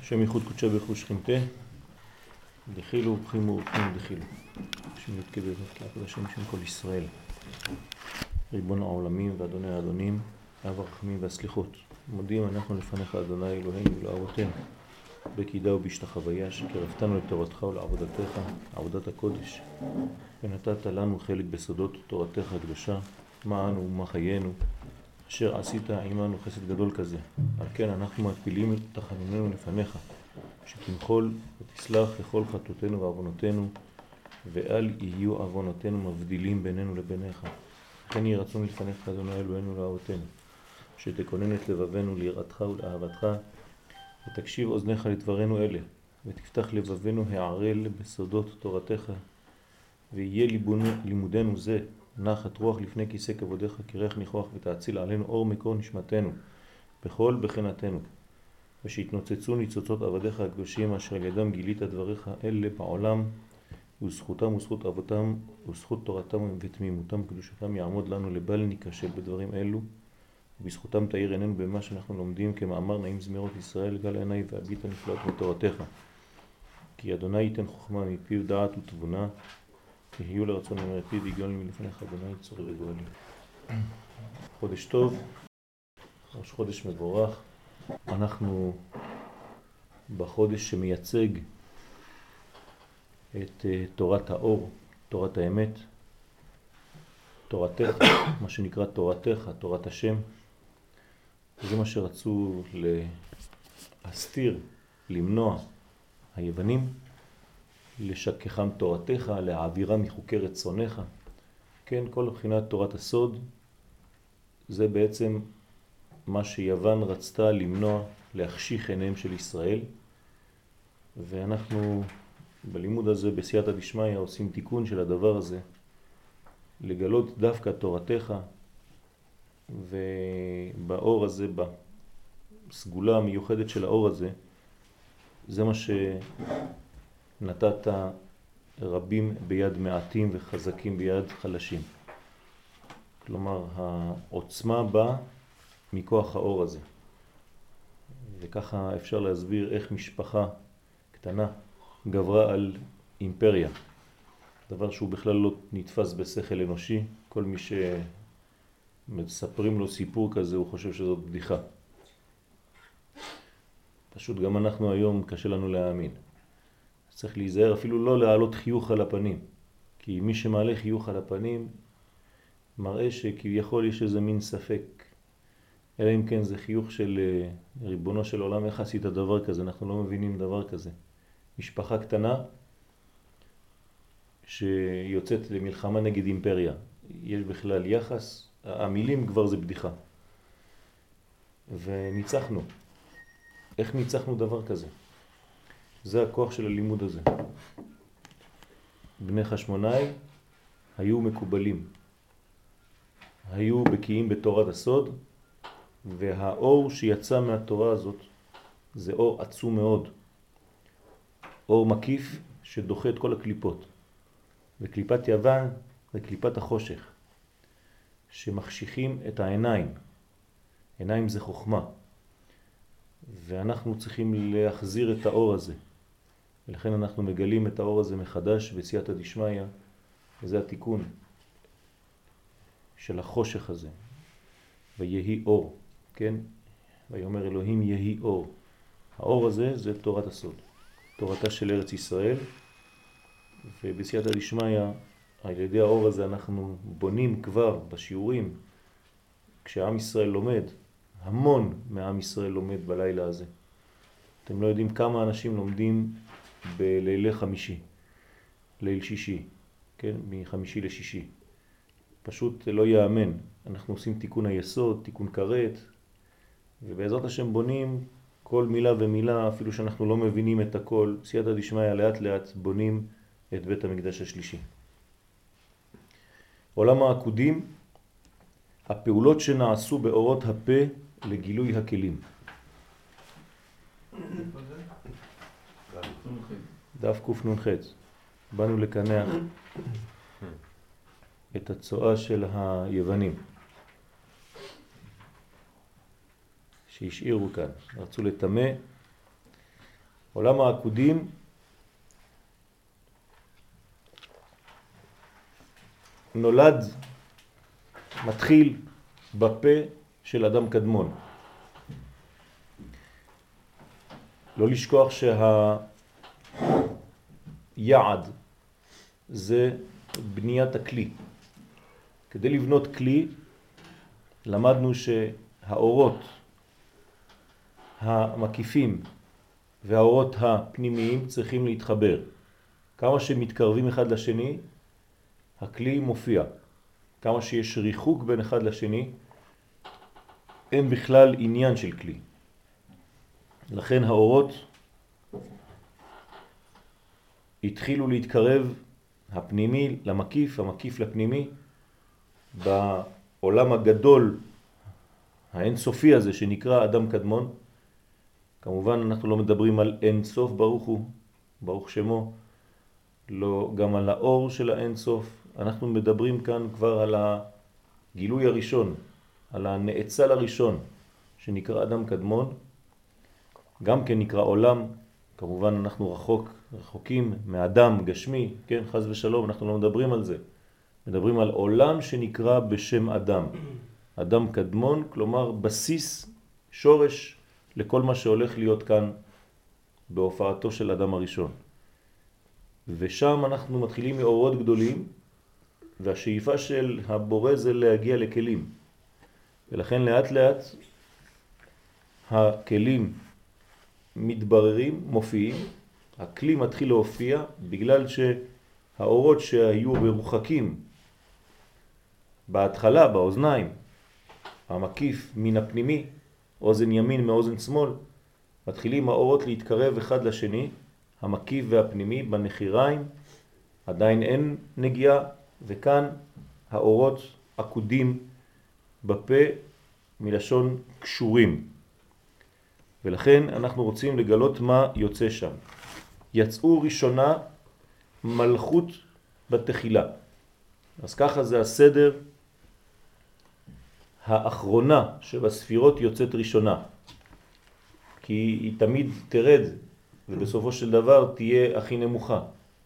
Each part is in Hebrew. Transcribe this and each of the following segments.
השם ייחוד קודשי ברכו שכינתה, דחילו ובחימו ובחימו דחילו. השם י"ק בברכת לעבוד השם בשם כל ישראל. ריבון העולמים ואדוני האדונים, אב הרחמים והסליחות. מודים אנחנו לפניך אדוני אלוהינו ולאבותינו, בקידה ובהשתחוויה, שקרבתנו לתורתך ולעבודתך, עבודת הקודש, ונתת לנו חלק בסודות תורתך הקדושה, אנו ומה חיינו, אשר עשית עמנו חסד גדול כזה. על כן אנחנו מפילים את תחנוננו לפניך, שתמחול ותסלח לכל חטאותינו ועוונותינו, ואל יהיו עוונותינו מבדילים בינינו לביניך. לכן יהי רצון לפניך, אדוני אלוהינו לאבותינו, שתכונן את לבבנו ליראתך ולאהבתך, ותקשיב אוזניך לדברנו אלה, ותפתח לבבנו הערל בסודות תורתך, ויהיה לימודנו זה נחת רוח לפני כיסא כבודיך, קירך ניחוח ותאציל עלינו אור מקור נשמתנו, בכל בחינתנו. ושיתנוצצו ניצוצות עבדיך הקדושים, אשר על ידם גילית דבריך אלה בעולם, וזכותם וזכות אבותם, וזכות תורתם ותמימותם וקדושתם יעמוד לנו לבל ניכשל בדברים אלו, ובזכותם תאיר עינינו במה שאנחנו לומדים, כמאמר נעים זמירות ישראל, גל עיניי ואביט הנפלאות מתורתך. כי אדוני ייתן חוכמה מפיו דעת ותבונה, יהיו לרצון אמרי פיו ויגאל מלפניך אדוני צורי וגואלי. חודש טוב, ראש חודש מבורך. אנחנו בחודש שמייצג את אה, תורת האור, תורת האמת, תורתך, מה שנקרא תורתך, תורת השם. זה מה שרצו להסתיר, למנוע היוונים, לשכחם תורתך, להעבירם מחוקי רצונך. כן, כל מבחינת תורת הסוד זה בעצם מה שיוון רצתה למנוע, להחשיך עיניהם של ישראל. ואנחנו בלימוד הזה בסייעתא דשמיא עושים תיקון של הדבר הזה, לגלות דווקא תורתך, ובאור הזה, בסגולה המיוחדת של האור הזה, זה מה שנתת רבים ביד מעטים וחזקים ביד חלשים. כלומר, העוצמה באה מכוח האור הזה. וככה אפשר להסביר איך משפחה קטנה גברה על אימפריה. דבר שהוא בכלל לא נתפס בשכל אנושי. כל מי שמספרים לו סיפור כזה, הוא חושב שזאת בדיחה. פשוט גם אנחנו היום קשה לנו להאמין. צריך להיזהר אפילו לא להעלות חיוך על הפנים. כי מי שמעלה חיוך על הפנים מראה שכביכול יש איזה מין ספק. אלא אם כן זה חיוך של אה, ריבונו של עולם, איך עשית דבר כזה? אנחנו לא מבינים דבר כזה. משפחה קטנה שיוצאת למלחמה נגד אימפריה. יש בכלל יחס, המילים כבר זה בדיחה. וניצחנו. איך ניצחנו דבר כזה? זה הכוח של הלימוד הזה. בני חשמונאי היו מקובלים, היו בקיאים בתורת הסוד, והאור שיצא מהתורה הזאת זה אור עצום מאוד. אור מקיף שדוחה את כל הקליפות. וקליפת יוון זה קליפת החושך, שמחשיכים את העיניים. עיניים זה חוכמה, ואנחנו צריכים להחזיר את האור הזה. ולכן אנחנו מגלים את האור הזה מחדש בסייעתא דשמיא, וזה התיקון של החושך הזה. ויהי אור, כן? ויאמר אלוהים יהי אור. האור הזה זה תורת הסוד. תורתה של ארץ ישראל, ובסייעתא דשמיא, על ידי האור הזה אנחנו בונים כבר בשיעורים, כשעם ישראל לומד, המון מעם ישראל לומד בלילה הזה. אתם לא יודעים כמה אנשים לומדים בלילי חמישי, ליל שישי, כן? מחמישי לשישי. פשוט לא יאמן. אנחנו עושים תיקון היסוד, תיקון כרת, ובעזרת השם בונים כל מילה ומילה, אפילו שאנחנו לא מבינים את הכל, סייעתא דשמיא לאט לאט בונים את בית המקדש השלישי. עולם העקודים, הפעולות שנעשו באורות הפה לגילוי הכלים. דף קנ"ח. באנו לקנח את הצואה של היוונים. שהשאירו כאן, רצו לטמא עולם העקודים נולד, מתחיל בפה של אדם קדמון. לא לשכוח שהיעד זה בניית הכלי. כדי לבנות כלי למדנו שהאורות המקיפים והאורות הפנימיים צריכים להתחבר. כמה שמתקרבים אחד לשני, הכלי מופיע. כמה שיש ריחוק בין אחד לשני, אין בכלל עניין של כלי. לכן האורות התחילו להתקרב הפנימי למקיף, המקיף לפנימי, בעולם הגדול האינסופי הזה שנקרא אדם קדמון. כמובן אנחנו לא מדברים על אין סוף ברוך הוא, ברוך שמו, לא גם על האור של האין סוף, אנחנו מדברים כאן כבר על הגילוי הראשון, על הנאצל הראשון שנקרא אדם קדמון, גם כן נקרא עולם, כמובן אנחנו רחוק, רחוקים מאדם גשמי, כן, חז ושלום, אנחנו לא מדברים על זה. מדברים על עולם שנקרא בשם אדם. אדם קדמון, כלומר בסיס, שורש לכל מה שהולך להיות כאן בהופעתו של אדם הראשון. ושם אנחנו מתחילים מאורות גדולים, והשאיפה של הבורא זה להגיע לכלים. ולכן לאט לאט הכלים מתבררים, מופיעים, הכלי מתחיל להופיע בגלל שהאורות שהיו ברוחקים בהתחלה, באוזניים, המקיף מן הפנימי, אוזן ימין מאוזן שמאל, מתחילים האורות להתקרב אחד לשני, המקיף והפנימי בנחיריים, עדיין אין נגיעה, וכאן האורות עקודים בפה מלשון קשורים. ולכן אנחנו רוצים לגלות מה יוצא שם. יצאו ראשונה מלכות בתחילה. אז ככה זה הסדר האחרונה שבספירות יוצאת ראשונה. כי היא תמיד תרד ובסופו של דבר תהיה הכי נמוכה.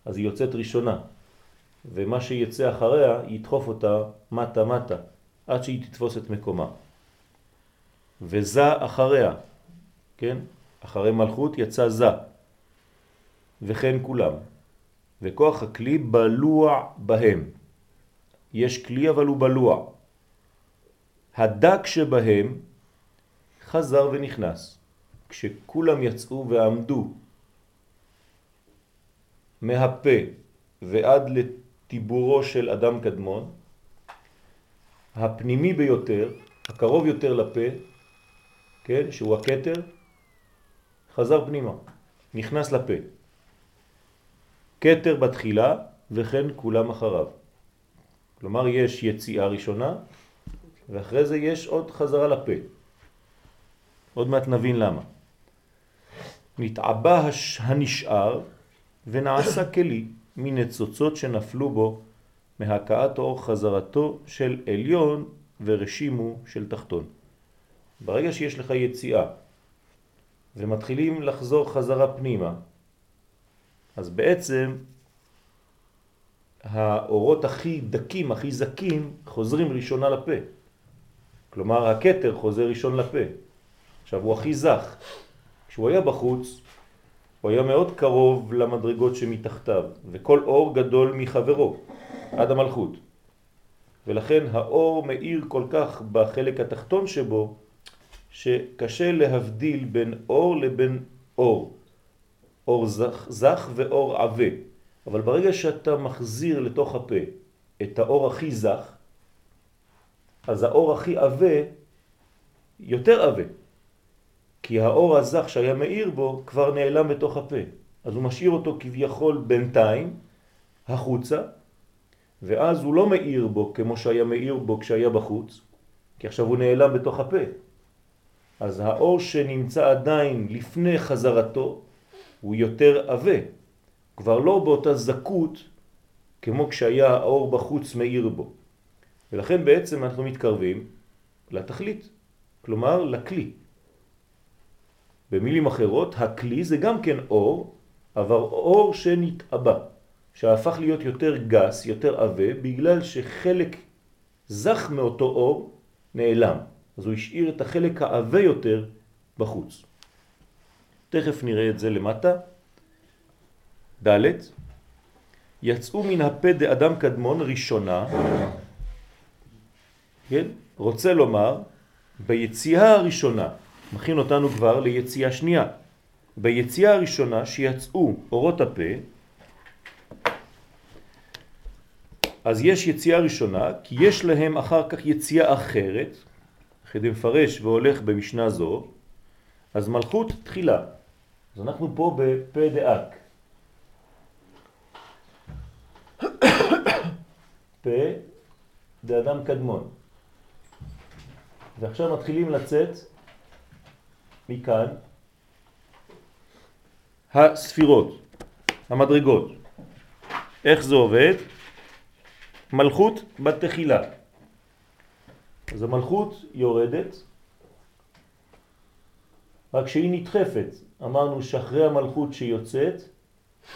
אז היא יוצאת ראשונה. ומה שיצא אחריה ידחוף אותה מטה מטה עד שהיא תתפוס את מקומה. וזה אחריה, כן? אחרי מלכות יצא זה, וכן כולם. וכוח הכלי בלוע בהם. יש כלי אבל הוא בלוע. הדק שבהם חזר ונכנס. כשכולם יצאו ועמדו מהפה ועד לטיבורו של אדם קדמון, הפנימי ביותר, הקרוב יותר לפה, כן, שהוא הקטר, חזר פנימה, נכנס לפה. קטר בתחילה וכן כולם אחריו. כלומר יש יציאה ראשונה ואחרי זה יש עוד חזרה לפה. עוד מעט נבין למה. נתעבה הנשאר ונעשה כלי מנצוצות שנפלו בו מהקעת אור חזרתו של עליון ורשימו של תחתון. ברגע שיש לך יציאה ומתחילים לחזור חזרה פנימה, אז בעצם האורות הכי דקים, הכי זקים, חוזרים ראשונה לפה. כלומר, הקטר חוזר ראשון לפה. עכשיו, הוא הכי זך. כשהוא היה בחוץ, הוא היה מאוד קרוב למדרגות שמתחתיו, וכל אור גדול מחברו, עד המלכות. ולכן האור מאיר כל כך בחלק התחתון שבו, שקשה להבדיל בין אור לבין אור. אור זך, זך ואור עבה. אבל ברגע שאתה מחזיר לתוך הפה את האור הכי זך, אז האור הכי עבה יותר עבה. כי האור הזך שהיה מאיר בו כבר נעלם בתוך הפה. אז הוא משאיר אותו כביכול בינתיים החוצה, ואז הוא לא מאיר בו כמו שהיה מאיר בו כשהיה בחוץ, כי עכשיו הוא נעלם בתוך הפה. אז האור שנמצא עדיין לפני חזרתו הוא יותר עבה, כבר לא באותה זכות כמו כשהיה האור בחוץ מאיר בו. ולכן בעצם אנחנו מתקרבים לתכלית, כלומר לכלי. במילים אחרות, הכלי זה גם כן אור, אבל אור שנתאבא, שהפך להיות יותר גס, יותר עבה, בגלל שחלק זך מאותו אור נעלם. אז הוא השאיר את החלק העבה יותר בחוץ. תכף נראה את זה למטה. ד' יצאו מן הפה דאדם קדמון ראשונה, כן? רוצה לומר, ביציאה הראשונה, מכין אותנו כבר ליציאה שנייה. ביציאה הראשונה שיצאו אורות הפה, אז יש יציאה ראשונה, כי יש להם אחר כך יציאה אחרת, אחרי מפרש והולך במשנה זו, אז מלכות תחילה. אז אנחנו פה בפה דאק. פה דאדם קדמון. ועכשיו מתחילים לצאת מכאן הספירות, המדרגות. איך זה עובד? מלכות בתחילה. אז המלכות יורדת, רק שהיא נדחפת. אמרנו שאחרי המלכות שיוצאת,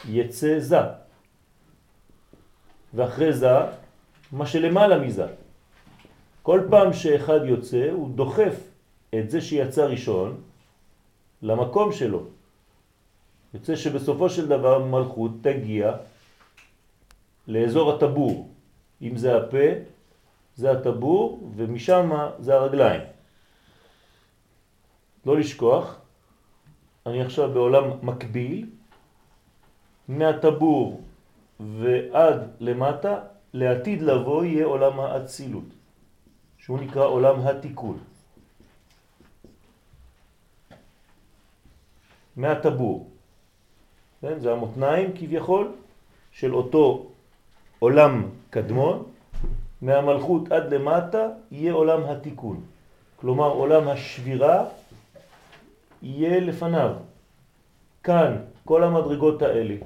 יצא זה. ואחרי זה, מה שלמעלה מזה. כל פעם שאחד יוצא, הוא דוחף את זה שיצא ראשון למקום שלו. יוצא שבסופו של דבר מלכות תגיע לאזור הטבור. אם זה הפה, זה הטבור, ומשם זה הרגליים. לא לשכוח, אני עכשיו בעולם מקביל, מהטבור ועד למטה, לעתיד לבוא יהיה עולם האצילות, שהוא נקרא עולם התיקון. מהטבור. כן? זה המותניים כביכול של אותו עולם קדמון, מהמלכות עד למטה יהיה עולם התיקון. כלומר עולם השבירה יהיה לפניו. כאן, כל המדרגות האלה,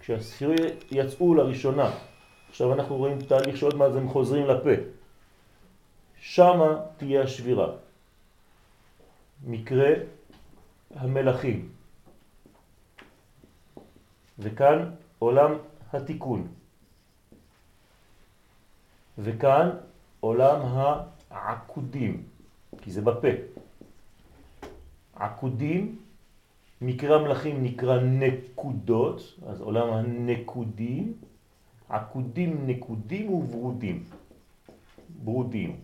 כשהספירים יצאו לראשונה, עכשיו אנחנו רואים תהליך שעוד מעט הם חוזרים לפה, שמה תהיה השבירה. מקרה המלאכים. וכאן עולם התיקון. וכאן עולם העקודים, כי זה בפה. עקודים, מקרא מלכים נקרא נקודות, אז עולם הנקודים, עקודים נקודים וברודים. ברודים.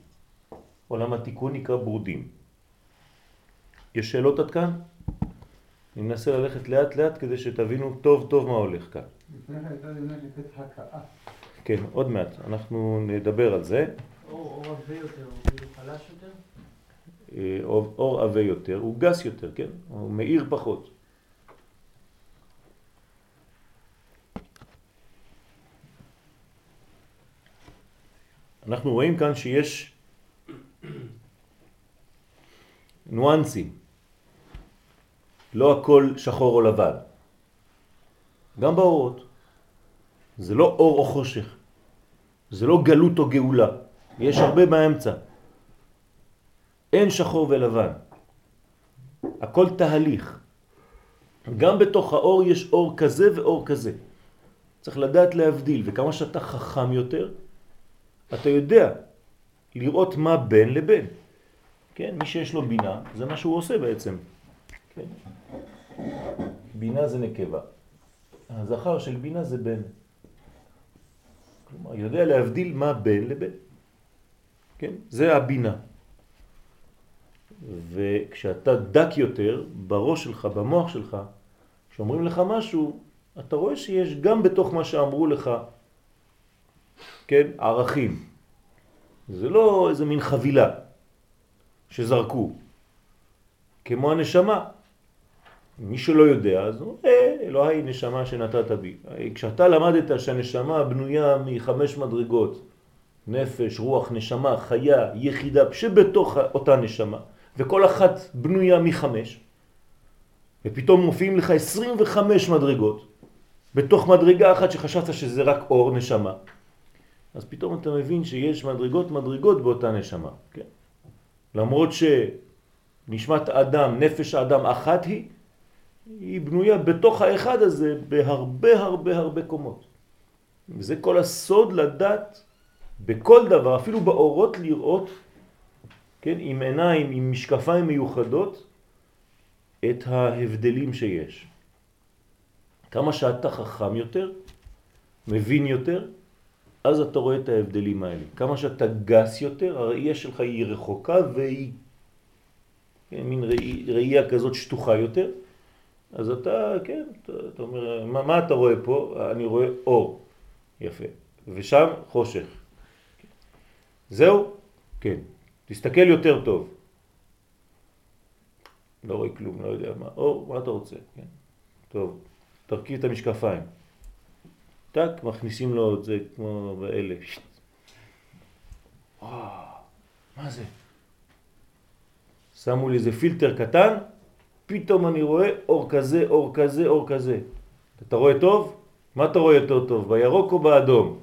עולם התיקון נקרא ברודים. יש שאלות עד כאן? אני מנסה ללכת לאט לאט כדי שתבינו טוב טוב מה הולך כאן. כן, עוד מעט, אנחנו נדבר על זה. אור עבה יותר, הוא כאילו חלש יותר? אה, אור עבה יותר, הוא גס יותר, כן? הוא מאיר פחות. אנחנו רואים כאן שיש ניואנסים. לא הכל שחור או לבן. גם באורות. זה לא אור או חושך. זה לא גלות או גאולה. יש הרבה באמצע. אין שחור ולבן. הכל תהליך. גם בתוך האור יש אור כזה ואור כזה. צריך לדעת להבדיל, וכמה שאתה חכם יותר, אתה יודע לראות מה בין לבין. כן, מי שיש לו בינה, זה מה שהוא עושה בעצם. כן. בינה זה נקבה. הזכר של בינה זה בן. כלומר, יודע להבדיל מה בין לבין. כן? זה הבינה. וכשאתה דק יותר בראש שלך, במוח שלך, כשאומרים לך משהו, אתה רואה שיש גם בתוך מה שאמרו לך, כן, ערכים. זה לא איזה מין חבילה שזרקו. כמו הנשמה, מי שלא יודע, אז הוא אה, אלוהי נשמה שנתת בי. כשאתה למדת שהנשמה בנויה מחמש מדרגות, נפש, רוח, נשמה, חיה, יחידה, שבתוך אותה נשמה, וכל אחת בנויה מחמש, ופתאום מופיעים לך 25 מדרגות, בתוך מדרגה אחת שחשבת שזה רק אור נשמה, אז פתאום אתה מבין שיש מדרגות מדרגות באותה נשמה, כן? למרות נשמת אדם, נפש האדם אחת היא, היא בנויה בתוך האחד הזה בהרבה הרבה הרבה קומות. וזה כל הסוד לדעת בכל דבר, אפילו באורות לראות, כן, עם עיניים, עם משקפיים מיוחדות, את ההבדלים שיש. כמה שאתה חכם יותר, מבין יותר, אז אתה רואה את ההבדלים האלה. כמה שאתה גס יותר, הראייה שלך היא רחוקה והיא כן, מין ראייה כזאת שטוחה יותר, אז אתה, כן, אתה, אתה אומר, מה, מה אתה רואה פה? אני רואה אור. יפה. ושם חושך. זהו? כן. תסתכל יותר טוב. לא רואה כלום, לא יודע מה. אור, מה אתה רוצה? כן. טוב, תרכיב את המשקפיים. טק, מכניסים לו את זה כמו באלה. וואו, מה זה? שמו לי איזה פילטר קטן, פתאום אני רואה אור כזה, אור כזה, אור כזה. אתה רואה טוב? מה אתה רואה יותר טוב, בירוק או באדום?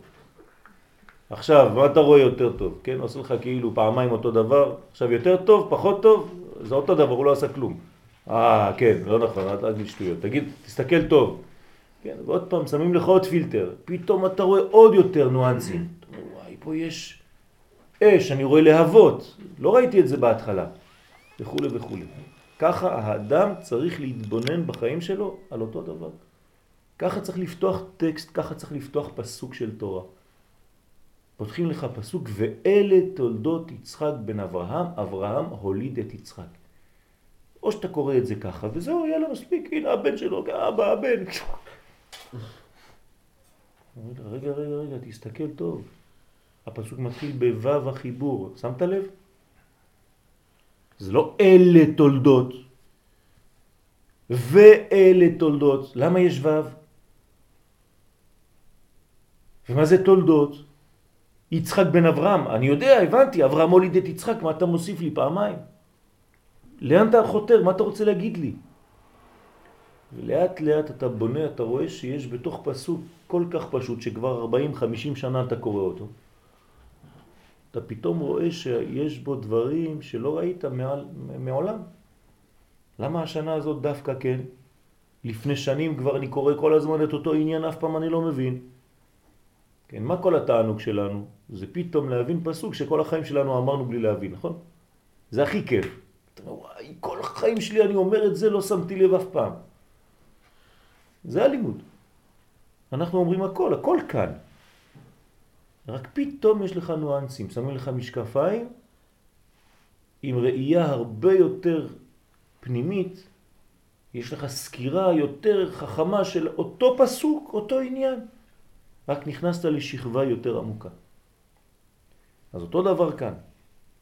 עכשיו, מה אתה רואה יותר טוב? כן, עושה לך כאילו פעמיים אותו דבר, עכשיו יותר טוב, פחות טוב, זה אותו דבר, הוא לא עשה כלום. אה, כן, לא נכון, אל תגיד שטויות. תגיד, תסתכל טוב. כן, ועוד פעם, שמים לך עוד פילטר, פתאום אתה רואה עוד יותר אומר, וואי, פה יש אש, אני רואה להבות. לא ראיתי את זה בהתחלה. וכו' וכו'. ככה האדם צריך להתבונן בחיים שלו על אותו דבר. ככה צריך לפתוח טקסט, ככה צריך לפתוח פסוק של תורה. פותחים לך פסוק, ואלה תולדות יצחק בן אברהם, אברהם הוליד את יצחק. או שאתה קורא את זה ככה, וזהו, יאללה מספיק, הנה הבן שלו, אבא, הבן. רגע, רגע, רגע, תסתכל טוב. הפסוק מתחיל בוו החיבור, שמת לב? זה לא אלה תולדות, ואלה תולדות. למה יש וו? ומה זה תולדות? יצחק בן אברהם. אני יודע, הבנתי, אברהם הוליד את יצחק, מה אתה מוסיף לי פעמיים? לאן אתה חותר? מה אתה רוצה להגיד לי? ולאט לאט אתה בונה, אתה רואה שיש בתוך פסוק כל כך פשוט, שכבר 40-50 שנה אתה קורא אותו. אתה פתאום רואה שיש בו דברים שלא ראית מעל, מעולם. למה השנה הזאת דווקא כן? לפני שנים כבר אני קורא כל הזמן את אותו עניין, אף פעם אני לא מבין. כן, מה כל התענוג שלנו? זה פתאום להבין פסוק שכל החיים שלנו אמרנו בלי להבין, נכון? זה הכי כיף. וואי, כל החיים שלי אני אומר את זה, לא שמתי לב אף פעם. זה הלימוד. אנחנו אומרים הכל, הכל כאן. רק פתאום יש לך נואנסים, שמים לך משקפיים עם ראייה הרבה יותר פנימית, יש לך סקירה יותר חכמה של אותו פסוק, אותו עניין. רק נכנסת לשכבה יותר עמוקה. אז אותו דבר כאן.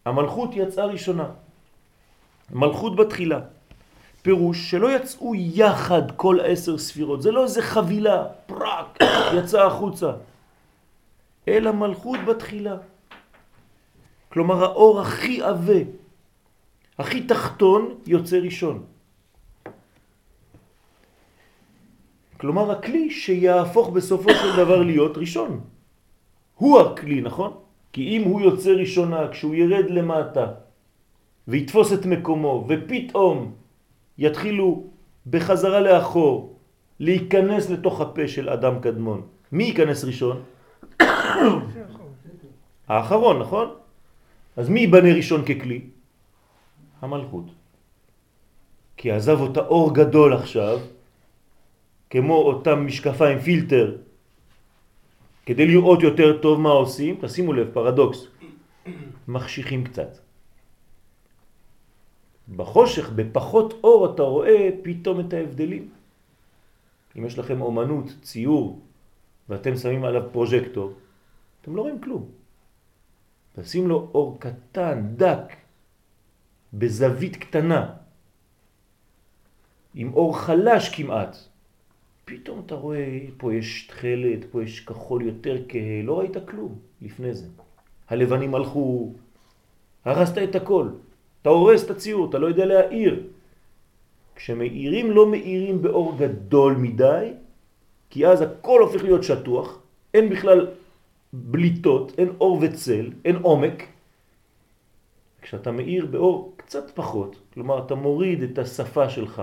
המלכות יצאה ראשונה. מלכות בתחילה. פירוש שלא יצאו יחד כל עשר ספירות, זה לא איזה חבילה, פרק, יצא החוצה. אלא מלכות בתחילה. כלומר האור הכי עבה, הכי תחתון יוצא ראשון. כלומר הכלי שיהפוך בסופו של דבר להיות ראשון. הוא הכלי, נכון? כי אם הוא יוצא ראשונה, כשהוא ירד למטה ויתפוס את מקומו ופתאום יתחילו בחזרה לאחור להיכנס לתוך הפה של אדם קדמון, מי ייכנס ראשון? האחרון, נכון? אז מי יבנה ראשון ככלי? המלכות. כי עזב אותה אור גדול עכשיו, כמו אותם משקפיים פילטר, כדי לראות יותר טוב מה עושים, תשימו לב, פרדוקס, מחשיכים קצת. בחושך, בפחות אור, אתה רואה פתאום את ההבדלים. אם יש לכם אומנות, ציור, ואתם שמים עליו פרוז'קטור, אתם לא רואים כלום. תשים לו אור קטן, דק, בזווית קטנה, עם אור חלש כמעט. פתאום אתה רואה, פה יש תכלת, פה יש כחול יותר כהה, לא ראית כלום לפני זה. הלבנים הלכו, הרסת את הכל. אתה הורס את הציור, אתה לא יודע להעיר. כשמאירים לא מאירים באור גדול מדי, כי אז הכל הופך להיות שטוח, אין בכלל בליטות, אין אור וצל, אין עומק. כשאתה מאיר באור קצת פחות, כלומר אתה מוריד את השפה שלך,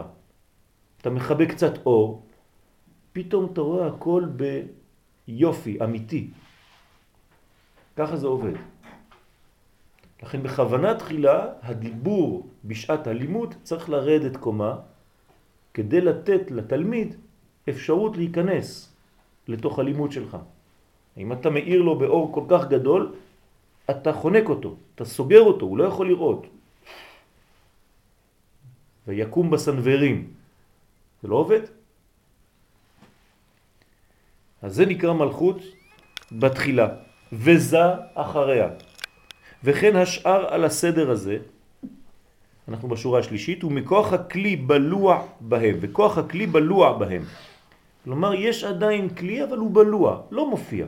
אתה מחבק קצת אור, פתאום אתה רואה הכל ביופי, אמיתי. ככה זה עובד. לכן בכוונה תחילה הדיבור בשעת הלימוד צריך לרדת קומה כדי לתת לתלמיד אפשרות להיכנס לתוך הלימוד שלך. אם אתה מאיר לו באור כל כך גדול, אתה חונק אותו, אתה סוגר אותו, הוא לא יכול לראות. ויקום בסנברים. זה לא עובד? אז זה נקרא מלכות בתחילה, וזה אחריה. וכן השאר על הסדר הזה, אנחנו בשורה השלישית, ומכוח הכלי בלוע בהם, וכוח הכלי בלוע בהם. כלומר, יש עדיין כלי, אבל הוא בלוע, לא מופיע.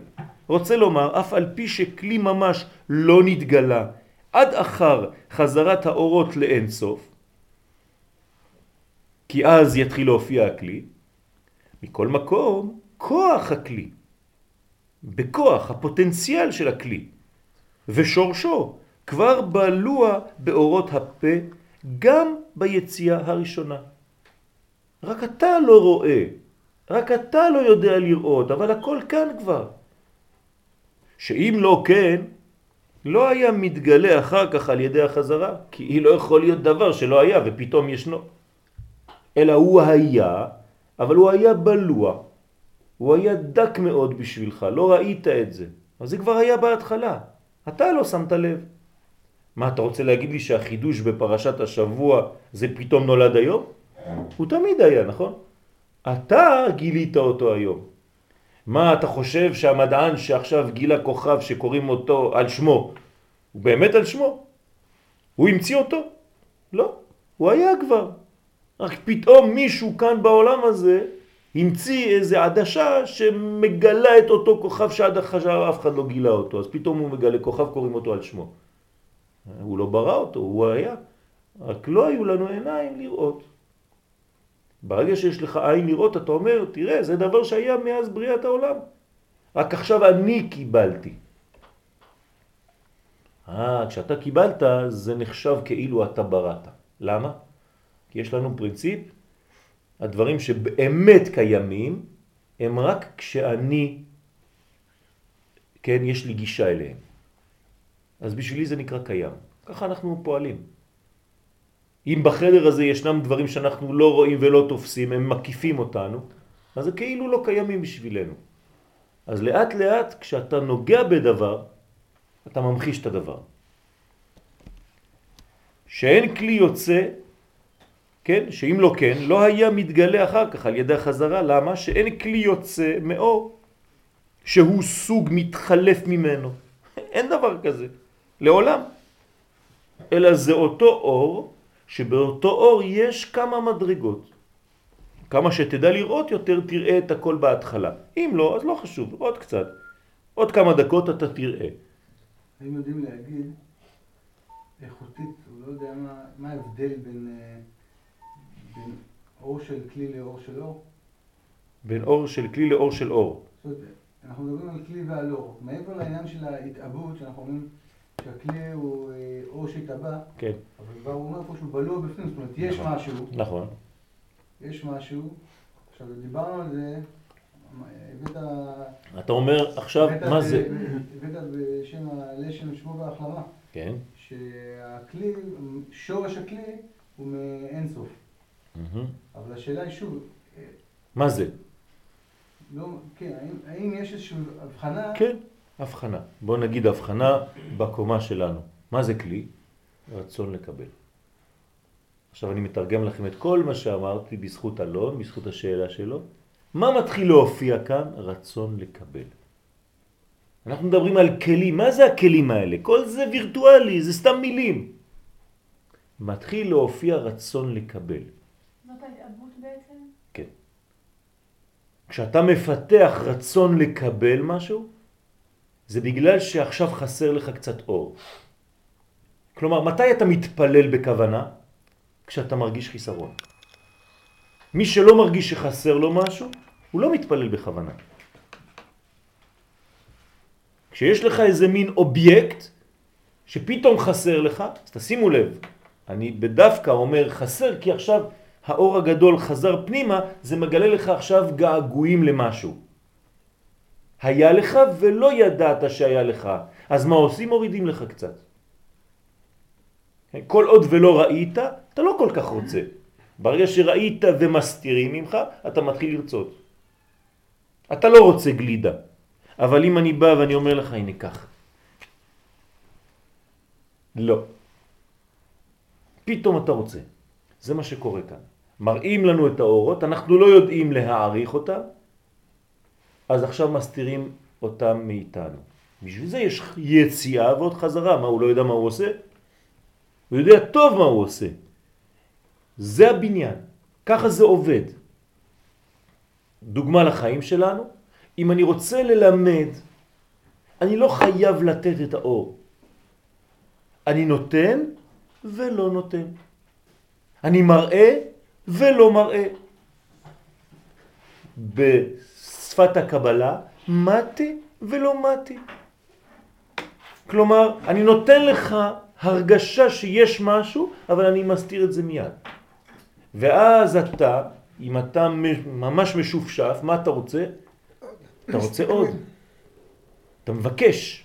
רוצה לומר, אף על פי שכלי ממש לא נתגלה עד אחר חזרת האורות לאין סוף, כי אז יתחיל להופיע הכלי, מכל מקום, כוח הכלי, בכוח, הפוטנציאל של הכלי, ושורשו כבר בלוע באורות הפה גם ביציאה הראשונה. רק אתה לא רואה, רק אתה לא יודע לראות, אבל הכל כאן כבר. שאם לא כן, לא היה מתגלה אחר כך על ידי החזרה, כי היא לא יכול להיות דבר שלא היה ופתאום ישנו. אלא הוא היה, אבל הוא היה בלוע, הוא היה דק מאוד בשבילך, לא ראית את זה. אז זה כבר היה בהתחלה, אתה לא שמת לב. מה, אתה רוצה להגיד לי שהחידוש בפרשת השבוע זה פתאום נולד היום? הוא תמיד היה, נכון? אתה גילית אותו היום. מה אתה חושב שהמדען שעכשיו גילה כוכב שקוראים אותו על שמו, הוא באמת על שמו? הוא המציא אותו? לא, הוא היה כבר. רק פתאום מישהו כאן בעולם הזה המציא איזה עדשה שמגלה את אותו כוכב שעד עכשיו אף אחד לא גילה אותו, אז פתאום הוא מגלה כוכב, קוראים אותו על שמו. הוא לא ברא אותו, הוא היה. רק לא היו לנו עיניים לראות. ברגע שיש לך עין לראות, אתה אומר, תראה, זה דבר שהיה מאז בריאת העולם. רק עכשיו אני קיבלתי. אה, כשאתה קיבלת, זה נחשב כאילו אתה בראת. למה? כי יש לנו פרינציפ, הדברים שבאמת קיימים, הם רק כשאני, כן, יש לי גישה אליהם. אז בשבילי זה נקרא קיים. ככה אנחנו פועלים. אם בחדר הזה ישנם דברים שאנחנו לא רואים ולא תופסים, הם מקיפים אותנו, אז זה כאילו לא קיימים בשבילנו. אז לאט לאט כשאתה נוגע בדבר, אתה ממחיש את הדבר. שאין כלי יוצא, כן, שאם לא כן, לא היה מתגלה אחר כך על ידי החזרה, למה? שאין כלי יוצא מאור, שהוא סוג מתחלף ממנו. אין דבר כזה, לעולם. אלא זה אותו אור שבאותו אור יש כמה מדרגות. כמה שתדע לראות יותר תראה את הכל בהתחלה. אם לא, אז לא חשוב, עוד קצת. עוד כמה דקות אתה תראה. האם יודעים להגיד איכותית, הוא לא יודע מה, מה ההבדל בין, אה, בין אור של כלי לאור של אור? בין אור של כלי לאור של אור. אנחנו מדברים על כלי ועל אור. מעבר לעניין של ההתאבות, שאנחנו אומרים שהכלי הוא אה, אור שהתאבא, כן. אבל כבר הוא אומר פה שהוא בלוע בפנים, זאת אומרת, יש נכון. משהו, נכון. יש משהו. עכשיו, דיברנו על זה, הבאת... אתה אומר עכשיו, מה זה? הבאת בשם הלשם שמו והחלמה, כן. שהכלי, שורש הכלי הוא מאין סוף. מהמם. אבל השאלה היא שוב, אה, מה זה? לא, כן, האם, האם יש איזושהי הבחנה, כן, הבחנה. בוא נגיד הבחנה בקומה שלנו. מה זה כלי? רצון לקבל. עכשיו אני מתרגם לכם את כל מה שאמרתי בזכות אלון, בזכות השאלה שלו. מה מתחיל להופיע כאן? רצון לקבל. אנחנו מדברים על כלים, מה זה הכלים האלה? כל זה וירטואלי, זה סתם מילים. מתחיל להופיע רצון לקבל. זאת ההתאבות בעצם? כן. כשאתה מפתח רצון לקבל משהו, זה בגלל שעכשיו חסר לך קצת אור. כלומר, מתי אתה מתפלל בכוונה? כשאתה מרגיש חיסרון. מי שלא מרגיש שחסר לו משהו, הוא לא מתפלל בכוונה. כשיש לך איזה מין אובייקט שפתאום חסר לך, אז תשימו לב, אני בדווקא אומר חסר כי עכשיו האור הגדול חזר פנימה, זה מגלה לך עכשיו געגועים למשהו. היה לך ולא ידעת שהיה לך. אז מה עושים? מורידים לך קצת. כל עוד ולא ראית, אתה לא כל כך רוצה. ברגע שראית ומסתירים ממך, אתה מתחיל לרצות. אתה לא רוצה גלידה. אבל אם אני בא ואני אומר לך, הנה כך. לא. פתאום אתה רוצה. זה מה שקורה כאן. מראים לנו את האורות, אנחנו לא יודעים להעריך אותם, אז עכשיו מסתירים אותם מאיתנו. בשביל זה יש יציאה ועוד חזרה. מה, הוא לא יודע מה הוא עושה? הוא יודע טוב מה הוא עושה. זה הבניין. ככה זה עובד. דוגמה לחיים שלנו, אם אני רוצה ללמד, אני לא חייב לתת את האור. אני נותן ולא נותן. אני מראה ולא מראה. בשפת הקבלה, מתי ולא מתי. כלומר, אני נותן לך הרגשה שיש משהו, אבל אני מסתיר את זה מיד. ואז אתה, אם אתה ממש משופשף, מה אתה רוצה? אתה רוצה עוד. אתה מבקש.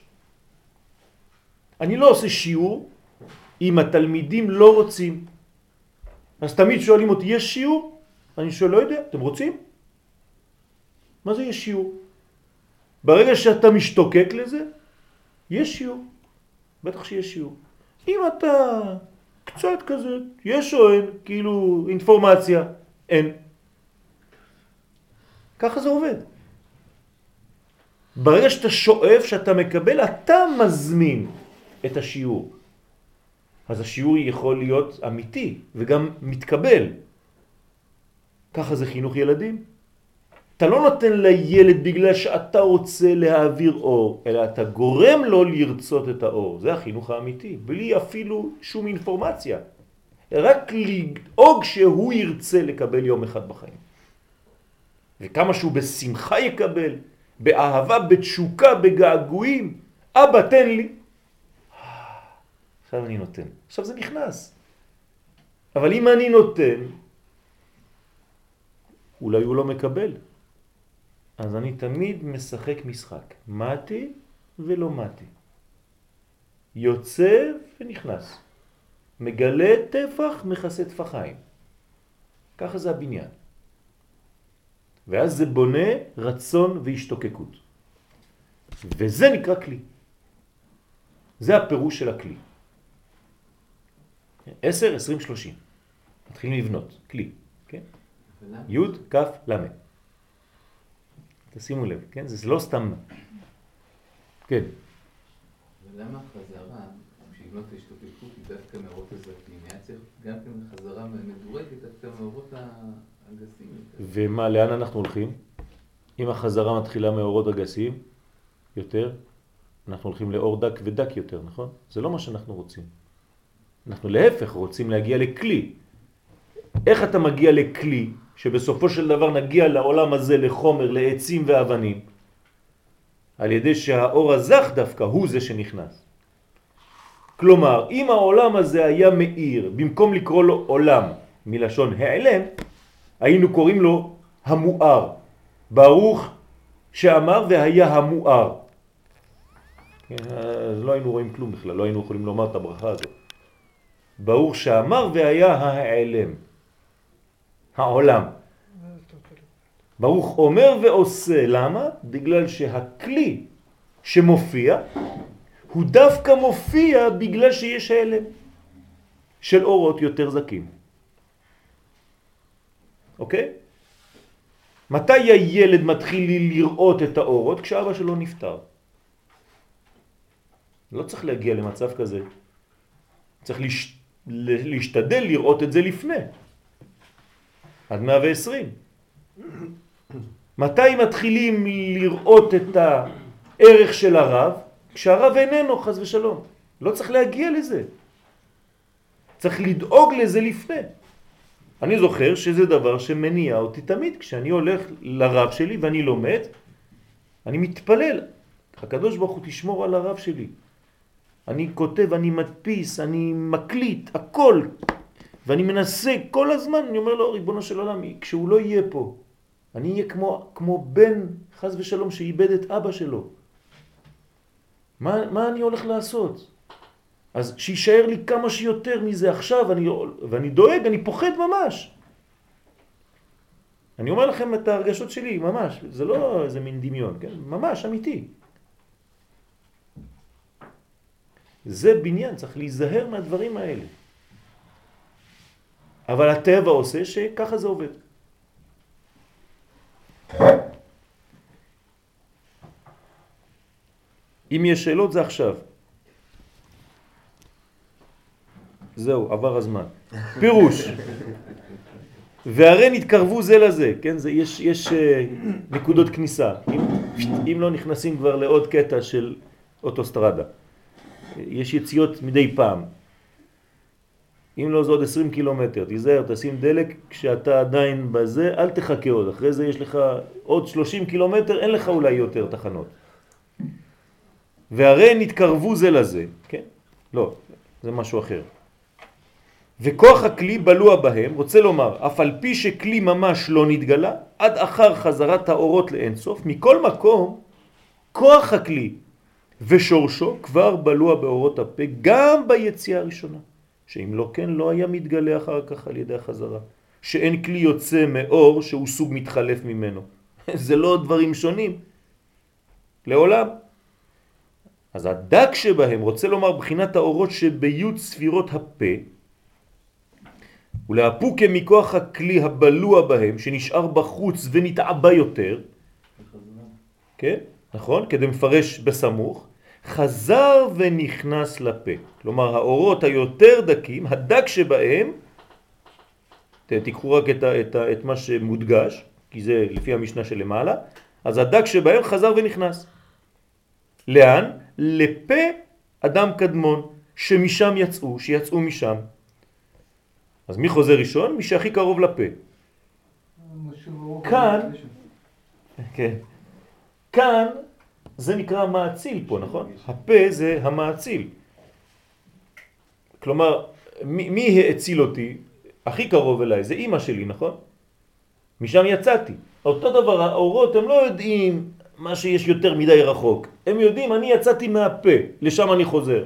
אני לא עושה שיעור אם התלמידים לא רוצים. אז תמיד שואלים אותי, יש שיעור? אני שואל, לא יודע, אתם רוצים? מה זה יש שיעור? ברגע שאתה משתוקק לזה, יש שיעור. בטח שיש שיעור. אם אתה קצת כזה, יש או אין, כאילו אינפורמציה, אין. ככה זה עובד. ברגע שאתה שואף, שאתה מקבל, אתה מזמין את השיעור. אז השיעור יכול להיות אמיתי וגם מתקבל. ככה זה חינוך ילדים. אתה לא נותן לילד בגלל שאתה רוצה להעביר אור, אלא אתה גורם לו לרצות את האור. זה החינוך האמיתי, בלי אפילו שום אינפורמציה. רק לדאוג שהוא ירצה לקבל יום אחד בחיים. וכמה שהוא בשמחה יקבל, באהבה, בתשוקה, בגעגועים. אבא, תן לי. עכשיו אני נותן. עכשיו זה נכנס. אבל אם אני נותן, אולי הוא לא מקבל. אז אני תמיד משחק משחק. מתי ולא מתי. יוצא ונכנס. מגלה טפח, מכסה טפחיים. ככה זה הבניין. ואז זה בונה רצון והשתוקקות. וזה נקרא כלי. זה הפירוש של הכלי. 10, 20, 30. מתחילים לבנות, כלי, כן? י' כ' ל'. תשימו לב, כן? זה לא סתם... כן. ולמה החזרה, כשבנות ההשתוקקות היא דווקא מאורות הזרקים? היה צריך גם כן חזרה מדורגת דווקא מאורות הגסים. ומה, לאן אנחנו הולכים? אם החזרה מתחילה מאורות הגסים יותר, אנחנו הולכים לאור דק ודק יותר, נכון? זה לא מה שאנחנו רוצים. אנחנו להפך רוצים להגיע לכלי. איך אתה מגיע לכלי שבסופו של דבר נגיע לעולם הזה לחומר, לעצים ואבנים? על ידי שהאור הזך דווקא הוא זה שנכנס. כלומר, אם העולם הזה היה מאיר, במקום לקרוא לו עולם מלשון העלם, היינו קוראים לו המואר. ברוך שאמר והיה המואר. כן, אז לא היינו רואים כלום בכלל, לא היינו יכולים לומר את הברכה הזאת. ברוך שאמר והיה העלם, העולם. ברוך אומר ועושה, למה? בגלל שהכלי שמופיע הוא דווקא מופיע בגלל שיש העלם של אורות יותר זקים. אוקיי? מתי הילד מתחיל לראות את האורות? כשאבא שלו נפטר. לא צריך להגיע למצב כזה. צריך לש... להשתדל לראות את זה לפני. עד 120. מתי מתחילים לראות את הערך של הרב? כשהרב איננו, חז ושלום. לא צריך להגיע לזה. צריך לדאוג לזה לפני. אני זוכר שזה דבר שמניע אותי תמיד. כשאני הולך לרב שלי ואני לומד, אני מתפלל. הקדוש ברוך הוא תשמור על הרב שלי. אני כותב, אני מדפיס, אני מקליט, הכל. ואני מנסה כל הזמן, אני אומר לו, ריבונו של עולם, כשהוא לא יהיה פה, אני אהיה כמו, כמו בן, חז ושלום, שאיבד את אבא שלו. מה, מה אני הולך לעשות? אז שישאר לי כמה שיותר מזה עכשיו, אני, ואני דואג, אני פוחד ממש. אני אומר לכם את ההרגשות שלי, ממש, זה לא איזה מין דמיון, כן? ממש, אמיתי. זה בניין, צריך להיזהר מהדברים האלה. אבל הטבע עושה שככה זה עובד. אם יש שאלות זה עכשיו. זהו, עבר הזמן. פירוש. והרי נתקרבו זה לזה, כן? זה, יש, יש uh, נקודות כניסה. אם, אם לא נכנסים כבר לעוד קטע של אוטוסטרדה. יש יציאות מדי פעם. אם לא זה עוד 20 קילומטר, תיזהר, תשים דלק כשאתה עדיין בזה, אל תחכה עוד, אחרי זה יש לך עוד 30 קילומטר, אין לך אולי יותר תחנות. והרי נתקרבו זה לזה, כן? לא, זה משהו אחר. וכוח הכלי בלוע בהם, רוצה לומר, אף על פי שכלי ממש לא נתגלה, עד אחר חזרת האורות לאינסוף, מכל מקום, כוח הכלי ושורשו כבר בלוע באורות הפה, גם ביציאה הראשונה. שאם לא כן, לא היה מתגלה אחר כך על ידי החזרה. שאין כלי יוצא מאור שהוא סוג מתחלף ממנו. זה לא דברים שונים. לעולם. אז הדק שבהם רוצה לומר בחינת האורות שביוד ספירות הפה, ולהפוקה מכוח הכלי הבלוע בהם, שנשאר בחוץ ונתעבה יותר, כן, נכון? כדי מפרש בסמוך, חזר ונכנס לפה. כלומר, האורות היותר דקים, הדק שבהם, תיקחו רק את, את, את מה שמודגש, כי זה לפי המשנה שלמעלה, אז הדק שבהם חזר ונכנס. לאן? לפה אדם קדמון, שמשם יצאו, שיצאו משם. אז מי חוזר ראשון? מי שהכי קרוב לפה. כאן, כן, כאן זה נקרא מעציל פה, נכון? הפה זה המעציל. כלומר, מי, מי האציל אותי? הכי קרוב אליי, זה אימא שלי, נכון? משם יצאתי. אותו דבר, האורות הם לא יודעים מה שיש יותר מדי רחוק. הם יודעים, אני יצאתי מהפה, לשם אני חוזר.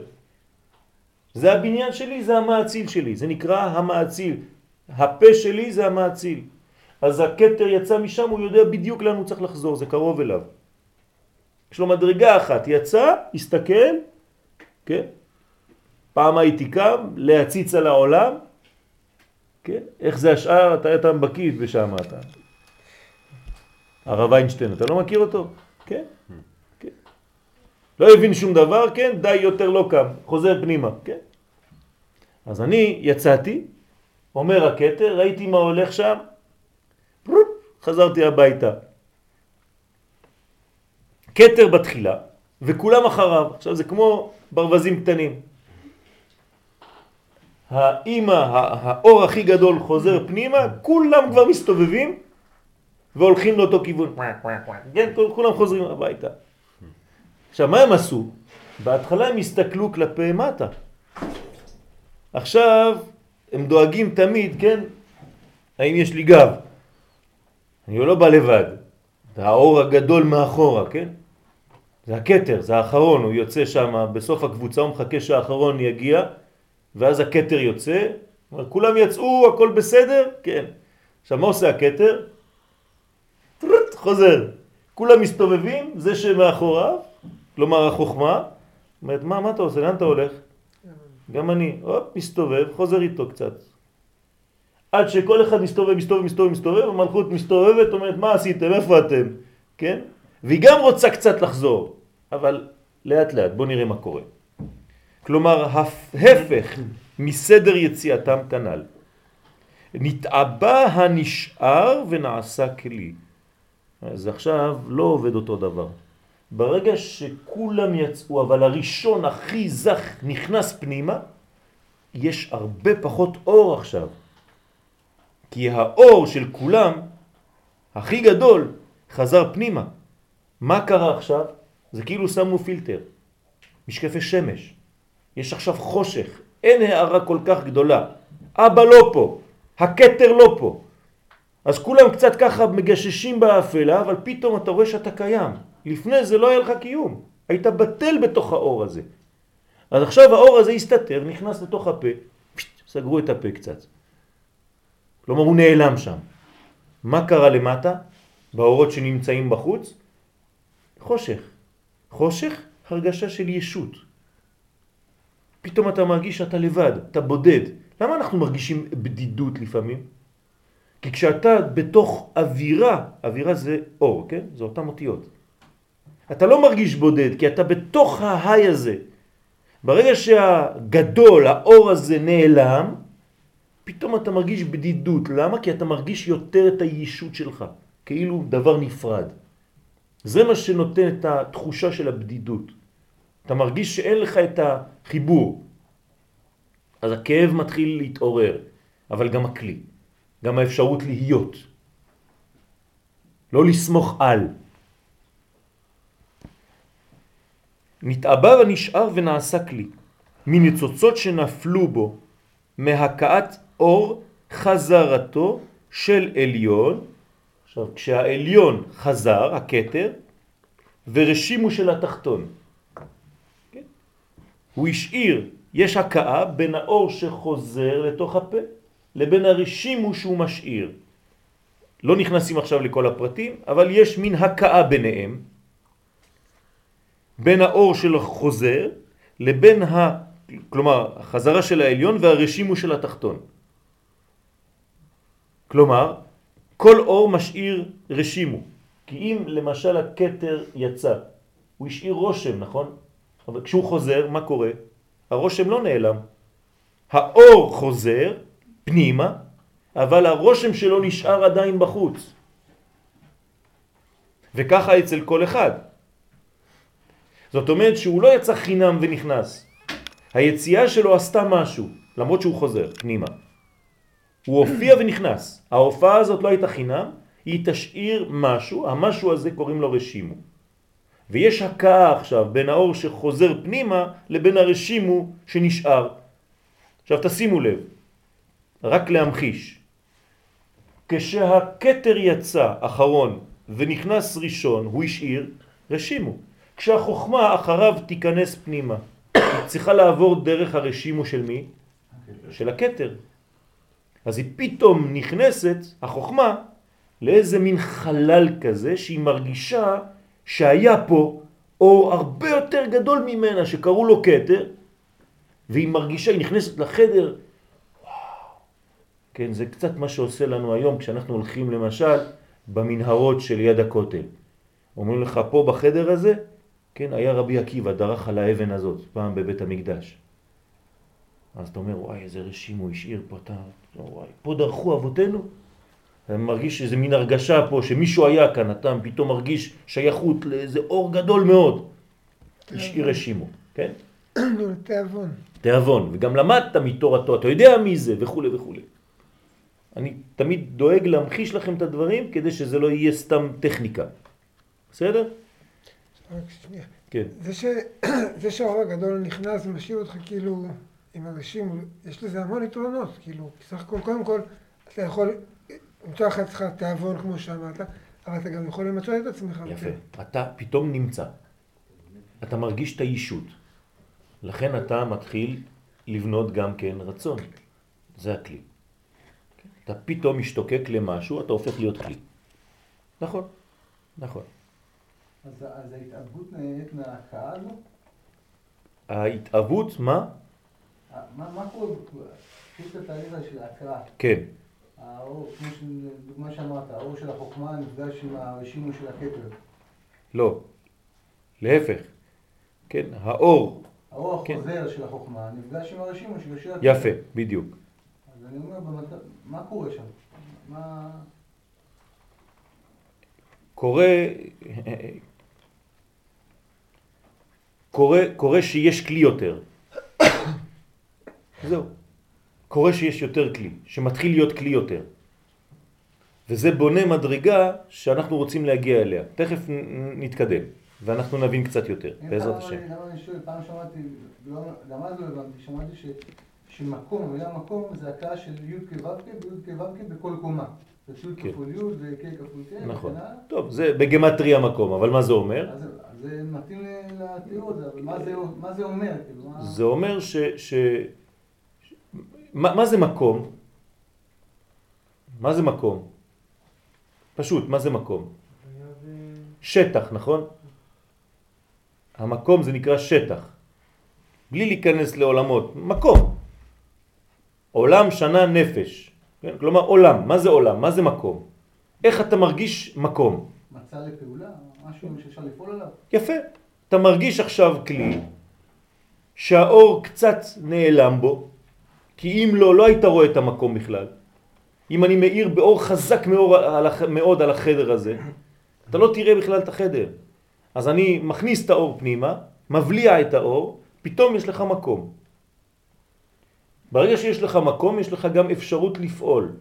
זה הבניין שלי, זה המעציל שלי, זה נקרא המעציל. הפה שלי זה המעציל. אז הקטר יצא משם, הוא יודע בדיוק לאן הוא צריך לחזור, זה קרוב אליו. יש לו מדרגה אחת, יצא, הסתכל, כן? פעם הייתי קם, להציץ על העולם, כן? איך זה השאר, אתה, אתה בקיא בשם אתה. הרב איינשטיין, אתה לא מכיר אותו? כן? כן. לא הבין שום דבר, כן? די יותר לא קם, חוזר פנימה, כן? אז אני יצאתי, אומר הקטר, ראיתי מה הולך שם, חזרתי הביתה. קטר בתחילה, וכולם אחריו. עכשיו זה כמו ברווזים קטנים. האימא, האור הכי גדול חוזר פנימה, כולם כבר מסתובבים והולכים לאותו כיוון. כן, כולם חוזרים הביתה. עכשיו, מה הם עשו? בהתחלה הם הסתכלו כלפי מטה. עכשיו הם דואגים תמיד, כן? האם יש לי גב? אני לא בא לבד. האור הגדול מאחורה, כן? זה הקטר, זה האחרון, הוא יוצא שם בסוף הקבוצה, הוא מחכה שהאחרון יגיע, ואז הקטר יוצא, כולם יצאו, הכל בסדר? כן. עכשיו מה עושה הקטר? חוזר. כולם מסתובבים, זה שמאחוריו, כלומר החוכמה, אומרת, מה, מה אתה עושה? לאן אתה הולך? גם אני, הופ, מסתובב, חוזר איתו קצת. עד שכל אחד מסתובב, מסתובב, מסתובב, מסתובב, המלכות מסתובבת, אומרת, מה עשיתם? איפה אתם? כן? והיא גם רוצה קצת לחזור, אבל לאט לאט, בוא נראה מה קורה. כלומר, ההפך מסדר יציאתם כנ"ל. נתעבה הנשאר ונעשה כלי. אז עכשיו לא עובד אותו דבר. ברגע שכולם יצאו, אבל הראשון הכי זך נכנס פנימה, יש הרבה פחות אור עכשיו. כי האור של כולם, הכי גדול, חזר פנימה. מה קרה עכשיו? זה כאילו שמו פילטר, משקפי שמש. יש עכשיו חושך, אין הערה כל כך גדולה. אבא לא פה, הקטר לא פה. אז כולם קצת ככה מגששים באפלה, אבל פתאום אתה רואה שאתה קיים. לפני זה לא היה לך קיום, היית בטל בתוך האור הזה. אז עכשיו האור הזה הסתתר, נכנס לתוך הפה, פשט, סגרו את הפה קצת. כלומר הוא נעלם שם. מה קרה למטה? באורות שנמצאים בחוץ? חושך. חושך, הרגשה של ישות. פתאום אתה מרגיש שאתה לבד, אתה בודד. למה אנחנו מרגישים בדידות לפעמים? כי כשאתה בתוך אווירה, אווירה זה אור, כן? זה אותם אותיות. אתה לא מרגיש בודד, כי אתה בתוך ההיי הזה. ברגע שהגדול, האור הזה נעלם, פתאום אתה מרגיש בדידות. למה? כי אתה מרגיש יותר את הישות שלך, כאילו דבר נפרד. זה מה שנותן את התחושה של הבדידות. אתה מרגיש שאין לך את החיבור. אז הכאב מתחיל להתעורר, אבל גם הכלי, גם האפשרות להיות. לא לסמוך על. נתעבה ונשאר ונעשה כלי, מניצוצות שנפלו בו, מהכאת אור חזרתו של עליון, עכשיו כשהעליון חזר, הקטר, ורשימו של התחתון. כן? הוא השאיר, יש הכאה בין האור שחוזר לתוך הפה לבין הרשימו שהוא משאיר. לא נכנסים עכשיו לכל הפרטים, אבל יש מין הכאה ביניהם, בין האור של החוזר לבין ה... כלומר, החזרה של העליון והרשימו של התחתון. כלומר, כל אור משאיר רשימו. כי אם למשל הקטר יצא, הוא השאיר רושם, נכון? אבל כשהוא חוזר, מה קורה? הרושם לא נעלם. האור חוזר פנימה, אבל הרושם שלו נשאר עדיין בחוץ. וככה אצל כל אחד. זאת אומרת שהוא לא יצא חינם ונכנס. היציאה שלו עשתה משהו, למרות שהוא חוזר פנימה. הוא הופיע ונכנס. ההופעה הזאת לא הייתה חינם, היא תשאיר משהו, המשהו הזה קוראים לו רשימו. ויש הכאה עכשיו בין האור שחוזר פנימה לבין הרשימו שנשאר. עכשיו תשימו לב, רק להמחיש. כשהקטר יצא אחרון ונכנס ראשון, הוא השאיר רשימו. כשהחוכמה אחריו תיכנס פנימה, היא צריכה לעבור דרך הרשימו של מי? של הקטר. אז היא פתאום נכנסת, החוכמה, לאיזה מין חלל כזה שהיא מרגישה שהיה פה אור הרבה יותר גדול ממנה שקראו לו קטר, והיא מרגישה, היא נכנסת לחדר, כן, זה קצת מה שעושה לנו היום כשאנחנו הולכים למשל במנהרות של יד הכותל. אומרים לך פה בחדר הזה, כן, היה רבי עקיבא, דרך על האבן הזאת, פעם בבית המקדש. אז אתה אומר, וואי, איזה רשים הוא השאיר פה, אתה, וואי, פה דרכו אבותינו? אני מרגיש איזה מין הרגשה פה שמישהו היה כאן, אתה פתאום מרגיש שייכות לאיזה אור גדול מאוד. השאיר רשימו, כן? תיאבון. תיאבון, וגם למדת מתורתו, אתה יודע מי זה וכו' וכו'. אני תמיד דואג להמחיש לכם את הדברים כדי שזה לא יהיה סתם טכניקה. בסדר? רק שנייה. כן. זה, שהאור הגדול נכנס ומשאיר אותך כאילו עם אנשים, יש לזה המון יתרונות, כאילו, בסך הכל, קודם כל, אתה יכול למצוא לך אצלך תיאבון כמו שאמרת, אבל אתה גם יכול למצוא את עצמך. יפה. אתה פתאום נמצא. אתה מרגיש את האישות. לכן אתה מתחיל לבנות גם כן רצון. זה הכלי. אתה פתאום משתוקק למשהו, אתה הופך להיות כלי. נכון, נכון. אז, אז ההתאבקות נהנית מההכאה הזו? ההתאבות, מה? מה, מה קורה, יש את התהליך הזה של ההכרה. כן. האור, כמו שדוגמה שאמרת, האור של החוכמה נפגש עם הרשימו של הכתר. לא. להפך. כן, האור. האור כן. החוזר של החוכמה נפגש עם הרשימו של השיר הכתר. יפה, בדיוק. אז אני אומר. מה קורה שם? מה... קורה, קורה, קורה שיש כלי יותר. זהו. קורה שיש יותר כלי, שמתחיל להיות כלי יותר. וזה בונה מדרגה שאנחנו רוצים להגיע אליה. תכף נתקדם. ואנחנו נבין קצת יותר, אין בעזרת השם. למה אני שואל, פעם שמעתי, לא, גם אז לא הבנתי, שמעתי ש, שמקום, המילה מקום זה הכאה של י' כו' וי' כו' בכל קומה. זה י' כן. כפול י' וק כפול ק, נכון. טוב, זה בגמטריה מקום, אבל מה זה אומר? זה מתאים לתיאור אבל מה זה, זה אומר? כאילו. זה אומר ש... מה, מה זה מקום? מה זה מקום? פשוט, מה זה מקום? שטח, נכון? המקום זה נקרא שטח. בלי להיכנס לעולמות. מקום. עולם, שנה, נפש. כן? כלומר עולם. מה זה עולם? מה זה מקום? איך אתה מרגיש מקום? מצע לפעולה, משהו שאפשר לפעול עליו. יפה. אתה מרגיש עכשיו כלי שהאור קצת נעלם בו, כי אם לא, לא היית רואה את המקום בכלל. אם אני מאיר באור חזק מאוד על, החדר הזה, אתה לא תראה בכלל את החדר. אז אני מכניס את האור פנימה, מבליע את האור, פתאום יש לך מקום. ברגע שיש לך מקום, יש לך גם אפשרות לפעול.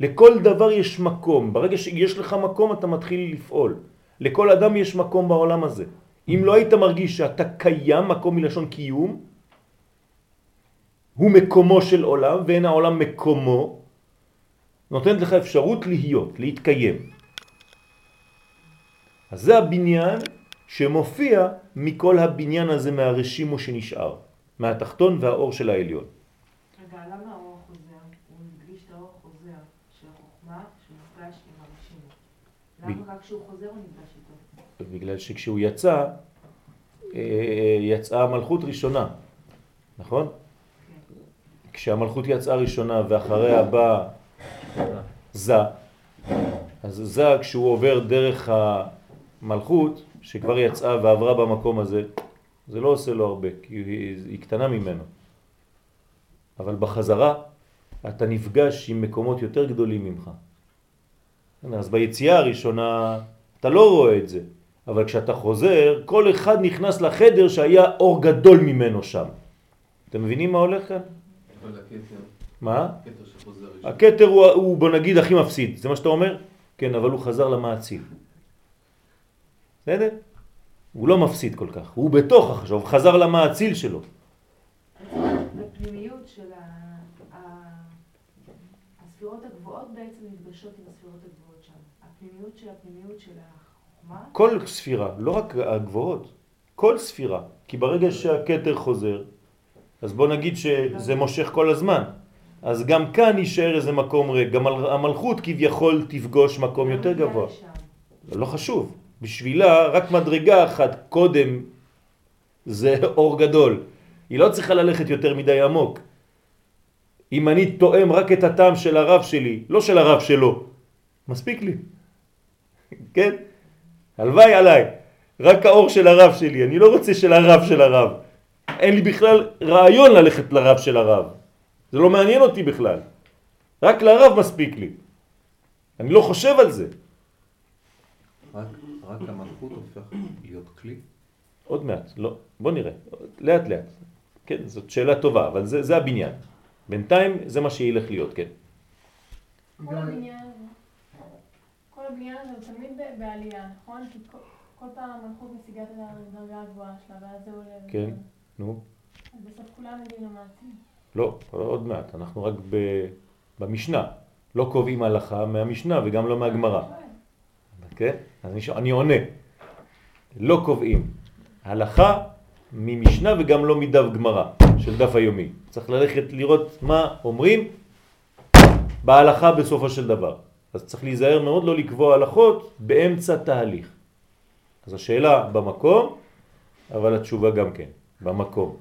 לכל דבר יש מקום. ברגע שיש לך מקום, אתה מתחיל לפעול. לכל אדם יש מקום בעולם הזה. אם לא היית מרגיש שאתה קיים, מקום מלשון קיום, הוא מקומו של עולם, ואין העולם מקומו, נותנת לך אפשרות להיות, להתקיים. אז זה הבניין שמופיע מכל הבניין הזה מהרשימו שנשאר, מהתחתון והאור של העליון. רגע, למה האור החוזר? הוא מדגיש את האור החוזר של החוכמה שנפגש עם הרשימו. למה רק כשהוא חוזר הוא נפגש איתו? בגלל שכשהוא יצא, אה, יצאה המלכות ראשונה, נכון? כשהמלכות יצאה ראשונה ואחריה בא זה, אז זה כשהוא עובר דרך המלכות שכבר יצאה ועברה במקום הזה, זה לא עושה לו הרבה, כי היא, היא קטנה ממנו. אבל בחזרה אתה נפגש עם מקומות יותר גדולים ממך. אז ביציאה הראשונה אתה לא רואה את זה, אבל כשאתה חוזר, כל אחד נכנס לחדר שהיה אור גדול ממנו שם. אתם מבינים מה הולך כאן? מה? הכתר הוא, הוא בוא נגיד הכי מפסיד, זה מה שאתה אומר? כן, אבל הוא חזר למעציל. בסדר? הוא לא מפסיד כל כך, הוא בתוך הוא חזר למעציל שלו. בפנימיות של הספירות הגבוהות בעצם נפגשות עם הספירות הגבוהות שם. הפנימיות של הפנימיות של החוכמה, כל ספירה, לא רק הגבוהות, כל ספירה. כי ברגע שהכתר חוזר, אז בוא נגיד שזה מושך כל הזמן. אז גם כאן יישאר איזה מקום ריק. גם המלכות כביכול תפגוש מקום יותר גבוה. לשם. לא חשוב. בשבילה רק מדרגה אחת קודם זה אור גדול. היא לא צריכה ללכת יותר מדי עמוק. אם אני תואם רק את הטעם של הרב שלי, לא של הרב שלו, מספיק לי. כן? הלוואי עליי. רק האור של הרב שלי, אני לא רוצה של הרב של הרב. אין לי בכלל רעיון ללכת לרב של הרב. זה לא מעניין אותי בכלל. רק לרב מספיק לי. אני לא חושב על זה. רק, רק המלכות הופך להיות כלי? עוד מעט, לא. בוא נראה. לאט לאט. כן, זאת שאלה טובה, אבל זה, זה הבניין. בינתיים זה מה שילך להיות, כן. כל הבניין הזה, כל הבניין הזה הוא תמיד בעלייה, נכון? כי כל- כל פעם המלכות משיגה את הדרגה הגבוהה שלה, ואז זה עולה. כן. נו. בסוף כולם מגיעים למעטים. לא, עוד מעט. אנחנו רק ב, במשנה. לא קובעים הלכה מהמשנה וגם לא מהגמרא. כן? אז אני, אני עונה. לא קובעים הלכה ממשנה וגם לא מדף גמרא של דף היומי. צריך ללכת לראות מה אומרים בהלכה בסופו של דבר. אז צריך להיזהר מאוד לא לקבוע הלכות באמצע תהליך. אז השאלה במקום, אבל התשובה גם כן, במקום.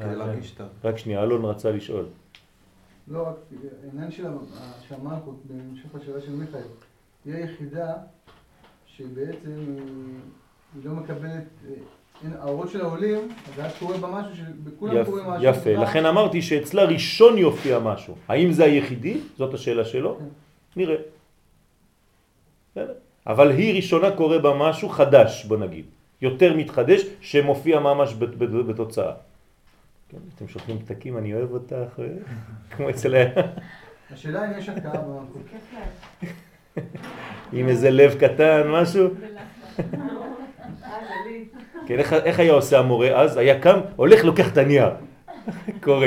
אה, ה... רק שנייה, אלון רצה לשאול. לא, רק העניין של המ- של המלכות, בהמשך לשאלה של מיכאל, היא היחידה שבעצם היא לא מקבלת, האורות של העולים, אז היה קורה בה משהו, שבכולם יפ, קורה משהו. יפה, לכן אמרתי שאצלה ראשון יופיע משהו. האם זה היחידי? זאת השאלה שלו? כן. נראה. אבל היא ראשונה קורה בה משהו חדש, בוא נגיד. יותר מתחדש, שמופיע ממש בת- בת- בתוצאה. כן, אתם שולחים פתקים, אני אוהב אותך, אה? כמו אצל ה... השאלה אם יש הכאה. עם איזה לב קטן, משהו. כן, איך, איך היה עושה המורה אז? היה קם, הולך, לוקח את הנייר. קורא.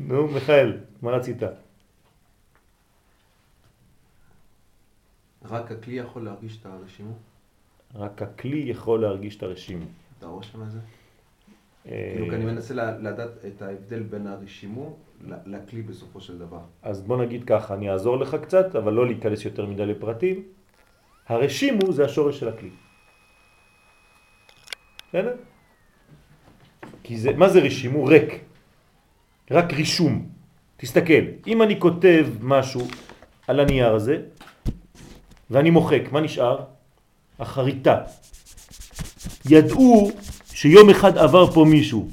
נו, מיכאל, מה רצית? רק הכלי יכול להרגיש את הרשימות? רק הכלי יכול להרגיש את הרשימו. אתה את זה? אה, כאילו, כי אני מנסה לדעת את ההבדל בין הרשימו לכלי בסופו של דבר. אז בוא נגיד ככה, אני אעזור לך קצת, אבל לא להיכנס יותר מדי לפרטים. הרשימו זה השורש של הכלי. בסדר? כי זה, מה זה רשימו? ריק. רק רישום. תסתכל, אם אני כותב משהו על הנייר הזה, ואני מוחק, מה נשאר? החריטה. ידעו שיום אחד עבר פה מישהו.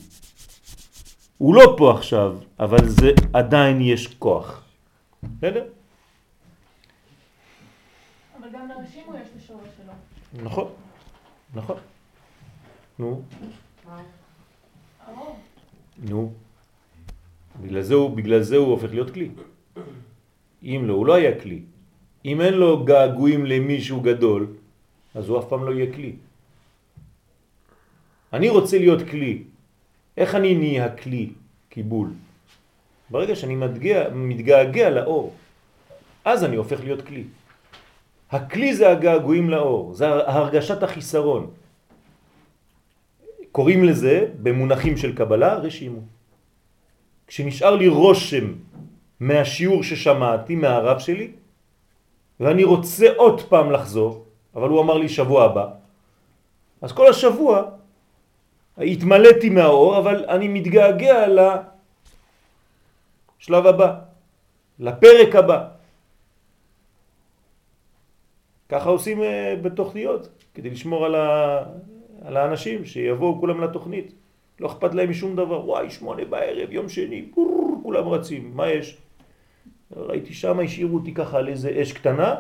הוא לא פה עכשיו, אבל זה עדיין יש כוח. בסדר? אבל גם לרשימו יש את השורש שלו. נכון, נכון. נו, מה? הרוב. נו. בגלל זה, הוא, בגלל זה הוא הופך להיות כלי. אם לא, הוא לא היה כלי. אם אין לו געגועים למישהו גדול, אז הוא אף פעם לא יהיה כלי. אני רוצה להיות כלי. איך אני נהיה כלי? קיבול. ברגע שאני מתגע, מתגעגע לאור, אז אני הופך להיות כלי. הכלי זה הגעגועים לאור, זה הרגשת החיסרון. קוראים לזה, במונחים של קבלה, רשימו. כשנשאר לי רושם מהשיעור ששמעתי מהרב שלי, ואני רוצה עוד פעם לחזור, אבל הוא אמר לי שבוע הבא, אז כל השבוע התמלאתי מהאור, אבל אני מתגעגע לשלב הבא, לפרק הבא. ככה עושים אה, בתוכניות, כדי לשמור על, ה... על האנשים שיבואו כולם לתוכנית. לא אכפת להם משום דבר, וואי, שמונה בערב, יום שני, כולם רצים, מה יש? ראיתי שם, השאירו אותי ככה על איזה אש קטנה,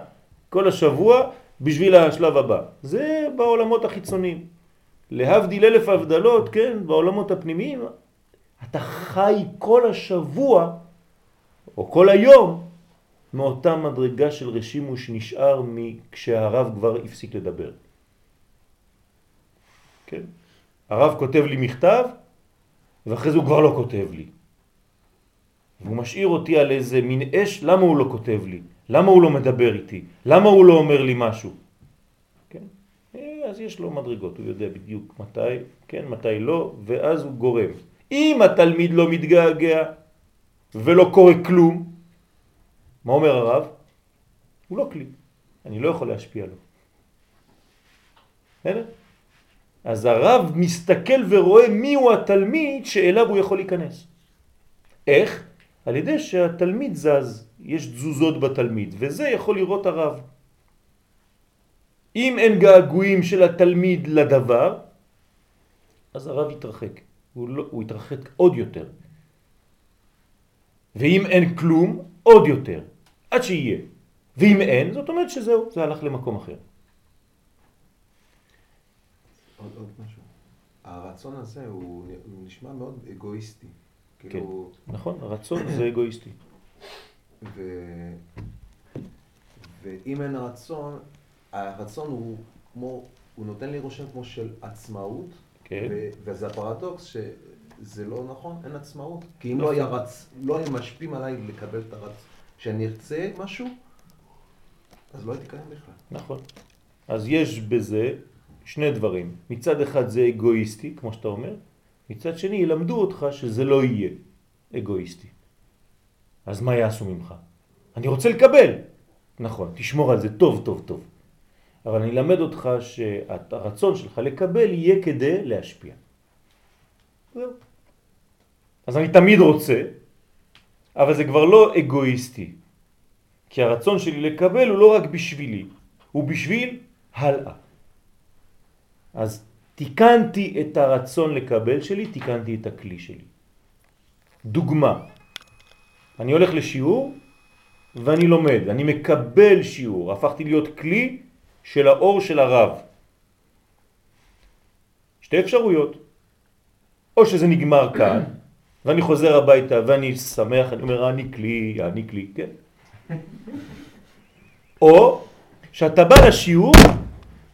כל השבוע, בשביל השלב הבא. זה בעולמות החיצוניים. להבדיל אלף הבדלות, כן, בעולמות הפנימיים, אתה חי כל השבוע, או כל היום, מאותה מדרגה של רשימו שנשאר כשהרב כבר הפסיק לדבר. כן? הרב כותב לי מכתב, ואחרי זה הוא כבר לא כותב לי. והוא משאיר אותי על איזה מין אש, למה הוא לא כותב לי? למה הוא לא מדבר איתי? למה הוא לא אומר לי משהו? כן? אה, אז יש לו מדרגות, הוא יודע בדיוק מתי, כן, מתי לא, ואז הוא גורם. אם התלמיד לא מתגעגע ולא קורה כלום, מה אומר הרב? הוא לא כלי, אני לא יכול להשפיע לו. בסדר? אז הרב מסתכל ורואה מי הוא התלמיד שאליו הוא יכול להיכנס. איך? על ידי שהתלמיד זז, יש תזוזות בתלמיד, וזה יכול לראות הרב. אם אין געגועים של התלמיד לדבר, אז הרב יתרחק, הוא, לא, הוא יתרחק עוד יותר. ואם אין כלום, עוד יותר, עד שיהיה. ואם אין, זאת אומרת שזהו, זה הלך למקום אחר. עוד, עוד משהו. הרצון הזה הוא הוא נשמע מאוד אגואיסטי. כאילו, נכון, הרצון זה אגואיסטי. ו... ואם אין רצון, הרצון הוא כמו, הוא נותן לי רושם כמו של עצמאות, כן. ו... וזה הפרדוקס שזה לא נכון, אין עצמאות. כי אם נכון. לא היה רצ... לא היה משפיעים עליי לקבל את הרצ... שאני ארצה משהו, אז לא הייתי קיים בכלל. נכון. אז יש בזה שני דברים. מצד אחד זה אגואיסטי, כמו שאתה אומר, מצד שני ילמדו אותך שזה לא יהיה אגואיסטי. אז מה יעשו ממך? אני רוצה לקבל. נכון, תשמור על זה טוב טוב טוב. אבל אני אלמד אותך שהרצון שלך לקבל יהיה כדי להשפיע. זהו. אז אני תמיד רוצה, אבל זה כבר לא אגואיסטי. כי הרצון שלי לקבל הוא לא רק בשבילי, הוא בשביל הלאה. אז תיקנתי את הרצון לקבל שלי, תיקנתי את הכלי שלי. דוגמה, אני הולך לשיעור ואני לומד, אני מקבל שיעור, הפכתי להיות כלי של האור של הרב. שתי אפשרויות, או שזה נגמר כאן, ואני חוזר הביתה ואני שמח, אני אומר, העניק לי, יעניק לי, כן. או שאתה בא לשיעור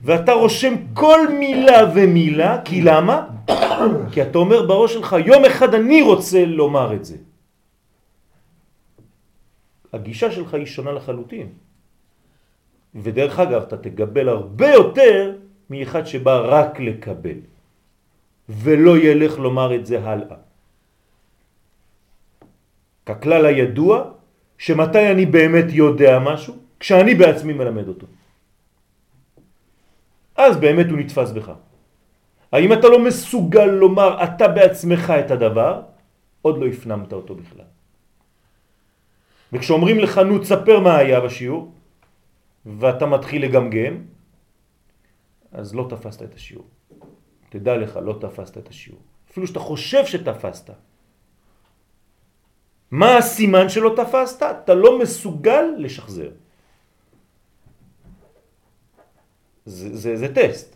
ואתה רושם כל מילה ומילה, כי למה? כי אתה אומר בראש שלך, יום אחד אני רוצה לומר את זה. הגישה שלך היא שונה לחלוטין. ודרך אגב, אתה תקבל הרבה יותר מאחד שבא רק לקבל, ולא ילך לומר את זה הלאה. ככלל הידוע, שמתי אני באמת יודע משהו? כשאני בעצמי מלמד אותו. אז באמת הוא נתפס בך. האם אתה לא מסוגל לומר אתה בעצמך את הדבר, עוד לא הפנמת אותו בכלל. וכשאומרים לך נו תספר מה היה בשיעור, ואתה מתחיל לגמגם, אז לא תפסת את השיעור. תדע לך, לא תפסת את השיעור. אפילו שאתה חושב שתפסת. מה הסימן שלא תפסת? אתה לא מסוגל לשחזר. זה, זה, זה טסט.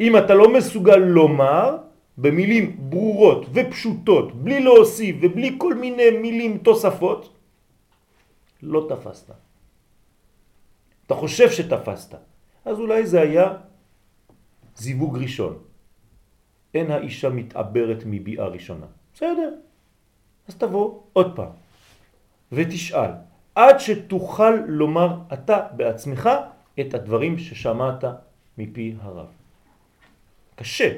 אם אתה לא מסוגל לומר במילים ברורות ופשוטות, בלי להוסיף ובלי כל מיני מילים תוספות, לא תפסת. אתה חושב שתפסת. אז אולי זה היה זיווג ראשון. אין האישה מתעברת מביאה ראשונה. בסדר. אז תבוא עוד פעם ותשאל, עד שתוכל לומר אתה בעצמך את הדברים ששמעת מפי הרב. קשה,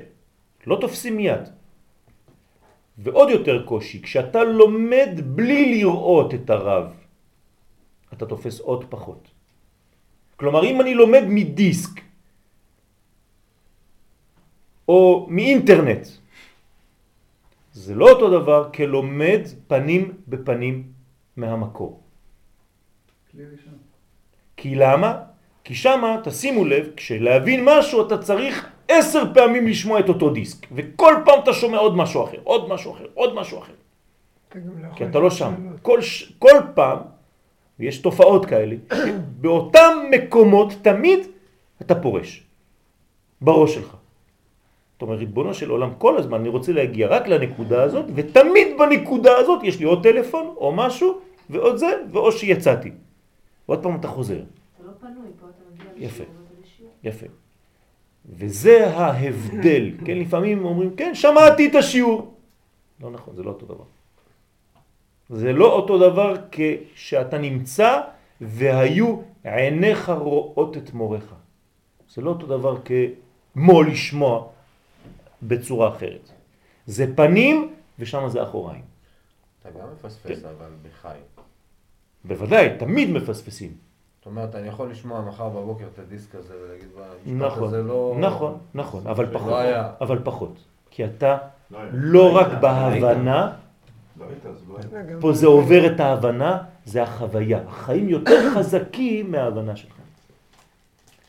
לא תופסים מיד. ועוד יותר קושי, כשאתה לומד בלי לראות את הרב, אתה תופס עוד פחות. כלומר, אם אני לומד מדיסק או מאינטרנט, זה לא אותו דבר כלומד פנים בפנים מהמקור. כי למה? כי שמה, תשימו לב, כשלהבין משהו אתה צריך עשר פעמים לשמוע את אותו דיסק, וכל פעם אתה שומע עוד משהו אחר, עוד משהו אחר, עוד משהו אחר. לא כי אתה לא שם. כל, כל פעם, ויש תופעות כאלה, באותם מקומות תמיד אתה פורש, בראש שלך. זאת אומרת, ריבונו של עולם, כל הזמן אני רוצה להגיע רק לנקודה הזאת, ותמיד בנקודה הזאת יש לי עוד טלפון, או משהו, ועוד זה, ואו שיצאתי. ועוד פעם אתה חוזר. פנוי, פה אתה מגיע יפה. יפה. וזה ההבדל, כן? לפעמים אומרים, כן, שמעתי את השיעור. לא נכון, זה לא אותו דבר. זה לא אותו דבר כשאתה נמצא והיו עיניך רואות את מורך. זה לא אותו דבר כמו לשמוע בצורה אחרת. זה פנים ושם זה אחוריים. אתה גם מפספס כן. אבל בחי. בוודאי, תמיד מפספסים. זאת אומרת, אני יכול לשמוע מחר בבוקר את הדיסק הזה ולהגיד, "וואי, המשפט נכון, הזה לא... נכון, נכון, אבל שלא פחות, היה. אבל פחות. כי אתה לא היה. לא רק היית, בהבנה, לא לא פה זה עובר את ההבנה, זה החוויה. החיים יותר חזקים מההבנה שלך.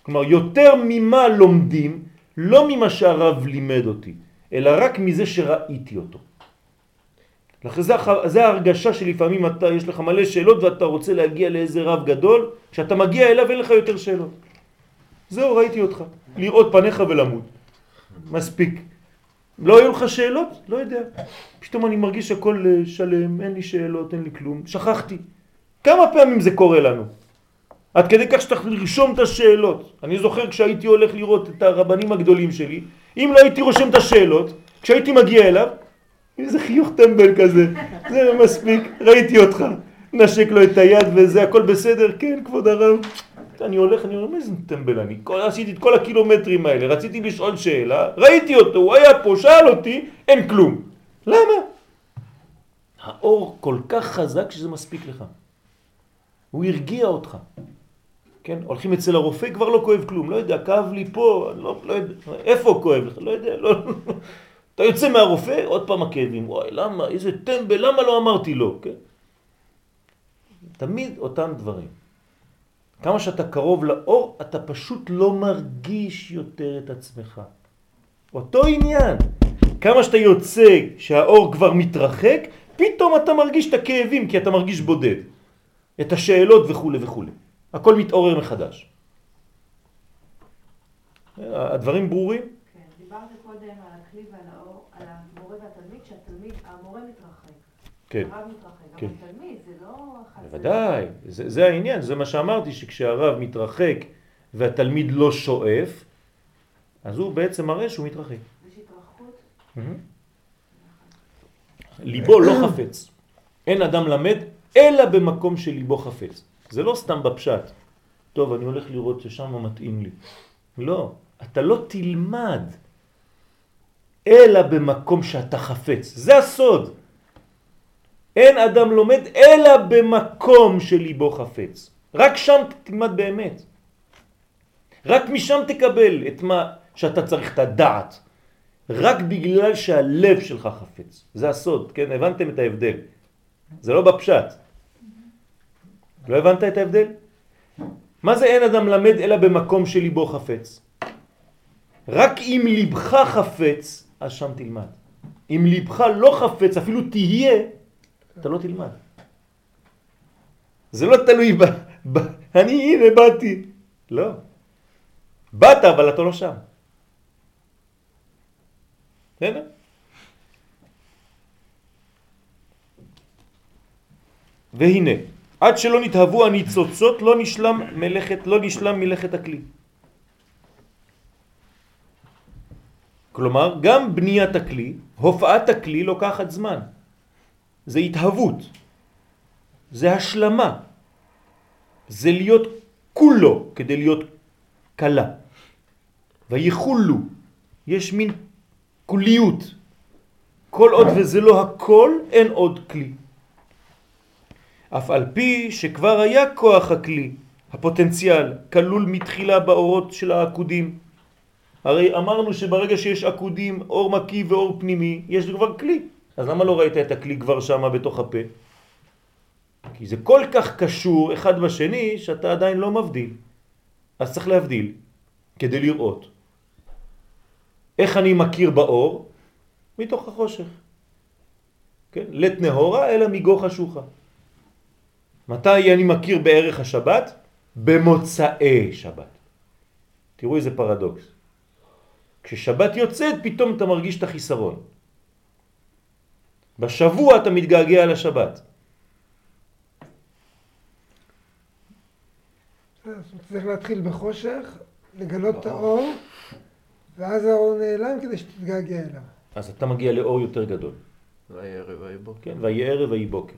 כלומר, יותר ממה לומדים, לא ממה שהרב לימד אותי, אלא רק מזה שראיתי אותו. לכן זה, זה ההרגשה שלפעמים אתה, יש לך מלא שאלות ואתה רוצה להגיע לאיזה רב גדול, כשאתה מגיע אליו אין לך יותר שאלות. זהו, ראיתי אותך. לראות פניך ולמות. מספיק. לא היו לך שאלות? לא יודע. פתאום אני מרגיש הכל אה, שלם, אין לי שאלות, אין לי כלום. שכחתי. כמה פעמים זה קורה לנו? עד כדי כך שצריך לרשום את השאלות. אני זוכר כשהייתי הולך לראות את הרבנים הגדולים שלי, אם לא הייתי רושם את השאלות, כשהייתי מגיע אליו, איזה חיוך טמבל כזה, זה מספיק, ראיתי אותך, נשק לו את היד וזה, הכל בסדר, כן, כבוד הרב. אני הולך, אני אומר, מה איזה טמבל אני? עשיתי את כל הקילומטרים האלה, רציתי לשאול שאלה, ראיתי אותו, הוא היה פה, שאל אותי, אין כלום. למה? האור כל כך חזק שזה מספיק לך. הוא הרגיע אותך. כן, הולכים אצל הרופא, כבר לא כואב כלום, לא יודע, כאב לי פה, לא, לא יודע, איפה כואב לך, לא יודע, לא, אתה יוצא מהרופא, עוד פעם הכאבים, וואי, למה, איזה טמבל, למה לא אמרתי לו, כן? תמיד אותם דברים. כמה שאתה קרוב לאור, אתה פשוט לא מרגיש יותר את עצמך. אותו עניין. כמה שאתה יוצא, שהאור כבר מתרחק, פתאום אתה מרגיש את הכאבים, כי אתה מרגיש בודד. את השאלות וכו' וכו'. הכל מתעורר מחדש. הדברים ברורים? כן, דיברת קודם על הכלי ועל האור, על המורה מתרחק הרב מתרחק, כן. אבל תלמיד, זה לא. בוודאי, זה, זה העניין, זה מה שאמרתי, שכשהרב מתרחק והתלמיד לא שואף, אז הוא בעצם מראה שהוא מתרחק. יש התרחקות. ליבו לא חפץ. אין אדם למד אלא במקום שליבו חפץ. זה לא סתם בפשט. טוב, אני הולך לראות ששם מתאים לי. לא, אתה לא תלמד אלא במקום שאתה חפץ. זה הסוד. אין אדם לומד אלא במקום שליבו חפץ. רק שם תלמד באמת. רק משם תקבל את מה שאתה צריך את הדעת. רק בגלל שהלב שלך חפץ. זה הסוד, כן? הבנתם את ההבדל. זה לא בפשט. לא הבנת את ההבדל? מה זה אין אדם למד אלא במקום שליבו חפץ? רק אם ליבך חפץ, אז שם תלמד. אם ליבך לא חפץ, אפילו תהיה, אתה לא תלמד. זה לא תלוי ב... ב אני הנה באתי. לא. באת אבל אתה לא שם. בסדר? והנה, עד שלא נתהוו הניצוצות לא נשלם מלאכת, לא נשלם מלאכת הכלי. כלומר, גם בניית הכלי, הופעת הכלי לוקחת זמן. זה התהוות, זה השלמה, זה להיות כולו כדי להיות קלה. ויחולו, יש מין כוליות. כל עוד וזה לא הכל, אין עוד כלי. אף על פי שכבר היה כוח הכלי, הפוטנציאל, כלול מתחילה באורות של העקודים. הרי אמרנו שברגע שיש עקודים, אור מקי ואור פנימי, יש כבר כלי. אז למה לא ראית את הכלי כבר שמה בתוך הפה? כי זה כל כך קשור אחד בשני שאתה עדיין לא מבדיל. אז צריך להבדיל כדי לראות. איך אני מכיר באור? מתוך החושך. כן? לת נהורה אלא מגו חשוכה. מתי אני מכיר בערך השבת? במוצאי שבת. תראו איזה פרדוקס. כששבת יוצאת פתאום אתה מרגיש את החיסרון. בשבוע אתה מתגעגע לשבת. צריך להתחיל בחושך, לגלות את האור, ואז האור נעלם כדי שתתגעגע אליו. אז אתה מגיע לאור יותר גדול. ויהי ערב ויהי בוקר. כן, ויהי ערב ויהי בוקר.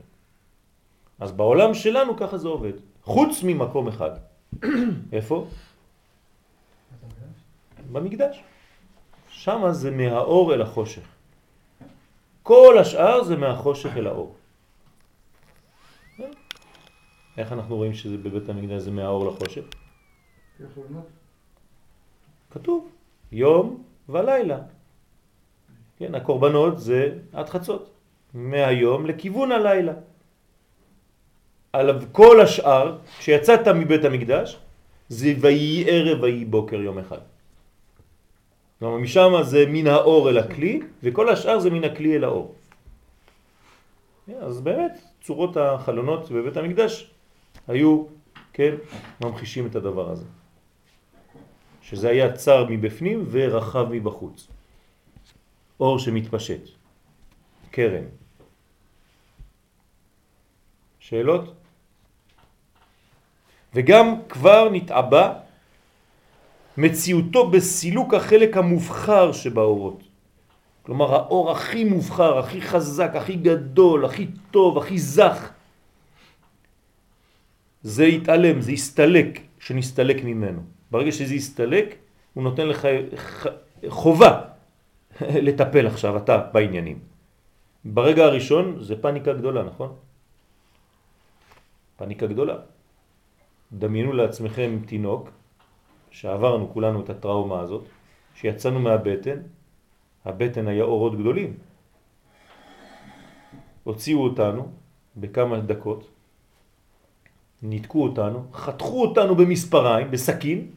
אז בעולם שלנו ככה זה עובד. חוץ ממקום אחד. איפה? במקדש. שם זה מהאור אל החושך. כל השאר זה מהחושך אל האור. איך אנחנו רואים שזה בבית המקדש זה מהאור לחושך? כתוב, יום ולילה. כן, הקורבנות זה עד חצות, מהיום לכיוון הלילה. על כל השאר, כשיצאת מבית המקדש, זה ויהי ערב ויהי בוקר יום אחד. כלומר, משם זה מן האור אל הכלי, וכל השאר זה מן הכלי אל האור. אז באמת, צורות החלונות בבית המקדש היו, כן, ממחישים את הדבר הזה. שזה היה צר מבפנים ורחב מבחוץ. אור שמתפשט. קרן. שאלות? וגם כבר נתעבה מציאותו בסילוק החלק המובחר שבאורות. כלומר האור הכי מובחר, הכי חזק, הכי גדול, הכי טוב, הכי זך. זה יתעלם, זה יסתלק, שנסתלק ממנו. ברגע שזה יסתלק, הוא נותן לך חובה לטפל עכשיו, אתה, בעניינים. ברגע הראשון זה פניקה גדולה, נכון? פניקה גדולה. דמיינו לעצמכם תינוק, שעברנו כולנו את הטראומה הזאת, שיצאנו מהבטן, הבטן היה אורות גדולים. הוציאו אותנו בכמה דקות, ניתקו אותנו, חתכו אותנו במספריים, בסכין,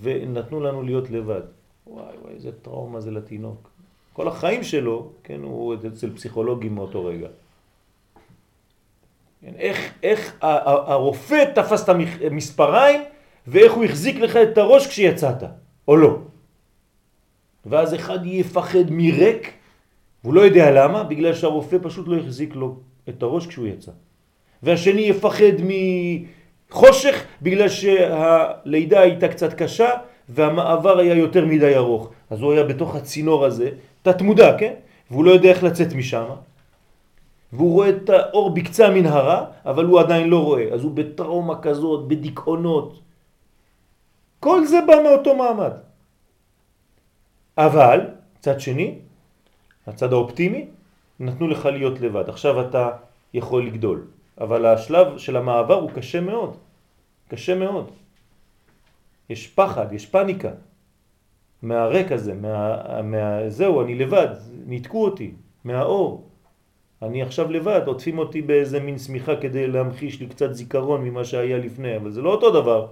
ונתנו לנו להיות לבד. וואי וואי, איזה טראומה זה לתינוק. כל החיים שלו, כן, הוא אצל פסיכולוגים מאותו רגע. כן, איך, איך הרופא תפס את המספריים ואיך הוא החזיק לך את הראש כשיצאת, או לא. ואז אחד יפחד מריק והוא לא יודע למה, בגלל שהרופא פשוט לא החזיק לו את הראש כשהוא יצא. והשני יפחד מחושך בגלל שהלידה הייתה קצת קשה והמעבר היה יותר מדי ארוך. אז הוא היה בתוך הצינור הזה, תת מודע, כן? והוא לא יודע איך לצאת משם. והוא רואה את האור בקצה המנהרה, אבל הוא עדיין לא רואה. אז הוא בטראומה כזאת, בדיכאונות. כל זה בא מאותו מעמד. אבל, צד שני, הצד האופטימי, נתנו לך להיות לבד. עכשיו אתה יכול לגדול. אבל השלב של המעבר הוא קשה מאוד. קשה מאוד. יש פחד, יש פניקה. מהרק הזה, מה, מה... זהו, אני לבד, ניתקו אותי, מהאור. אני עכשיו לבד, עוטפים אותי באיזה מין סמיכה כדי להמחיש לי קצת זיכרון ממה שהיה לפני, אבל זה לא אותו דבר.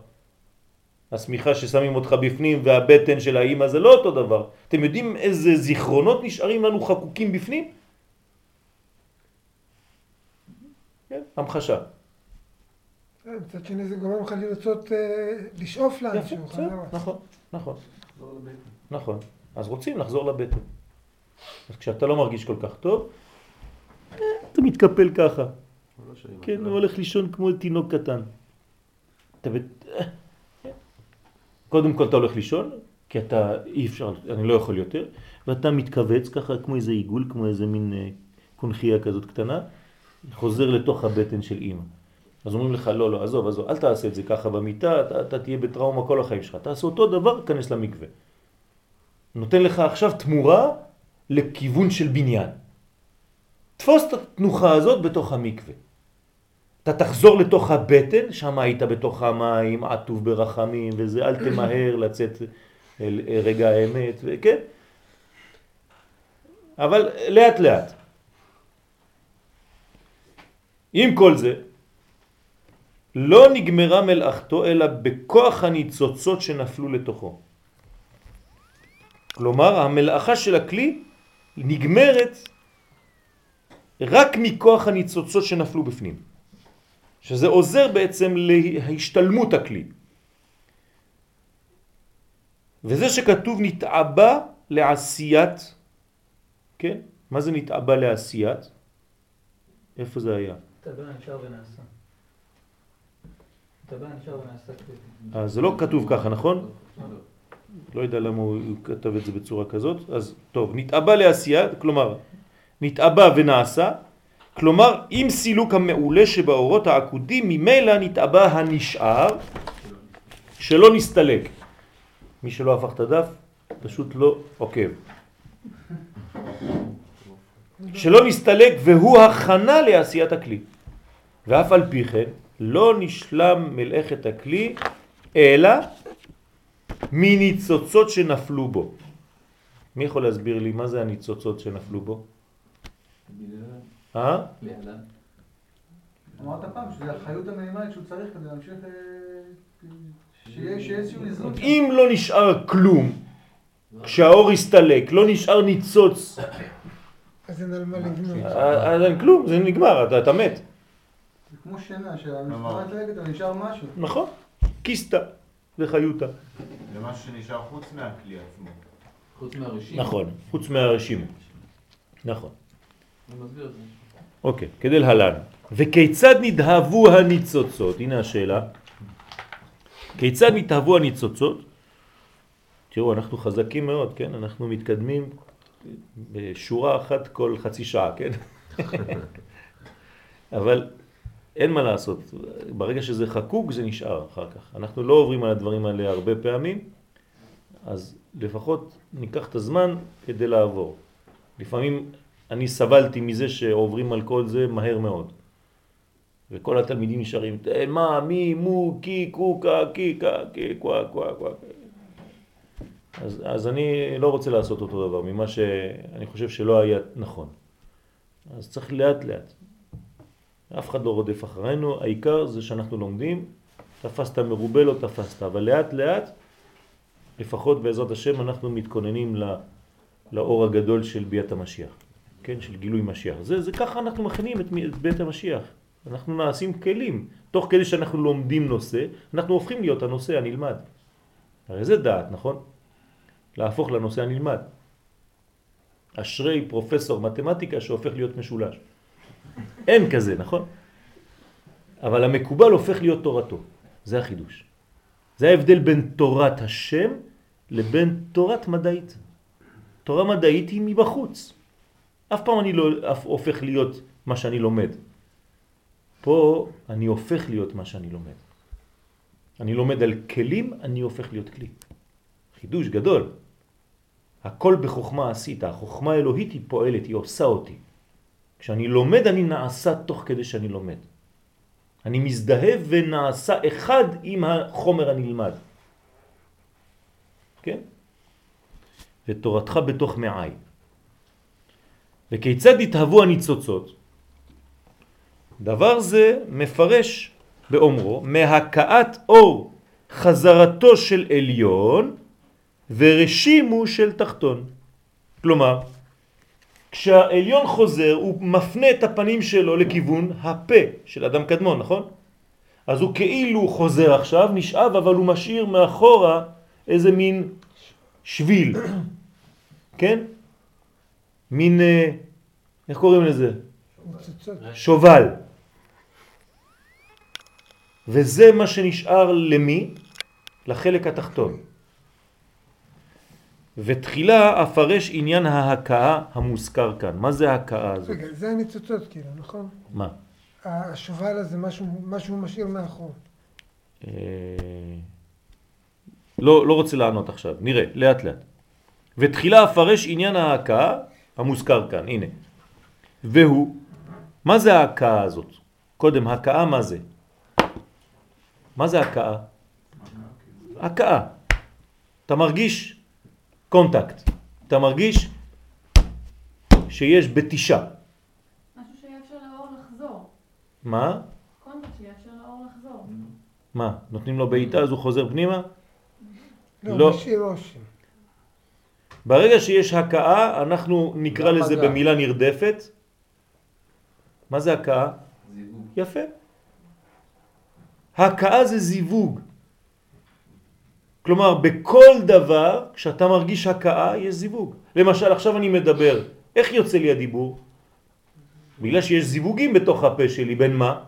הסמיכה ששמים אותך בפנים והבטן של האימא זה לא אותו דבר. אתם יודעים איזה זיכרונות נשארים לנו חקוקים בפנים? כן, המחשה. כן, מצד שני זה גורם לך לרצות אה, לשאוף לאנשהו. נכון, נכון. נכון. אז רוצים לחזור לבטן. אז כשאתה לא מרגיש כל כך טוב, אה, אתה מתקפל ככה. לא כן, הוא הולך לישון כמו תינוק קטן. קודם כל אתה הולך לישון, כי אתה אי אפשר, אני לא יכול יותר, ואתה מתכווץ ככה כמו איזה עיגול, כמו איזה מין אה, קונחייה כזאת קטנה, חוזר לתוך הבטן של אימא. אז אומרים לך, לא, לא, עזוב, עזוב, אל תעשה את זה ככה במיטה, אתה, אתה תהיה בטראומה כל החיים שלך. תעשה אותו דבר, כנס למקווה. נותן לך עכשיו תמורה לכיוון של בניין. תפוס את התנוחה הזאת בתוך המקווה. אתה תחזור לתוך הבטן, שם היית בתוך המים, עטוב ברחמים וזה, אל תמהר לצאת אל רגע האמת, וכן. אבל לאט לאט. עם כל זה, לא נגמרה מלאכתו אלא בכוח הניצוצות שנפלו לתוכו. כלומר, המלאכה של הכלי נגמרת רק מכוח הניצוצות שנפלו בפנים. שזה עוזר בעצם להשתלמות הכלי. וזה שכתוב נתעבה לעשיית, כן? מה זה נתעבה לעשיית? איפה זה היה? אז זה לא כתוב ככה, נכון? לא יודע למה הוא כתב את זה בצורה כזאת. אז טוב, נתעבה לעשייה, כלומר, נתעבה ונעשה, כלומר, עם סילוק המעולה שבאורות העקודים, ממילא נתעבה הנשאר, שלא נסתלק. מי שלא הפך את הדף, פשוט לא עוקב. שלא נסתלק והוא הכנה לעשיית הכלי. ואף על פי כן לא נשלם מלאכת הכלי אלא מניצוצות שנפלו בו. מי יכול להסביר לי מה זה הניצוצות שנפלו בו? אה? אמרת פעם שזה החיות המינימלית שהוא צריך כדי להמשיך, אה, שיהיה איזשהו איזון. אם לא נשאר כלום, כשהאור יסתלק, לא נשאר ניצוץ, אז אין על מה לבנות. אז אין כלום, זה נגמר, אתה מת. זה כמו שינה, שהמשפחה צועקת, אבל נשאר משהו. נכון, קיסטה וחיותה. זה משהו שנשאר חוץ מהכלי עצמו. חוץ מהרשימה. נכון, חוץ מהרשימה. נכון. אני מסביר את זה. אוקיי, כדי להלן. וכיצד נדהבו הניצוצות? הנה השאלה. כיצד נתהוו הניצוצות? תראו, אנחנו חזקים מאוד, כן? אנחנו מתקדמים בשורה אחת כל חצי שעה, כן? אבל אין מה לעשות, ברגע שזה חקוק זה נשאר אחר כך. אנחנו לא עוברים על הדברים האלה הרבה פעמים, אז לפחות ניקח את הזמן כדי לעבור. לפעמים אני סבלתי מזה שעוברים על כל זה מהר מאוד. וכל התלמידים נשארים, מה, מי, מו, קי, קוקה, קי, קה, קי, קווה, קווה, קווה. אז, אז אני לא רוצה לעשות אותו דבר, ממה שאני חושב שלא היה נכון. אז צריך לאט לאט. אף אחד לא רודף אחרינו, העיקר זה שאנחנו לומדים, תפסת מרובה לא תפסת, אבל לאט לאט, לפחות בעזרת השם, אנחנו מתכוננים לאור הגדול של ביאת המשיח, כן, של גילוי משיח. זה, זה ככה אנחנו מכינים את, את בית המשיח. אנחנו נעשים כלים. תוך כדי שאנחנו לומדים נושא, אנחנו הופכים להיות הנושא הנלמד. הרי זה דעת, נכון? להפוך לנושא הנלמד. אשרי פרופסור מתמטיקה שהופך להיות משולש. אין כזה, נכון? אבל המקובל הופך להיות תורתו. זה החידוש. זה ההבדל בין תורת השם לבין תורת מדעית. תורה מדעית היא מבחוץ. אף פעם אני לא הופך להיות מה שאני לומד. פה אני הופך להיות מה שאני לומד. אני לומד על כלים, אני הופך להיות כלי. חידוש גדול. הכל בחוכמה עשית, החוכמה האלוהית היא פועלת, היא עושה אותי. כשאני לומד אני נעשה תוך כדי שאני לומד. אני מזדהה ונעשה אחד עם החומר הנלמד. כן? ותורתך בתוך מעי. וכיצד התהוו הניצוצות? דבר זה מפרש באומרו מהכאת אור חזרתו של עליון ורשימו של תחתון. כלומר, כשהעליון חוזר הוא מפנה את הפנים שלו לכיוון הפה של אדם קדמון, נכון? אז הוא כאילו חוזר עכשיו, נשאב, אבל הוא משאיר מאחורה איזה מין שביל, כן? מין, אה, איך קוראים לזה? שובל. וזה מה שנשאר למי? לחלק התחתון. ותחילה אפרש עניין ההכאה המוזכר כאן. מה זה ההכאה הזאת? רגע, זה הניצוצות כאילו, נכון? מה? השובל הזה, משהו, משהו משאיר מאחור. אה, לא, לא רוצה לענות עכשיו, נראה, לאט לאט. ותחילה אפרש עניין ההכאה המוזכר כאן, הנה. והוא, מה זה ההכאה הזאת? קודם, הכאה מה זה? מה זה הכאה? הכאה. אתה מרגיש קונטקט, אתה מרגיש שיש בתישה. משהו שיאפשר לאור לחזור. מה? קונטקט שיאפשר לאור לחזור. מה? נותנים לו בעיטה אז הוא חוזר פנימה? לא, לא. משאיר רושם. ברגע שיש הכאה, אנחנו נקרא גם לזה מגע. במילה נרדפת. מה זה הכאה? זיווג. יפה. הכאה זה זיווג. כלומר, בכל דבר, כשאתה מרגיש הכאה, יש זיווג. למשל, עכשיו אני מדבר, איך יוצא לי הדיבור? בגלל שיש זיווגים בתוך הפה שלי, בין מה?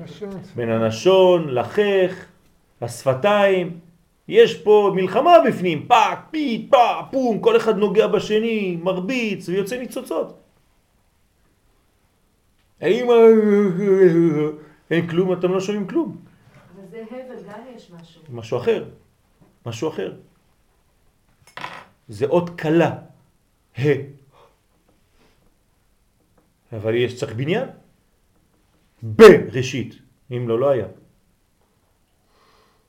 לשון. בין הנשון, לחך, השפתיים. יש פה מלחמה בפנים, פק, פית, פק, פום, כל אחד נוגע בשני, מרביץ ויוצא ניצוצות. האם... אין כלום, אתם לא שומעים כלום. אבל זה הבל, גם יש משהו. משהו אחר, משהו אחר. זה אות קלה, ה. אבל יש צריך בניין. בראשית, אם לא, לא היה.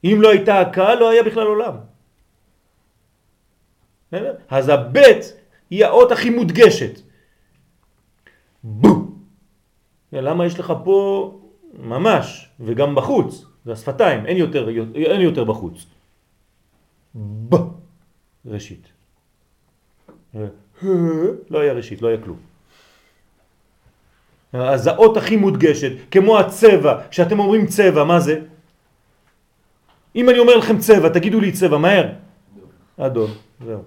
אם לא הייתה הקהל, לא היה בכלל עולם. אז הבית היא האות הכי מודגשת. בו. למה יש לך פה ממש, וגם בחוץ, זה השפתיים, אין יותר, אין יותר בחוץ. ב. ראשית. לא היה ראשית, לא היה כלום. אז האות הכי מודגשת, כמו הצבע, כשאתם אומרים צבע, מה זה? אם אני אומר לכם צבע, תגידו לי צבע, מהר. אדום, זהו.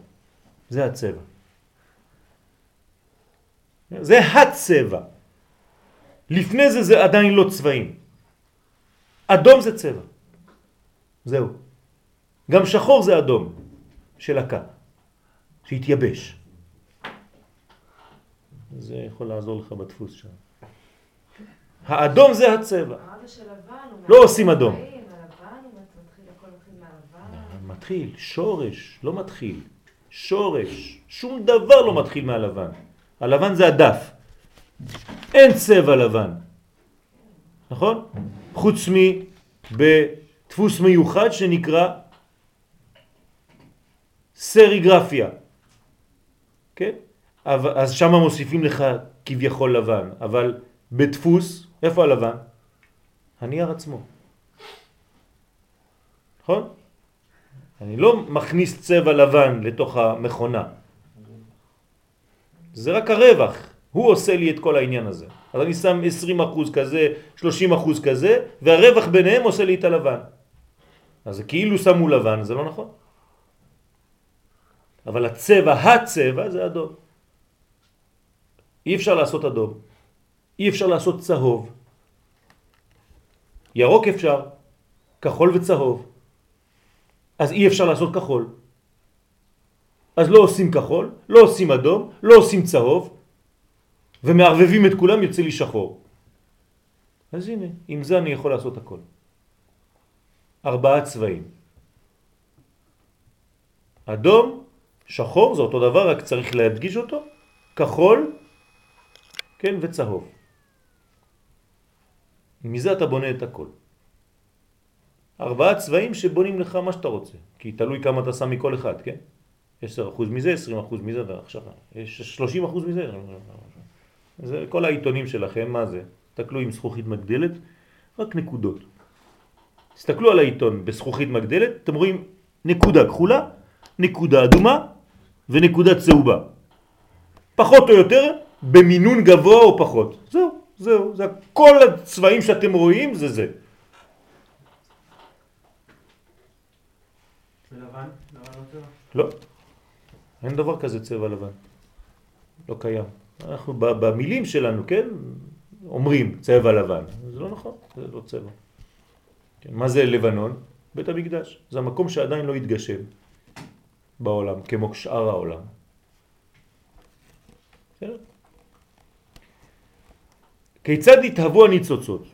זה הצבע. זה הצבע. לפני זה זה עדיין לא צבעים. אדום זה צבע. זהו. גם שחור זה אדום של הקה, שהתייבש. זה יכול לעזור לך בדפוס שם. האדום זה הצבע. לא עושים אדום. מהצבעים, הלבן הוא מתחיל, הכל מתחיל מהלבן. מתחיל, שורש, לא מתחיל. שורש, שום דבר לא מתחיל מהלבן. הלבן זה הדף. אין צבע לבן. נכון? חוץ מבדפוס מיוחד שנקרא סריגרפיה. כן? אז שם מוסיפים לך כביכול לבן, אבל בדפוס, איפה הלבן? הנייר עצמו. נכון? אני לא מכניס צבע לבן לתוך המכונה. זה רק הרווח. הוא עושה לי את כל העניין הזה. אז אני שם 20% כזה, 30% כזה, והרווח ביניהם עושה לי את הלבן. אז כאילו שמו לבן, זה לא נכון. אבל הצבע, הצבע זה אדום. אי אפשר לעשות אדום, אי אפשר לעשות צהוב. ירוק אפשר, כחול וצהוב. אז אי אפשר לעשות כחול. אז לא עושים כחול, לא עושים אדום, לא עושים צהוב, ומערבבים את כולם יוצא לי שחור. אז הנה, עם זה אני יכול לעשות הכל. ארבעה צבעים. אדום, שחור, זה אותו דבר, רק צריך להדגיש אותו, כחול, כן, וצהוב. מזה אתה בונה את הכל. ארבעה צבעים שבונים לך מה שאתה רוצה, כי תלוי כמה אתה שם מכל אחד, כן? 10% מזה, 20% מזה, ועכשיו יש 30% מזה. זה כל העיתונים שלכם, מה זה? תסתכלו עם זכוכית מגדלת, רק נקודות. תסתכלו על העיתון בזכוכית מגדלת, אתם רואים נקודה כחולה, נקודה אדומה ונקודה צהובה. פחות או יותר במינון גבוה או פחות. זהו, זהו, זה כל הצבעים שאתם רואים זה זה לבן? לבן לא אין דבר כזה צבע לבן. לא קיים. אנחנו במילים שלנו, כן, אומרים צבע לבן. זה לא נכון, זה לא צבע. כן, מה זה לבנון? בית המקדש. זה המקום שעדיין לא התגשם בעולם, כמו שאר העולם. בסדר? כיצד התהוו הניצוצות?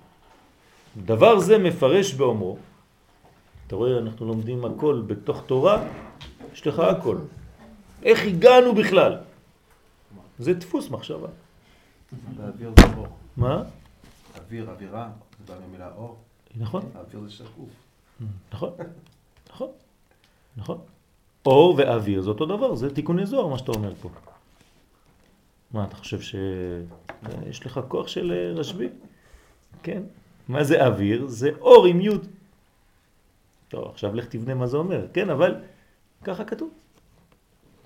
דבר זה מפרש באומרו, אתה רואה, אנחנו לומדים הכל בתוך תורה, יש לך הכל. איך הגענו בכלל? זה דפוס מחשבה. באוויר זה אור. מה? אוויר, אווירה, זה בא מהמילה אור. נכון, האוויר זה שקוף. נכון, נכון, נכון. אור ואוויר זה אותו דבר, זה תיקוני זוהר מה שאתה אומר פה. מה, אתה חושב שיש לך כוח של אה, רשב"י? כן. מה זה אוויר? זה אור עם יוד. טוב, עכשיו לך תבנה מה זה אומר, כן, אבל ככה כתוב.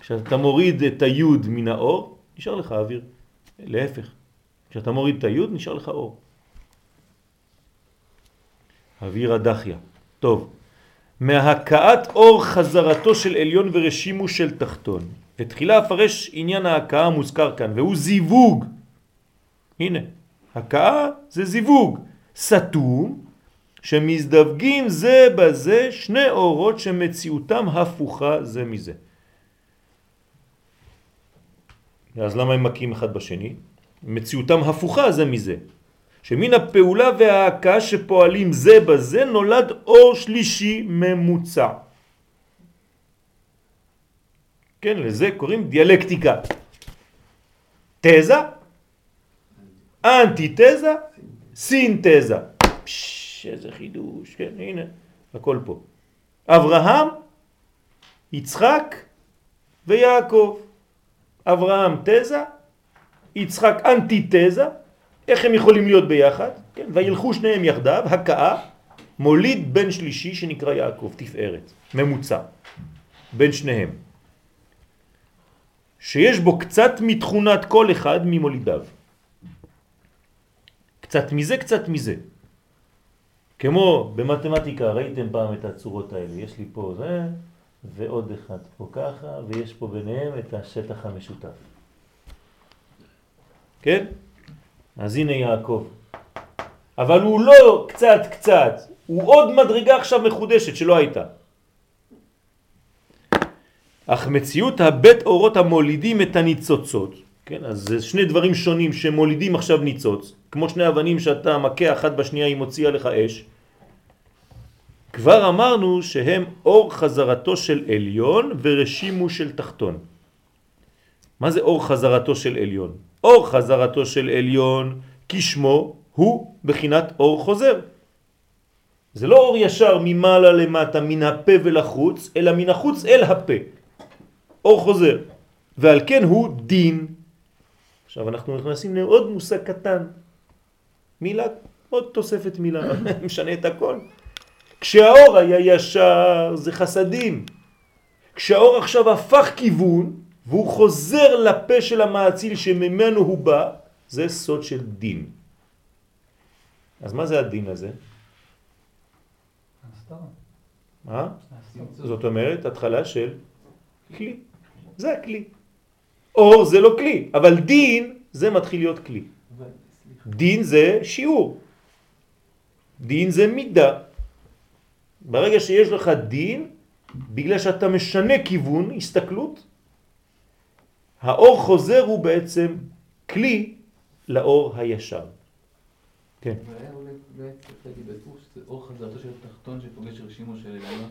כשאתה מוריד את היוד מן האור, נשאר לך אוויר. להפך, כשאתה מוריד את היוד, נשאר לך אור. אוויר הדחיה. טוב, מהכאת אור חזרתו של עליון ורשימו של תחתון. ותחילה אפרש עניין ההכאה המוזכר כאן, והוא זיווג. הנה, הכאה זה זיווג. סתום, שמזדווגים זה בזה שני אורות שמציאותם הפוכה זה מזה. אז למה הם מכים אחד בשני? מציאותם הפוכה זה מזה. שמן הפעולה וההקה שפועלים זה בזה נולד אור שלישי ממוצע. כן, לזה קוראים דיאלקטיקה. תזה, אנטיתזה, סינתזה. פש, איזה חידוש, כן, הנה, הכל פה. אברהם, יצחק ויעקב. אברהם תזה, יצחק אנטיתזה, איך הם יכולים להיות ביחד? כן, וילכו שניהם יחדיו, הכאה, מוליד בן שלישי שנקרא יעקב, תפארת, ממוצע, בין שניהם. שיש בו קצת מתכונת כל אחד ממולידיו. קצת מזה, קצת מזה. כמו במתמטיקה, ראיתם פעם את הצורות האלה, יש לי פה זה, ועוד אחד פה ככה, ויש פה ביניהם את השטח המשותף. כן? אז הנה יעקב. אבל הוא לא קצת קצת, הוא עוד מדרגה עכשיו מחודשת שלא הייתה. אך מציאות הבית אורות המולידים את הניצוצות, כן, אז זה שני דברים שונים שמולידים עכשיו ניצוץ, כמו שני אבנים שאתה מכה אחת בשנייה היא מוציאה לך אש, כבר אמרנו שהם אור חזרתו של עליון ורשימו של תחתון. מה זה אור חזרתו של עליון? אור חזרתו של עליון כשמו הוא בחינת אור חוזר. זה לא אור ישר ממעלה למטה מן הפה ולחוץ, אלא מן החוץ אל הפה. אור חוזר. ועל כן הוא דין. עכשיו אנחנו נכנסים לעוד מושג קטן. מילה, עוד תוספת מילה, משנה את הכל. כשהאור היה ישר זה חסדים. כשהאור עכשיו הפך כיוון והוא חוזר לפה של המעציל שממנו הוא בא, זה סוד של דין. אז מה זה הדין הזה? זאת אומרת, התחלה של כלי. זה הכלי. אור זה לא כלי, אבל דין זה מתחיל להיות כלי. דין זה שיעור. דין זה מידה. ברגע שיש לך דין, בגלל שאתה משנה כיוון, הסתכלות, האור חוזר הוא בעצם כלי לאור הישר. כן. אור חזרתו של התחתון שפוגש רשימו של עליון.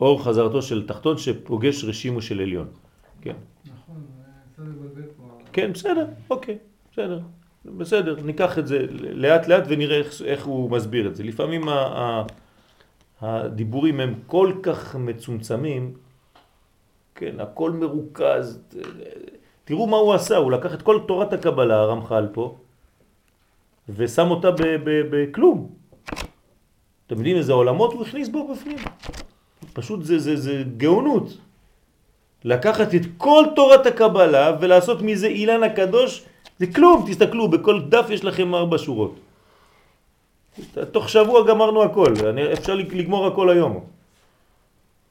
אור חזרתו של תחתון שפוגש רשימו של עליון. כן. נכון, קצת לבלבל פה. כן, בסדר, אוקיי, בסדר. בסדר, ניקח את זה לאט לאט ונראה איך, איך הוא מסביר את זה. לפעמים ה, ה, הדיבורים הם כל כך מצומצמים, כן, הכל מרוכז. תראו מה הוא עשה, הוא לקח את כל תורת הקבלה, הרמח"ל פה, ושם אותה בכלום. אתם יודעים איזה עולמות הוא הכניס בו בפנים? פשוט זה, זה, זה גאונות. לקחת את כל תורת הקבלה ולעשות מזה אילן הקדוש, זה כלום, תסתכלו, בכל דף יש לכם ארבע שורות. תוך שבוע גמרנו הכל, אני- אפשר לגמור הכל היום.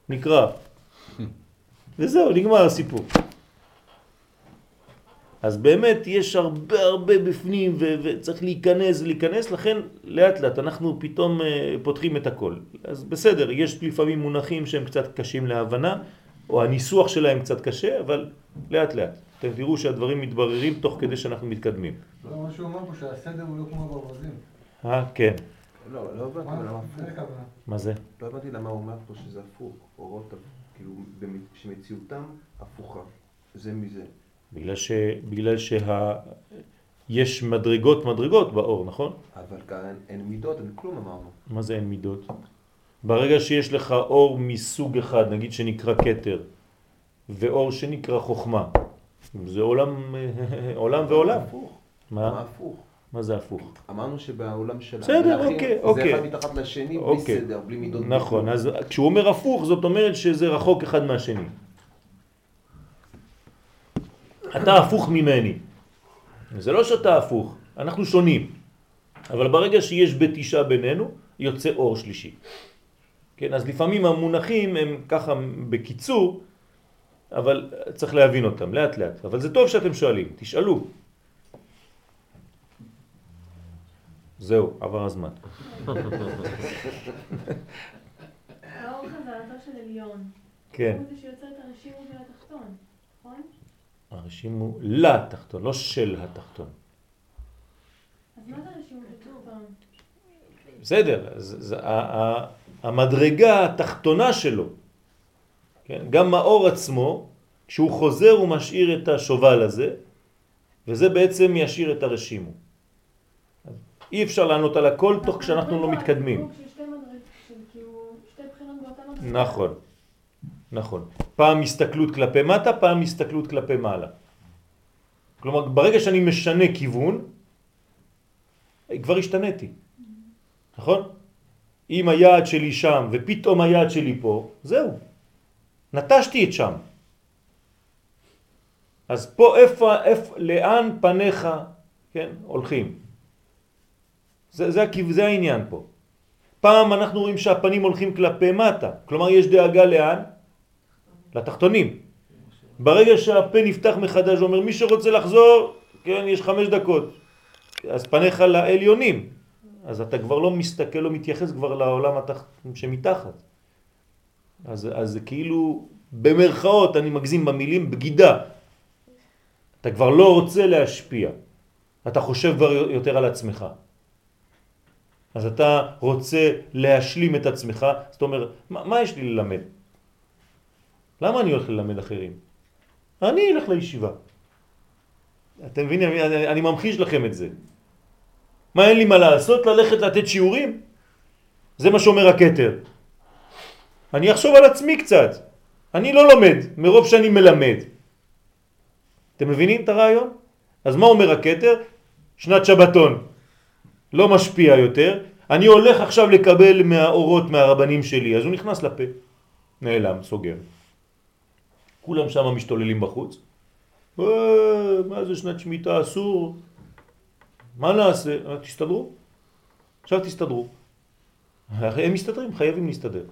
נקרא. וזהו, נגמר הסיפור. אז באמת יש הרבה הרבה בפנים וצריך להיכנס, להיכנס, לכן לאט לאט אנחנו פתאום אה, פותחים את הכל. אז בסדר, יש לפעמים מונחים שהם קצת קשים להבנה, או הניסוח שלהם קצת קשה, אבל לאט לאט. אתם תראו שהדברים מתבררים תוך כדי שאנחנו מתקדמים. לא, מה שהוא אומר פה שהסדר הוא לא כמו ברווזים. אה, כן. לא, לא הבנתי מה? למה זה הפוך. מה זה? לא הבנתי למה הוא אומר פה שזה הפוך. אורות, כאילו, שמציאותם הפוכה. זה מזה. בגלל ש... בגלל שה... יש מדרגות מדרגות באור, נכון? אבל כאן אין מידות, אין כלום אמרנו. מה זה אין מידות? ברגע שיש לך אור מסוג אחד, נגיד שנקרא כתר, ואור שנקרא חוכמה, זה עולם, עולם ועולם. הפוך. מה? הפוך? מה זה הפוך? אמרנו שבעולם של בסדר, המלאכים, אוקיי, זה אוקיי. אחד מתחת לשני, בלי אוקיי. סדר, בלי מידות. נכון, אז כשהוא אומר הפוך, זאת אומרת שזה רחוק אחד מהשני. אתה הפוך ממני. זה לא שאתה הפוך, אנחנו שונים. אבל ברגע שיש בתישה בינינו, יוצא אור שלישי. כן, אז לפעמים המונחים הם ככה בקיצור, אבל צריך להבין אותם לאט לאט. אבל זה טוב שאתם שואלים, תשאלו. זהו, עבר הזמן. האור חזרתו של עליון. כן. הוא זה שיוצר את הרשימו התחתון, נכון? הרשים הוא לתחתון, לא של התחתון. אז מה זה הרשימו התחתון? בסדר, אז, אז, ה- ה- המדרגה התחתונה שלו, כן? גם האור עצמו, כשהוא חוזר הוא משאיר את השובל הזה, וזה בעצם ישאיר את הרשימו. אי אפשר לענות על הכל תוך כשאנחנו לא מתקדמים. נכון, נכון. פעם הסתכלות כלפי מטה, פעם הסתכלות כלפי מעלה. כלומר, ברגע שאני משנה כיוון, כבר השתניתי. נכון? אם היעד שלי שם ופתאום היעד שלי פה, זהו. נטשתי את שם. אז פה איפה, איפה, לאן פניך, כן, הולכים. זה, זה, זה העניין פה. פעם אנחנו רואים שהפנים הולכים כלפי מטה, כלומר יש דאגה לאן? לתחתונים. ברגע שהפה נפתח מחדש ואומר מי שרוצה לחזור, כן, יש חמש דקות. אז פניך לעליונים. אז אתה כבר לא מסתכל, לא מתייחס כבר לעולם התח... שמתחת. אז, אז כאילו, במרכאות, אני מגזים במילים, בגידה. אתה כבר לא רוצה להשפיע. אתה חושב כבר יותר על עצמך. אז אתה רוצה להשלים את עצמך, זאת אומרת, מה, מה יש לי ללמד? למה אני הולך ללמד אחרים? אני אלך לישיבה. אתם מבינים? אני, אני, אני ממחיש לכם את זה. מה אין לי מה לעשות? ללכת לתת שיעורים? זה מה שאומר הכתר. אני אחשוב על עצמי קצת. אני לא לומד, מרוב שאני מלמד. אתם מבינים את הרעיון? אז מה אומר הכתר? שנת שבתון. לא משפיע יותר. אני הולך עכשיו לקבל מהאורות מהרבנים שלי, אז הוא נכנס לפה. נעלם, סוגר. כולם שם משתוללים בחוץ. "אה, מה זה שנת שמיטה אסור? מה נעשה? "אה, תסתדרו. עכשיו תסתדרו. הם מסתדרים, חייבים להסתדר.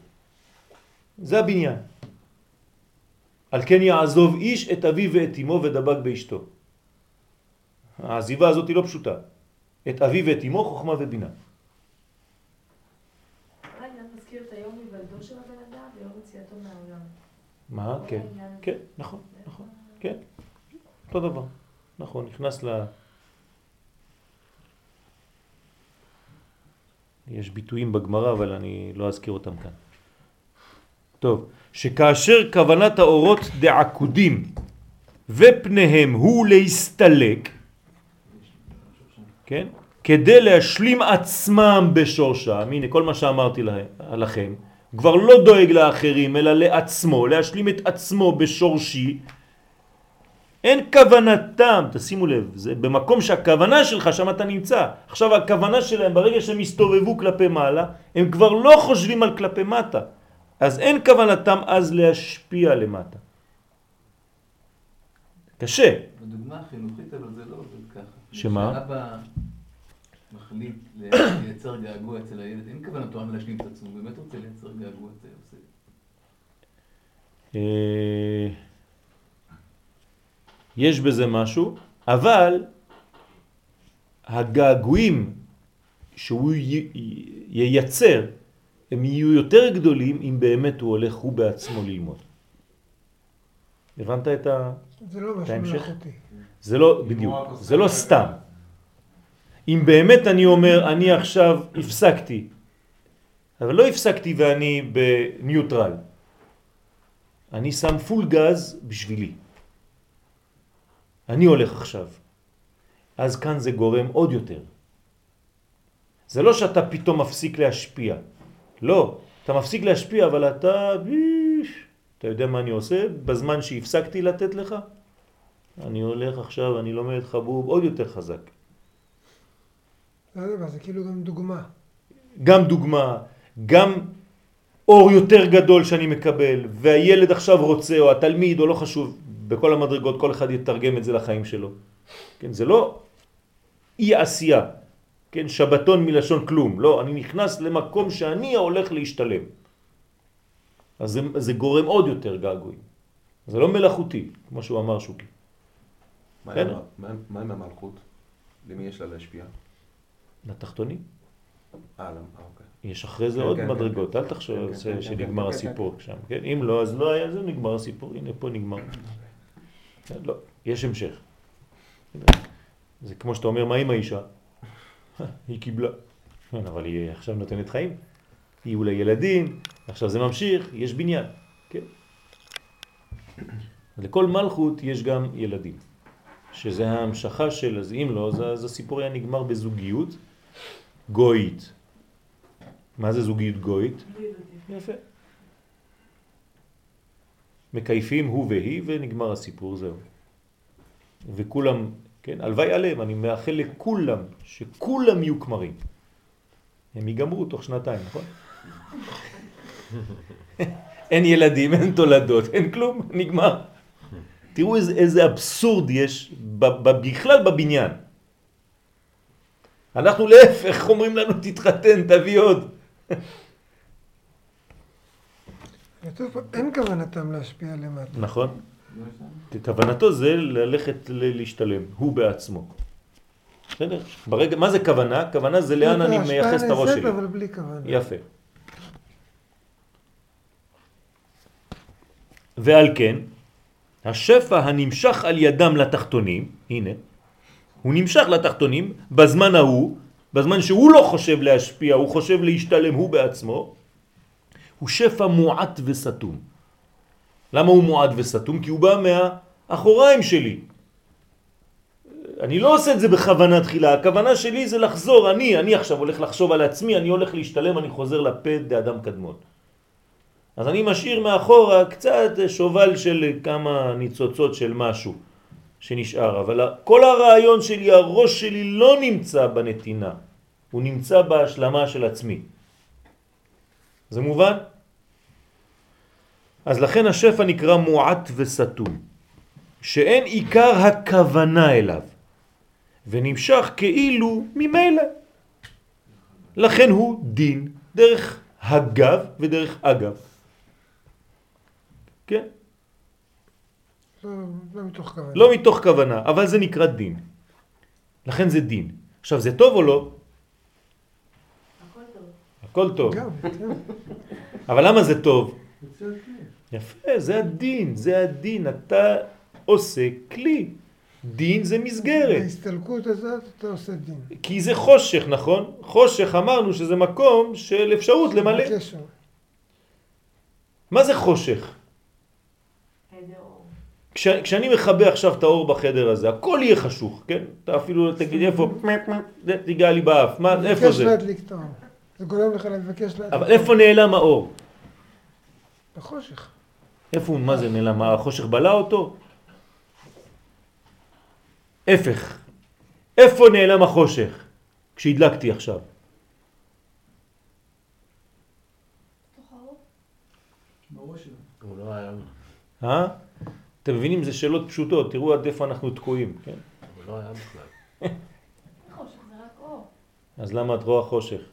זה הבניין. על כן יעזוב איש את אביו ואת אמו ודבק באשתו. העזיבה הזאת היא לא פשוטה. את אבי ואת אמו חוכמה ובינה. מהעולם. מה? כן. כן, נכון, נכון, כן. אותו דבר. נכון, נכנס ל... יש ביטויים בגמרא, אבל אני לא אזכיר אותם כאן. טוב, שכאשר כוונת האורות דעקודים ופניהם הוא להסתלק, כן? כדי להשלים עצמם בשורשם, הנה כל מה שאמרתי לה- לכם, כבר לא דואג לאחרים אלא לעצמו, להשלים את עצמו בשורשי, אין כוונתם, תשימו לב, זה במקום שהכוונה שלך שם אתה נמצא. עכשיו הכוונה שלהם ברגע שהם הסתובבו כלפי מעלה, הם כבר לא חושבים על כלפי מטה. אז אין כוונתם אז להשפיע למטה. קשה. בדוגמה החינוכית, אבל זה לא עובד ככה. שמה? כשאבא מחליט לייצר געגוע אצל הילד, אין כוונתו להשלים את עצמו, באמת רוצה לייצר געגוע אצל הילד. יש בזה משהו, אבל הגעגועים שהוא ייצר, הם יהיו יותר גדולים אם באמת הוא הולך הוא בעצמו ללמוד. הבנת את ה... זה לא משהו ההמשך? מלאכותי. זה לא, בדיוק, זה לא סתם. אם באמת אני אומר, אני עכשיו הפסקתי, אבל לא הפסקתי ואני בניוטרל. אני שם פול גז בשבילי. אני הולך עכשיו. אז כאן זה גורם עוד יותר. זה לא שאתה פתאום מפסיק להשפיע. לא, אתה מפסיק להשפיע, אבל אתה... אתה יודע מה אני עושה? בזמן שהפסקתי לתת לך, אני הולך עכשיו, אני לומד חבוב עוד יותר חזק. לא זה כאילו גם דוגמה. גם דוגמה, גם אור יותר גדול שאני מקבל, והילד עכשיו רוצה, או התלמיד, או לא חשוב, בכל המדרגות, כל אחד יתרגם את זה לחיים שלו. כן, זה לא אי עשייה, כן, שבתון מלשון כלום, לא, אני נכנס למקום שאני הולך להשתלם. אז זה, זה גורם עוד יותר געגועים. זה לא מלאכותי, כמו שהוא אמר שוקי. מה כן. מה מה עם המלכות? למי יש לה להשפיע? לתחתונים. אה? אה, אוקיי. יש אחרי זה כן, עוד כן, מדרגות, כן. אל תחשוב כן, כן, כן, שנגמר כן, כן, הסיפור שם, כן? אם לא, אז לא היה זה נגמר הסיפור, הנה פה נגמר. כן, לא, יש המשך. זה כמו שאתה אומר, מה עם האישה? היא קיבלה. כן, אבל היא עכשיו נותנת חיים. יהיו לה ילדים, עכשיו זה ממשיך, יש בניין, כן? לכל מלכות יש גם ילדים, שזה ההמשכה של, אז אם לא, אז, אז הסיפור היה נגמר בזוגיות גויית. מה זה זוגיות גויית? יפה. מקייפים הוא והיא ונגמר הסיפור, זהו. וכולם, כן, הלוואי עליהם, אני מאחל לכולם, שכולם יהיו כמרים. הם ייגמרו תוך שנתיים, נכון? אין ילדים, אין תולדות, אין כלום, נגמר. תראו איזה, איזה אבסורד יש בכלל בבניין. אנחנו להפך אומרים לנו תתחתן, תביא עוד. כתוב פה, אין כוונתם להשפיע למטה. נכון? כוונתו זה ללכת להשתלם, הוא בעצמו. בסדר? ברגע, מה זה כוונה? כוונה זה לאן אני מייחס את הראש שלי. אבל בלי כוונה. יפה. ועל כן, השפע הנמשך על ידם לתחתונים, הנה, הוא נמשך לתחתונים בזמן ההוא, בזמן שהוא לא חושב להשפיע, הוא חושב להשתלם הוא בעצמו, הוא שפע מועט וסתום. למה הוא מועט וסתום? כי הוא בא מהאחוריים שלי. אני לא עושה את זה בכוונה תחילה, הכוונה שלי זה לחזור, אני, אני עכשיו הולך לחשוב על עצמי, אני הולך להשתלם, אני חוזר לפה דאדם קדמון. אז אני משאיר מאחורה קצת שובל של כמה ניצוצות של משהו שנשאר, אבל כל הרעיון שלי, הראש שלי לא נמצא בנתינה, הוא נמצא בהשלמה של עצמי. זה מובן? אז לכן השפע נקרא מועט וסתום, שאין עיקר הכוונה אליו, ונמשך כאילו ממילא. לכן הוא דין דרך הגב ודרך אגב. כן? לא, לא מתוך כוונה. לא מתוך כוונה, אבל זה נקרא דין. לכן זה דין. עכשיו, זה טוב או לא? הכל טוב. כן. אבל למה זה טוב? יפה, זה הדין, זה הדין. אתה עושה כלי. דין זה מסגרת. בהסתלקות הזאת אתה עושה דין. כי זה חושך, נכון? חושך אמרנו שזה מקום של אפשרות למלא. קשר. מה זה חושך? כש, כשאני מכבה עכשיו את האור בחדר הזה, הכל יהיה חשוך, כן? אתה אפילו תגיד איפה, תיגע לי באף, מה, איפה זה? זה גורם לך לבקש. אבל איפה נעלם האור? בחושך. איפה, הוא? מה זה נעלם? החושך בלע אותו? הפך. איפה נעלם החושך? כשהדלקתי עכשיו. לא אה? אתם מבינים? זה שאלות פשוטות, תראו עד איפה אנחנו תקועים, כן? הוא לא היה בכלל. חושך זה רק אור. אז למה את רואה חושך?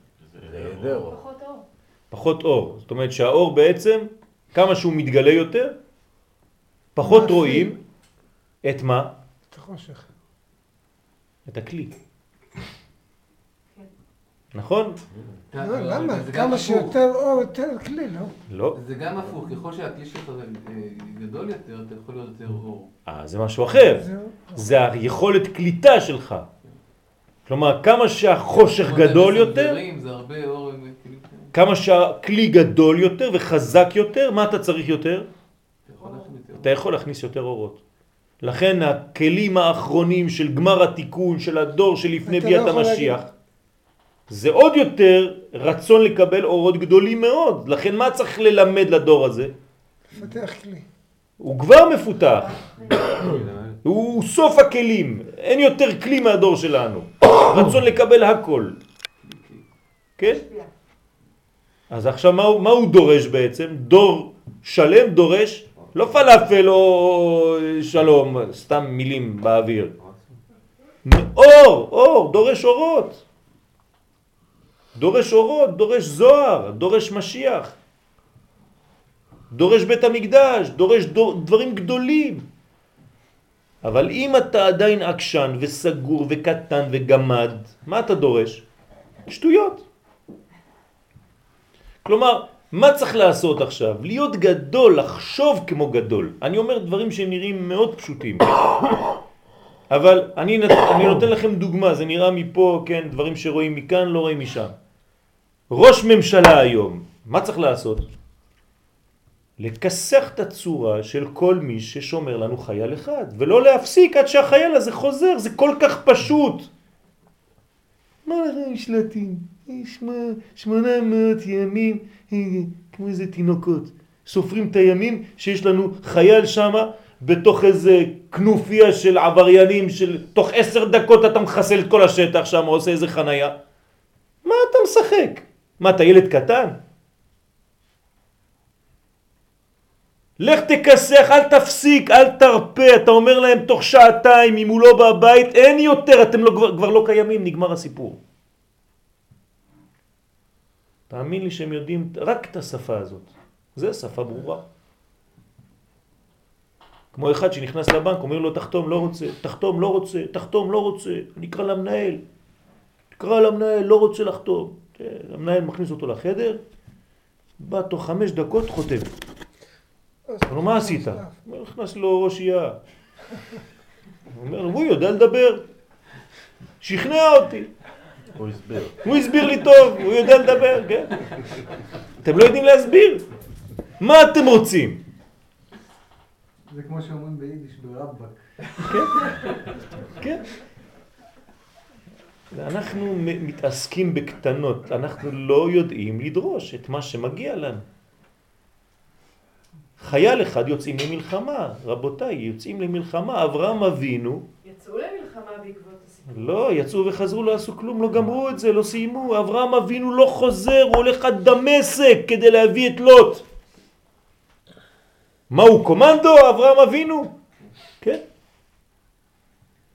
אור. פחות אור. פחות אור. זאת אומרת שהאור בעצם, כמה שהוא מתגלה יותר, פחות. רואים את מה? את החושך. את הכלי. נכון? כן. לא, אבל למה? כמה. שיותר אור, יותר כלי, לא? לא. זה גם הפוך, ככל שהכלי שלך אה, גדול יותר, אתה יכול להיות יותר אור. אה, זה משהו אחר. זה היכולת קליטה שלך. כלומר, כמה שהחושך גדול יותר, כאילו, כן, כמה שהכלי גדול יותר וחזק יותר, מה אתה צריך יותר? אתה יכול להכניס יותר. אורות. לכן הכלים האחרונים של גמר התיקון של הדור שלפני לא ביאת המשיח, זה עוד יותר רצון לקבל אורות גדולים מאוד. לכן מה צריך ללמד לדור הזה? לפתח כלי. הוא כבר מפותח. הוא סוף הכלים. אין יותר כלי מהדור שלנו. רצון לקבל הכל. כן? אז עכשיו מה, הוא- מה הוא דורש בעצם? דור שלם דורש לא פלאפל או שלום, סתם מילים באוויר. אור, אור, דורש אורות. דורש אורות, דורש זוהר, דורש משיח. דורש בית המקדש, דורש דור, דברים גדולים. אבל אם אתה עדיין עקשן וסגור וקטן וגמד, מה אתה דורש? שטויות. כלומר, מה צריך לעשות עכשיו? להיות גדול, לחשוב כמו גדול. אני אומר דברים שנראים מאוד פשוטים. אבל אני, נת, אני נותן לכם דוגמה, זה נראה מפה, כן, דברים שרואים מכאן, לא רואים משם. ראש ממשלה היום, מה צריך לעשות? לכסח את הצורה של כל מי ששומר לנו חייל אחד, ולא להפסיק עד שהחייל הזה חוזר, זה כל כך פשוט. מה לכם שלטים? שמונה- שמונה מאות ימים, אה, כמו איזה תינוקות. סופרים את הימים שיש לנו חייל שם בתוך איזה כנופיה של עבריינים של תוך עשר דקות אתה מחסל את כל השטח שם, עושה איזה חנייה. מה אתה משחק? מה, אתה ילד קטן? לך תכסח, אל תפסיק, אל תרפה, אתה אומר להם תוך שעתיים, אם הוא לא בבית, אין יותר, אתם לא, כבר, כבר לא קיימים, נגמר הסיפור. תאמין לי שהם יודעים רק את השפה הזאת. זה שפה ברורה. כמו אחד שנכנס לבנק, אומר לו תחתום, לא רוצה, תחתום, לא רוצה, תחתום, לא רוצה, אני אקרא למנהל. תקרא למנהל, לא רוצה לחתום. המנהל מכניס אותו לחדר, בא תוך חמש דקות חותם. אומר לו, מה עשית? הוא נכנס לו ראשייה. הוא אומר לו, הוא יודע לדבר. שכנע אותי. הוא הסביר. הוא הסביר לי טוב, הוא יודע לדבר, כן? אתם לא יודעים להסביר. מה אתם רוצים? זה כמו שאומרים ביידיש, ברבק. כן. אנחנו מ- מתעסקים בקטנות, אנחנו לא יודעים לדרוש את מה שמגיע לנו. חייל אחד יוצאים למלחמה, רבותיי, יוצאים למלחמה, אברהם אבינו, יצאו למלחמה בעקבות הסיפור. לא, יצאו וחזרו, לא עשו כלום, לא גמרו את זה, לא סיימו, אברהם אבינו לא חוזר, הוא הולך עד דמשק כדי להביא את לוט. מה הוא קומנדו, אברהם אבינו? כן.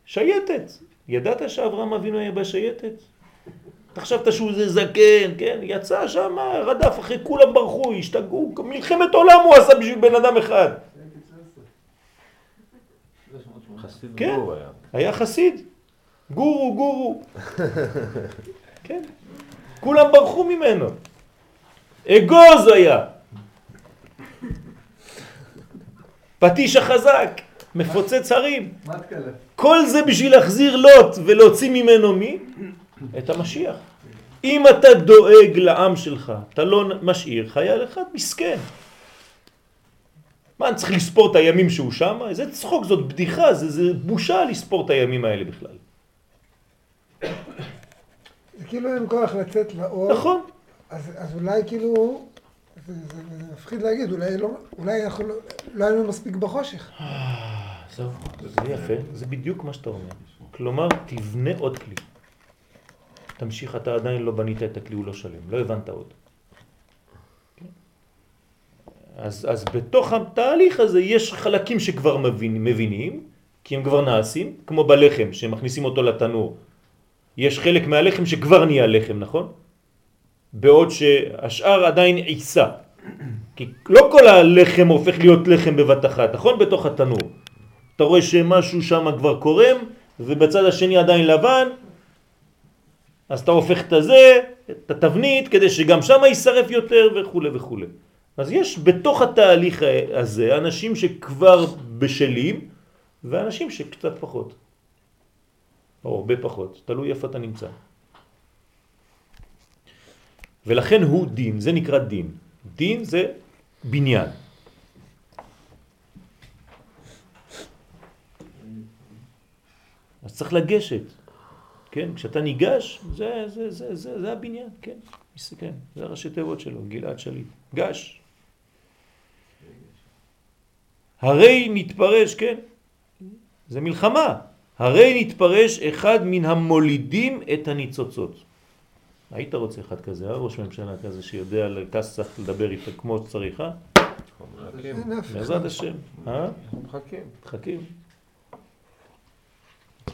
שייטת. ידעת שאברהם אבינו היה בשייטת? אתה חשבת שהוא זה זקן, כן? יצא שם, רדף אחרי כולם ברחו, השתגעו, מלחמת עולם הוא עשה בשביל בן אדם אחד. כן. היה. היה חסיד. גורו, גורו. כן. כולם ברחו ממנו. אגוז היה. פטיש החזק, מפוצץ הרים. כל זה בשביל להחזיר לוט ולהוציא ממנו מי? את המשיח. אם אתה דואג לעם שלך, אתה לא משאיר חייל אחד מסכן. מה, אני צריך לספור את הימים שהוא שם? איזה צחוק, זאת בדיחה, זה, זה בושה לספור את הימים האלה בכלל. זה כאילו אין כוח לצאת לאור. נכון. אז, אז אולי כאילו, זה, זה, זה מפחיד להגיד, אולי, לא, אולי אנחנו לא, לא היינו מספיק בחושך. זהו, זה יפה, זה בדיוק מה שאתה אומר. כלומר, תבנה עוד כלי. תמשיך, אתה עדיין לא בנית את הכלי, הוא לא שלם, לא הבנת עוד. אז, אז בתוך התהליך הזה יש חלקים שכבר מבין, מבינים, כי הם כבר נעשים, כמו בלחם, שמכניסים אותו לתנור. יש חלק מהלחם שכבר נהיה לחם, נכון? בעוד שהשאר עדיין עיסה. כי לא כל הלחם הופך להיות לחם בבת אחת, נכון? בתוך התנור. אתה רואה שמשהו שם כבר קורם, ובצד השני עדיין לבן, אז אתה הופך את הזה, את התבנית, כדי שגם שם יישרף יותר וכו' וכו'. אז יש בתוך התהליך הזה אנשים שכבר בשלים, ואנשים שקצת פחות. או הרבה פחות, תלוי איפה אתה נמצא. ולכן הוא דין, זה נקרא דין. דין זה בניין. אז צריך לגשת, כן? כשאתה ניגש, זה, זה, זה, זה, זה הבניין, כן? כן, זה הראשי תיבות שלו, גלעד שליט. גש. הרי נתפרש, כן? זה מלחמה. הרי נתפרש אחד מן המולידים את הניצוצות. היית רוצה אחד כזה, אה? ראש ממשלה כזה שיודע לכס צריך לדבר איתו כמו שצריך, אה? בעזרת השם, אה? מחכים. מחכים.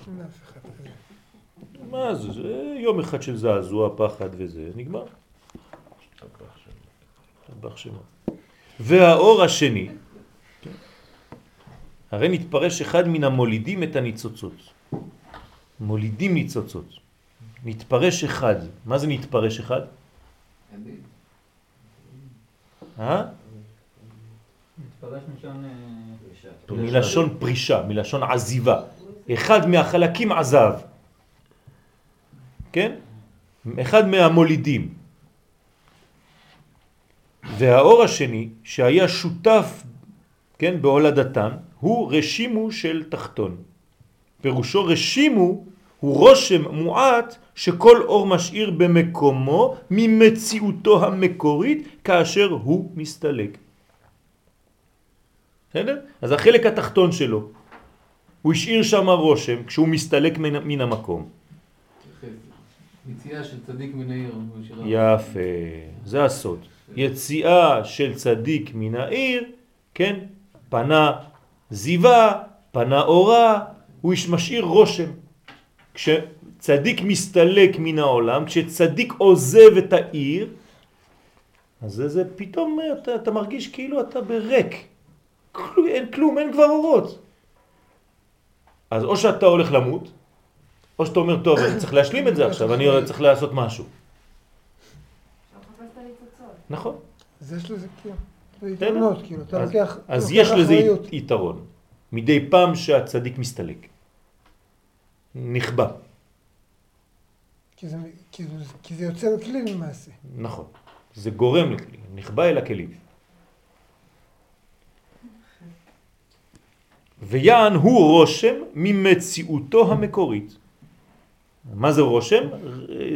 אין אף אחד כזה. מה זה, זה יום אחד של זעזוע, פחד וזה, נגמר. טבח שמו. והאור השני, כן. הרי נתפרש אחד מן המולידים את הניצוצות. מולידים ניצוצות. נתפרש אחד. מה זה נתפרש אחד? אה? אה, מלשון פרישה, מלשון עזיבה. אחד מהחלקים עזב. כן? אחד מהמולידים. והאור השני, שהיה שותף, כן, בהולדתן, הוא רשימו של תחתון. פירושו רשימו הוא רושם מועט שכל אור משאיר במקומו ממציאותו המקורית כאשר הוא מסתלק. בסדר? אז החלק התחתון שלו, הוא השאיר שם רושם כשהוא מסתלק מן, מן המקום. יציאה של צדיק מן העיר. יפה, זה הסוד. יציאה של צדיק מן העיר, כן, פנה זיווה, פנה אורה, הוא משאיר רושם. כשצדיק מסתלק מן העולם, כשצדיק עוזב את העיר, אז זה, זה פתאום אתה, אתה מרגיש כאילו אתה בריק. כלום, אין כלום, אין כבר אורות. אז או שאתה הולך למות, או שאתה אומר, טוב, אני צריך להשלים את זה עכשיו, אני צריך לעשות משהו. נכון. אז יש לזה כאילו, זה יתרונות, כאילו, אתה אז, לוקח אז לוקח יש לזה אחריות. יתרון. מדי פעם שהצדיק מסתלק. נכבה. כי זה, כי, זה, כי זה יוצר כלי למעשה. נכון. זה גורם לכלי. נכבה אל הכלים. ויען הוא רושם ממציאותו המקורית. מה זה רושם?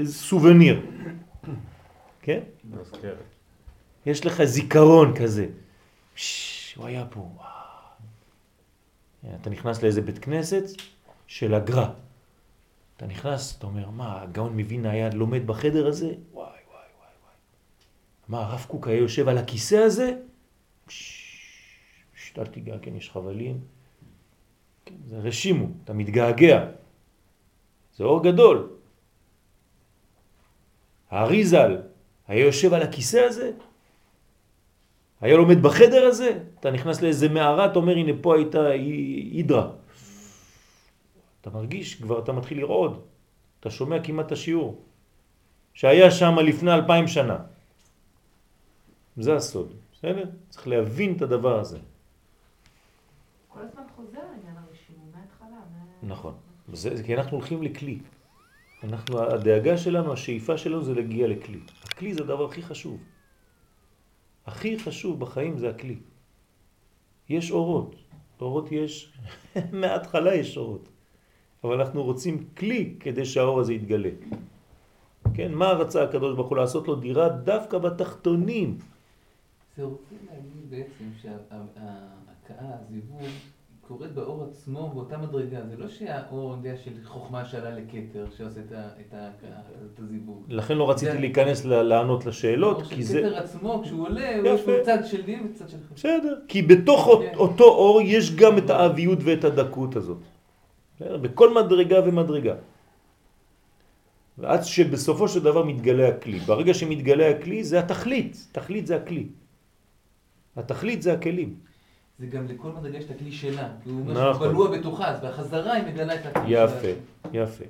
סובניר. כן? יש לך זיכרון כזה. הוא היה פה. אתה נכנס לאיזה בית כנסת של הגר"א. אתה נכנס, אתה אומר, מה, הגאון מווילנה היה לומד בחדר הזה? וואי, וואי, וואי, וואי. מה, הרב קוק היה יושב על הכיסא הזה? אל תיגע, כן, יש חבלים. כן, זה רשימו, אתה מתגעגע. זה אור גדול. הארי ז"ל היה יושב על הכיסא הזה? היה לומד בחדר הזה? אתה נכנס לאיזה מערה, אתה אומר, הנה פה הייתה הידרה. אתה מרגיש, כבר אתה מתחיל לרעוד. אתה שומע כמעט את השיעור. שהיה שם לפני אלפיים שנה. זה הסוד, בסדר? צריך להבין את הדבר הזה. כל הזמן חוזר העניין הרשימו, מההתחלה. מה- נכון. זה, זה כי אנחנו הולכים לכלי. אנחנו, הדאגה שלנו, השאיפה שלנו זה להגיע לכלי. הכלי זה הדבר הכי חשוב. הכי חשוב בחיים זה הכלי. יש אורות. אורות יש, מההתחלה יש אורות. אבל אנחנו רוצים כלי כדי שהאור הזה יתגלה. כן, מה רצה הקדוש ברוך הוא לעשות לו דירה דווקא בתחתונים? זה רוצה להגיד בעצם שההכאה, הזיווג, קורית באור עצמו באותה מדרגה. זה לא שהאור, יודע, של חוכמה שעלה לכתר, שעושה את הזיווג. לכן לא רציתי להיכנס לענות לשאלות, כי זה... כתר עצמו, כשהוא עולה, יפה. יש לו צד של דין וצד של חשבון. בסדר, כי בתוך כן. אותו אור יש גם את האביות ואת הדקות הזאת. בכל מדרגה ומדרגה. ועד שבסופו של דבר מתגלה הכלי. ברגע שמתגלה הכלי זה התכלית, תכלית זה הכלי. התכלית זה הכלים. זה גם לכל מדרגה יש את הכלי שלה. כי הוא אומר נכון. שהוא בלוע בתוכה, אז בחזרה היא מגלה את הכלי יפה, שלה. יפה.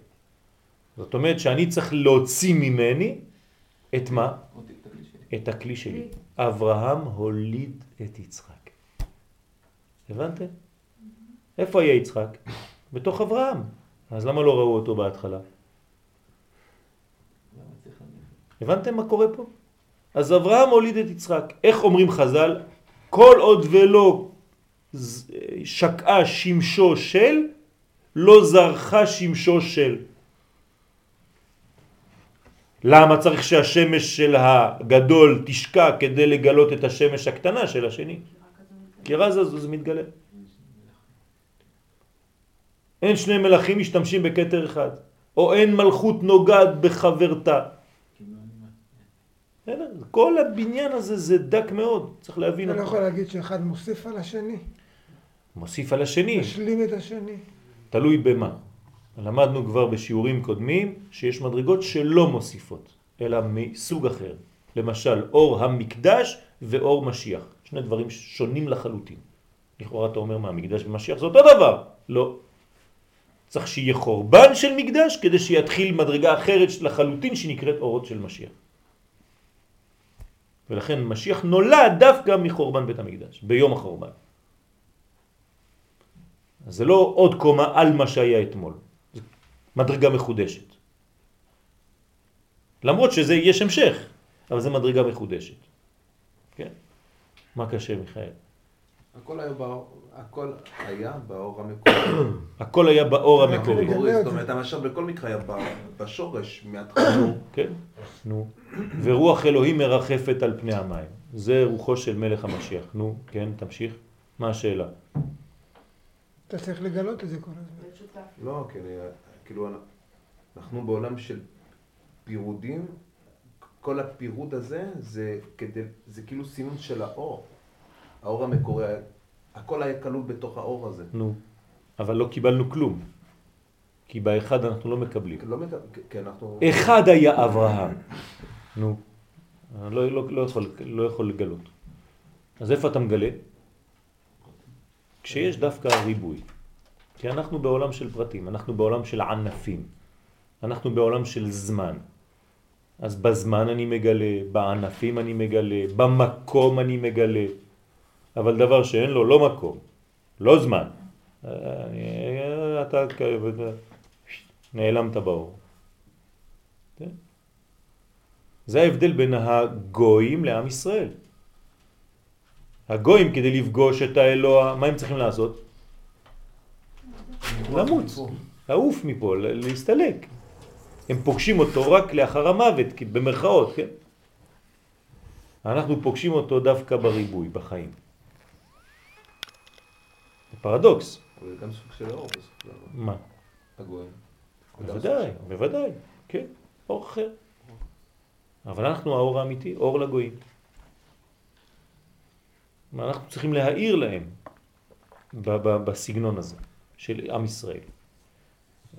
זאת אומרת שאני צריך להוציא ממני את מה? את הכלי שלי. אברהם הוליד את יצחק. הבנתם? איפה היה יצחק? בתוך אברהם. אז למה לא ראו אותו בהתחלה? הבנתם מה קורה פה? אז אברהם הוליד את יצחק. איך אומרים חז"ל? כל עוד ולא שקעה שמשו של, לא זרחה שמשו של. למה צריך שהשמש של הגדול תשקע כדי לגלות את השמש הקטנה של השני? כי רז הזו זה מתגלה. אין שני מלכים משתמשים בכתר אחד, או אין מלכות נוגעת בחברתה. כל הבניין הזה זה דק מאוד, צריך להבין אתה לא אותו. יכול להגיד שאחד מוסיף על השני, מוסיף על השני, משלים את השני. תלוי במה. למדנו כבר בשיעורים קודמים שיש מדרגות שלא מוסיפות, אלא מסוג אחר. למשל, אור המקדש ואור משיח. שני דברים שונים לחלוטין. לכאורה אתה אומר מה, מקדש ומשיח זה אותו דבר. לא. צריך שיהיה חורבן של מקדש כדי שיתחיל מדרגה אחרת לחלוטין שנקראת אורות של משיח. ולכן משיח נולד דווקא מחורבן בית המקדש, ביום החורבן. אז זה לא עוד קומה על מה שהיה אתמול, זה מדרגה מחודשת. למרות שזה יש המשך, אבל זה מדרגה מחודשת. כן? מה קשה מיכאל? הכל היה באור, הכל היה באור המקורי. הכל היה באור המקורי. זאת. אומרת, המשל בכל מקרה היה בשורש, מההתחלה. כן? נו. ורוח אלוהים מרחפת על פני המים. זה רוחו של מלך המשיח. נו, כן, תמשיך. מה השאלה? אתה צריך לגלות את זה כל הזמן. להיות שותף. לא, כאילו, אנחנו בעולם של פירודים, כל הפירוד הזה זה כדי, זה כאילו סינון של האור. האור המקורי, הכל היה כלול בתוך האור הזה. נו. אבל לא קיבלנו כלום. כי באחד אנחנו לא מקבלים. לא מק... כי אנחנו... אחד היה אברהם. נו. לא, לא, לא, יכול, לא יכול לגלות. אז איפה אתה מגלה? כשיש דווקא ריבוי. כי אנחנו בעולם של פרטים, אנחנו בעולם של ענפים. אנחנו בעולם של זמן. אז בזמן אני מגלה, בענפים אני מגלה, במקום אני מגלה. אבל דבר שאין לו לא מקום, לא זמן. אתה נעלמת באור. כן? זה ההבדל בין הגויים לעם ישראל. הגויים כדי לפגוש את האלוה, מה הם צריכים לעשות? למות, לעוף מפה, להסתלק. הם פוגשים אותו רק לאחר המוות, במרכאות, כן? אנחנו פוגשים אותו דווקא בריבוי, בחיים. זה פרדוקס. זה גם סוג של אור דבר. מה? הגויים. בוודאי, בוודאי, כן, אור אחר. אבל אנחנו האור האמיתי, אור לגויים. אנחנו צריכים להאיר להם בסגנון הזה של עם ישראל.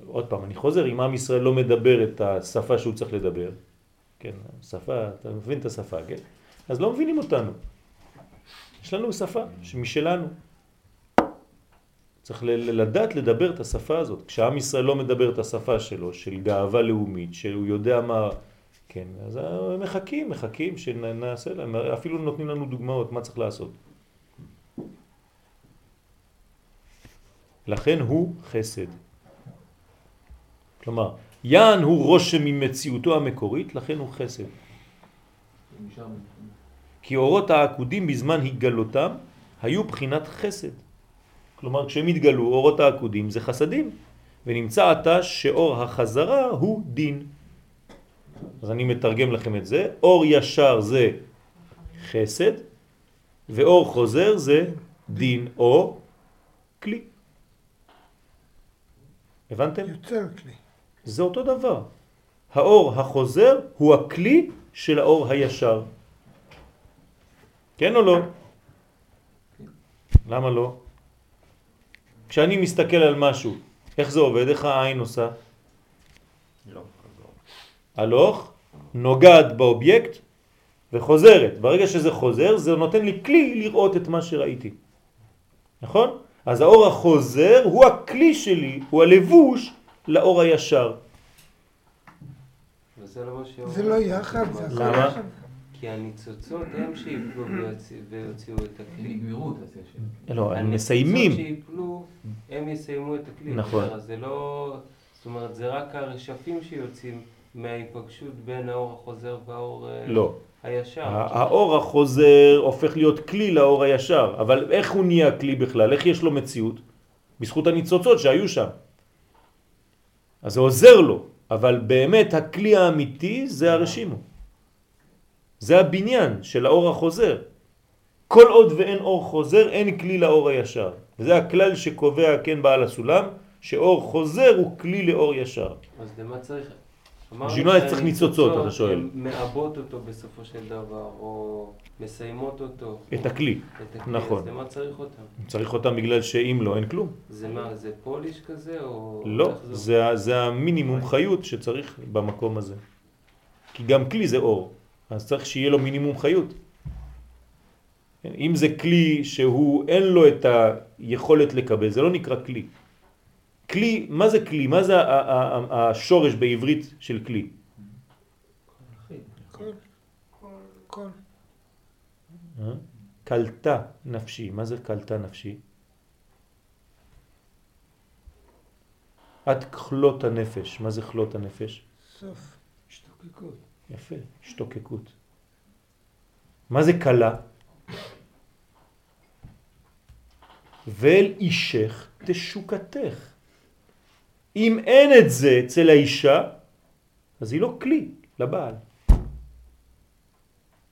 עוד פעם, אני חוזר, אם עם ישראל לא מדבר את השפה שהוא צריך לדבר, כן, שפה, אתה מבין את השפה, כן? אז לא מבינים אותנו. יש לנו שפה משלנו. צריך לדעת לדבר את השפה הזאת. כשעם ישראל לא מדבר את השפה שלו, של גאווה לאומית, שהוא יודע מה... כן, אז הם מחכים, מחכים שנעשה להם, אפילו נותנים לנו דוגמאות מה צריך לעשות. לכן הוא חסד. כלומר, יען הוא רושם ממציאותו המקורית, לכן הוא חסד. כי אורות העקודים בזמן התגלותם היו בחינת חסד. כלומר, כשהם התגלו, אורות העקודים זה חסדים, ונמצא עתה שאור החזרה הוא דין. אז אני מתרגם לכם את זה. אור ישר זה חסד, ואור חוזר זה דין או כלי. הבנתם? יוצר כלי. זה אותו דבר. האור החוזר הוא הכלי של האור הישר. כן או לא? למה לא? כשאני מסתכל על משהו, איך זה עובד? איך העין עושה? הלוך, נוגעת באובייקט וחוזרת. ברגע שזה חוזר, זה נותן לי כלי לראות את מה שראיתי. נכון? אז האור החוזר הוא הכלי שלי, הוא הלבוש לאור הישר. לא. זה לא יחד, זה הכל למה? יחד. כי הניצוצות הם שיפלו ויוציא- ויוציאו את הכלי. יגמרו את הסשן. לא, הם הניצוצות מסיימים. שיפלו, הם יסיימו את הכלי. נכון. אז זה לא... זאת אומרת, זה רק הרשפים שיוצאים מההיפגשות בין האור החוזר והאור אה, לא. הישר. הא- האור החוזר הופך להיות כלי לאור הישר, אבל איך הוא נהיה כלי בכלל? איך יש לו מציאות? בזכות הניצוצות שהיו שם. אז זה עוזר לו, אבל באמת הכלי האמיתי זה הרשימו. זה הבניין של האור החוזר. כל עוד ואין אור חוזר, אין כלי לאור הישר. וזה הכלל שקובע כן בעל הסולם, שאור חוזר הוא כלי לאור ישר. אז למה צריך... בשביל צריך ניצוצות, אתה שואל? הן מעבות אותו בסופו של דבר, או מסיימות אותו. את הכלי. נכון. אז למה צריך אותם? צריך אותם בגלל שאם לא, אין כלום. זה מה, זה פוליש כזה, או... לא, זה זה המינימום חיות שצריך במקום הזה. כי גם כלי זה אור, אז צריך שיהיה לו מינימום חיות. כן, אם זה כלי שהוא אין לו את היכולת לקבל, זה לא נקרא כלי. כלי, מה זה כלי? מה זה השורש בעברית של כלי? כל, כל. קלטה נפשי. מה זה קלטה נפשי? עד כלות הנפש. מה זה כלות הנפש? סוף. השתוקקות. יפה, השתוקקות. מה זה קלה? ואל אישך תשוקתך. אם אין את זה אצל האישה, אז היא לא כלי לבעל.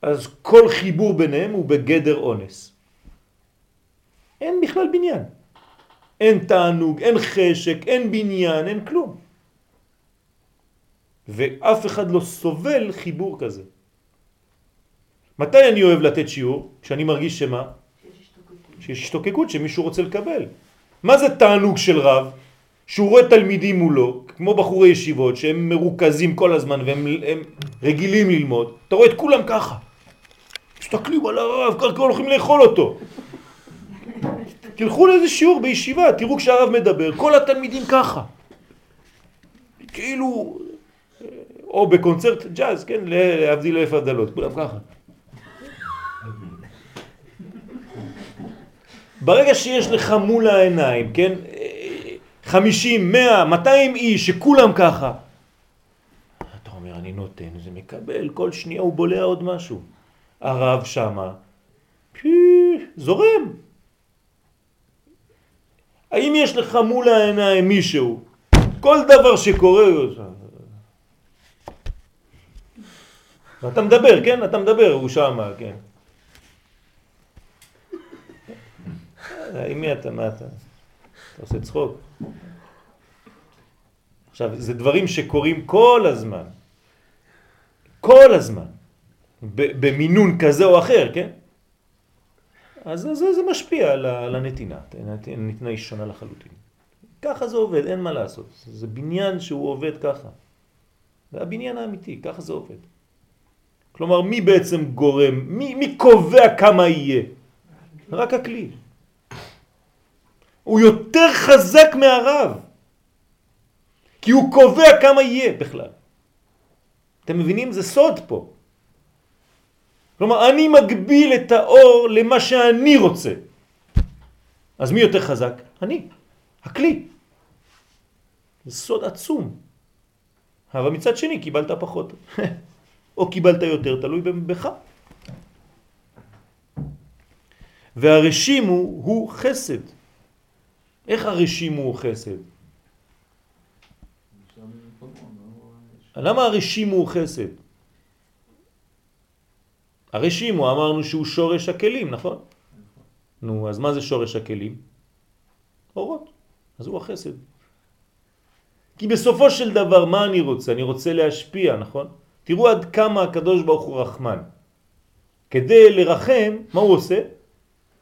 אז כל חיבור ביניהם הוא בגדר אונס. אין בכלל בניין. אין תענוג, אין חשק, אין בניין, אין כלום. ואף אחד לא סובל חיבור כזה. מתי אני אוהב לתת שיעור? כשאני מרגיש שמה? שיש השתוקקות שמישהו רוצה לקבל. מה זה תענוג של רב? שהוא רואה תלמידים מולו, כמו בחורי ישיבות, שהם מרוכזים כל הזמן והם הם רגילים ללמוד. אתה רואה את כולם ככה. מסתכלים על הרב, ככה הולכים לאכול אותו. תלכו לאיזה שיעור בישיבה, תראו כשהרב מדבר, כל התלמידים ככה. כאילו, או בקונצרט ג'אז, כן, להבדיל אלף הבדלות, כולם ככה. ברגע שיש לך מול העיניים, כן, 50, 100, 200 איש שכולם ככה, אתה אומר, אני נותן, זה מקבל, כל שנייה הוא בולע עוד משהו. הרב שמה, פי, זורם. האם יש לך מול העיניים מישהו, כל דבר שקורה, ואתה מדבר, כן? אתה מדבר, הוא שמה, כן. עם מי אתה? מה אתה? אתה עושה צחוק. עכשיו, זה דברים שקורים כל הזמן. כל הזמן. במינון כזה או אחר, כן? אז זה, זה משפיע על, הנתינה. הנתינה היא שונה לחלוטין. ככה זה עובד, אין מה לעשות. זה בניין שהוא עובד ככה. זה הבניין האמיתי, ככה זה עובד. כלומר, מי בעצם גורם? מי, מי קובע כמה יהיה? רק הכלי. הוא יותר חזק מהרב. כי הוא קובע כמה יהיה בכלל. אתם מבינים? זה סוד פה. כלומר, אני מגביל את האור למה שאני רוצה. אז מי יותר חזק? אני, הכלי. זה סוד עצום. אבל מצד שני קיבלת פחות. או קיבלת יותר, תלוי בך. והרשים הוא, הוא חסד. איך הרשים הוא חסד? למה הרשים הוא חסד? הרשים הוא אמרנו שהוא שורש הכלים, נכון? נו, אז מה זה שורש הכלים? אורות. אז הוא החסד. כי בסופו של דבר, מה אני רוצה? אני רוצה להשפיע, נכון? תראו עד כמה הקדוש ברוך הוא רחמן. כדי לרחם, מה הוא עושה?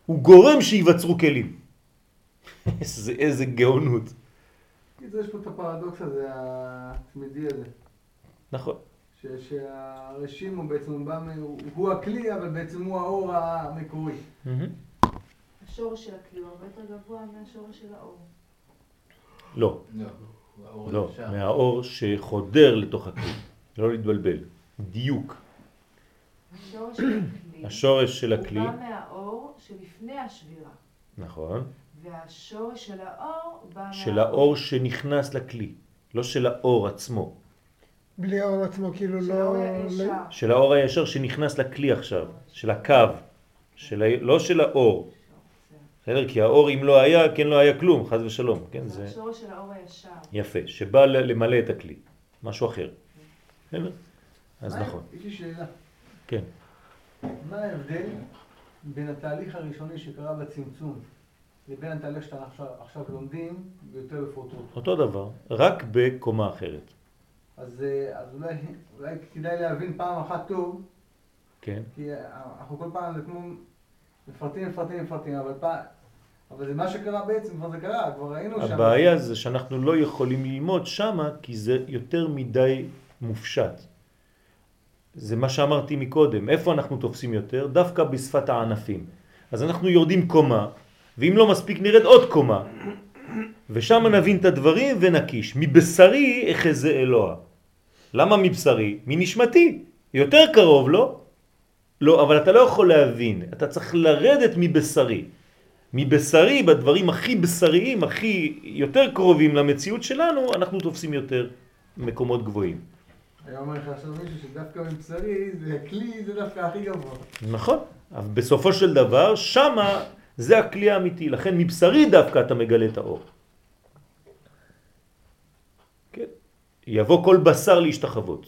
הוא גורם שיווצרו כלים. איזה, איזה גאונות. יש פה את הפרדוקס הזה, התמידי הזה. נכון. שהרשים הוא בעצם, הוא, בא, הוא, הוא הכלי, אבל בעצם הוא האור המקורי. השורש של הכלי הוא הרבה יותר גבוה מהשורש של האור. לא. לא, לא, מהאור שחודר לתוך הכלי. לא להתבלבל. דיוק. השורש של הכלי. השורש של הכלי. הוא בא מהאור שלפני השבירה. נכון. והשורש של האור בא. של האור שנכנס לכלי, לא של האור עצמו. בלי האור עצמו, כאילו של לא... האור הישר. של האור הישר שנכנס לכלי עכשיו, של הקו, של ה... לא של האור. בסדר? כי האור אם לא היה, כן לא היה כלום, חז ושלום. כן, זה זה השורש של האור הישר. יפה, שבא ל- למלא את הכלי, משהו אחר. בסדר? אז נכון. יש לי שאלה. כן. מה ההבדל בין התהליך הראשוני שקרה בצמצום לבין התהליך שאנחנו עכשיו, עכשיו לומדים ויותר בפרוטרוט? אותו דבר, רק בקומה אחרת. אז, אה, אז אולי, אולי כדאי להבין פעם אחת טוב, כן? כי אנחנו כל פעם זה כמו מפרטים, מפרטים, מפרטים, אבל פעם... אבל זה מה שקרה בעצם, כבר זה קרה, כבר ראינו שם. הבעיה זה שאנחנו לא יכולים ללמוד שמה כי זה יותר מדי מופשט. זה מה שאמרתי מקודם, איפה אנחנו תופסים יותר? דווקא בשפת הענפים. אז אנחנו יורדים קומה, ואם לא מספיק נרד עוד קומה, ושם נבין את הדברים ונקיש. מבשרי אחזה אלוה. למה מבשרי? מנשמתי. יותר קרוב, לא? לא, אבל אתה לא יכול להבין, אתה צריך לרדת מבשרי. מבשרי, בדברים הכי בשריים, הכי יותר קרובים למציאות שלנו, אנחנו תופסים יותר מקומות גבוהים. היה אומר לך עכשיו מישהו שדווקא מבשרי, זה כלי, זה דווקא הכי גבוה. נכון, אבל בסופו של דבר, שמה זה הכלי האמיתי, לכן מבשרי דווקא אתה מגלה את האור. כן, יבוא כל בשר להשתחוות.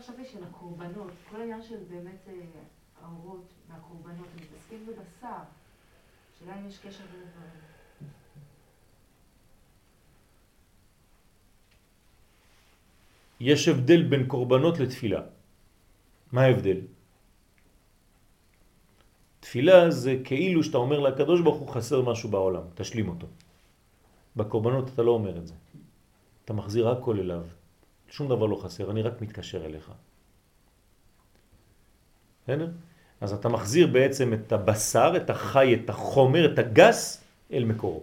חשבתי של הקורבנות, כל העניין של באמת אה, האורות והקורבנות, מתעסקים בבשר. השאלה אם יש קשר בין. יש הבדל בין קורבנות לתפילה. מה ההבדל? תפילה זה כאילו שאתה אומר לקדוש ברוך הוא חסר משהו בעולם, תשלים אותו. בקורבנות אתה לא אומר את זה. אתה מחזיר הכל אליו, שום דבר לא חסר, אני רק מתקשר אליך. בסדר? אז אתה מחזיר בעצם את הבשר, את החי, את החומר, את הגס, אל מקורו.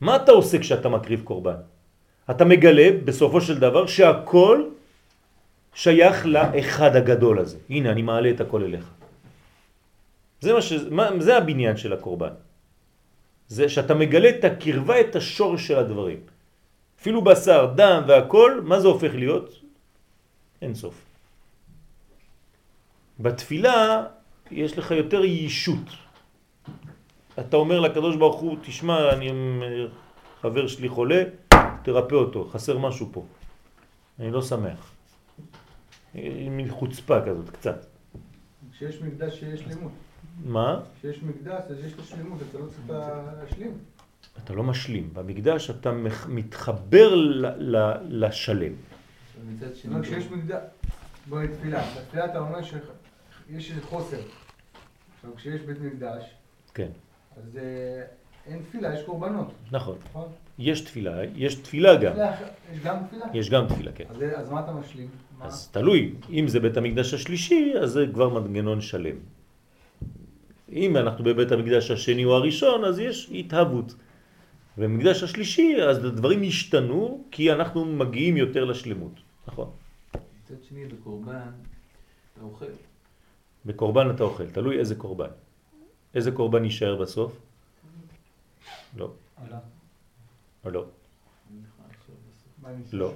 מה אתה עושה כשאתה מקריב קורבן? אתה מגלה בסופו של דבר שהכל שייך לאחד הגדול הזה. הנה, אני מעלה את הכל אליך. זה, מה ש... מה... זה הבניין של הקורבן. זה שאתה מגלה את הקרבה, את השורש של הדברים. אפילו בשר, דם והכל, מה זה הופך להיות? אין סוף. בתפילה יש לך יותר יישות. אתה אומר לקדוש ברוך הוא, תשמע, אני חבר שלי חולה, תרפא אותו, חסר משהו פה. אני לא שמח. מין חוצפה כזאת, קצת. כשיש מקדש שיש שלמות. מה? כשיש מקדש אז יש לו שלמות, אתה לא צריך להשלים. אתה לא משלים. במקדש אתה מתחבר לשלם. מצד שני, כשיש מקדש, בוא תפילה, בתפילה אתה אומר שיש איזה חוסר. עכשיו כשיש בית מקדש, כן, אז אה, אין תפילה, יש קורבנות. נכון. נכון? יש תפילה, יש תפילה גם. יש גם תפילה? יש גם תפילה, כן. אז, אז מה אתה משלים? אז תלוי, אם זה בית המקדש השלישי, אז זה כבר מנגנון שלם. אם אנחנו בבית המקדש השני או הראשון, אז יש התהוות. ובמקדש השלישי, אז הדברים השתנו, כי אנחנו מגיעים יותר לשלמות, נכון? מצד שני, בקורבן, אתה אוכל. בקורבן אתה אוכל, תלוי איזה קורבן. איזה קורבן יישאר בסוף? לא. עלה. או לא. לא.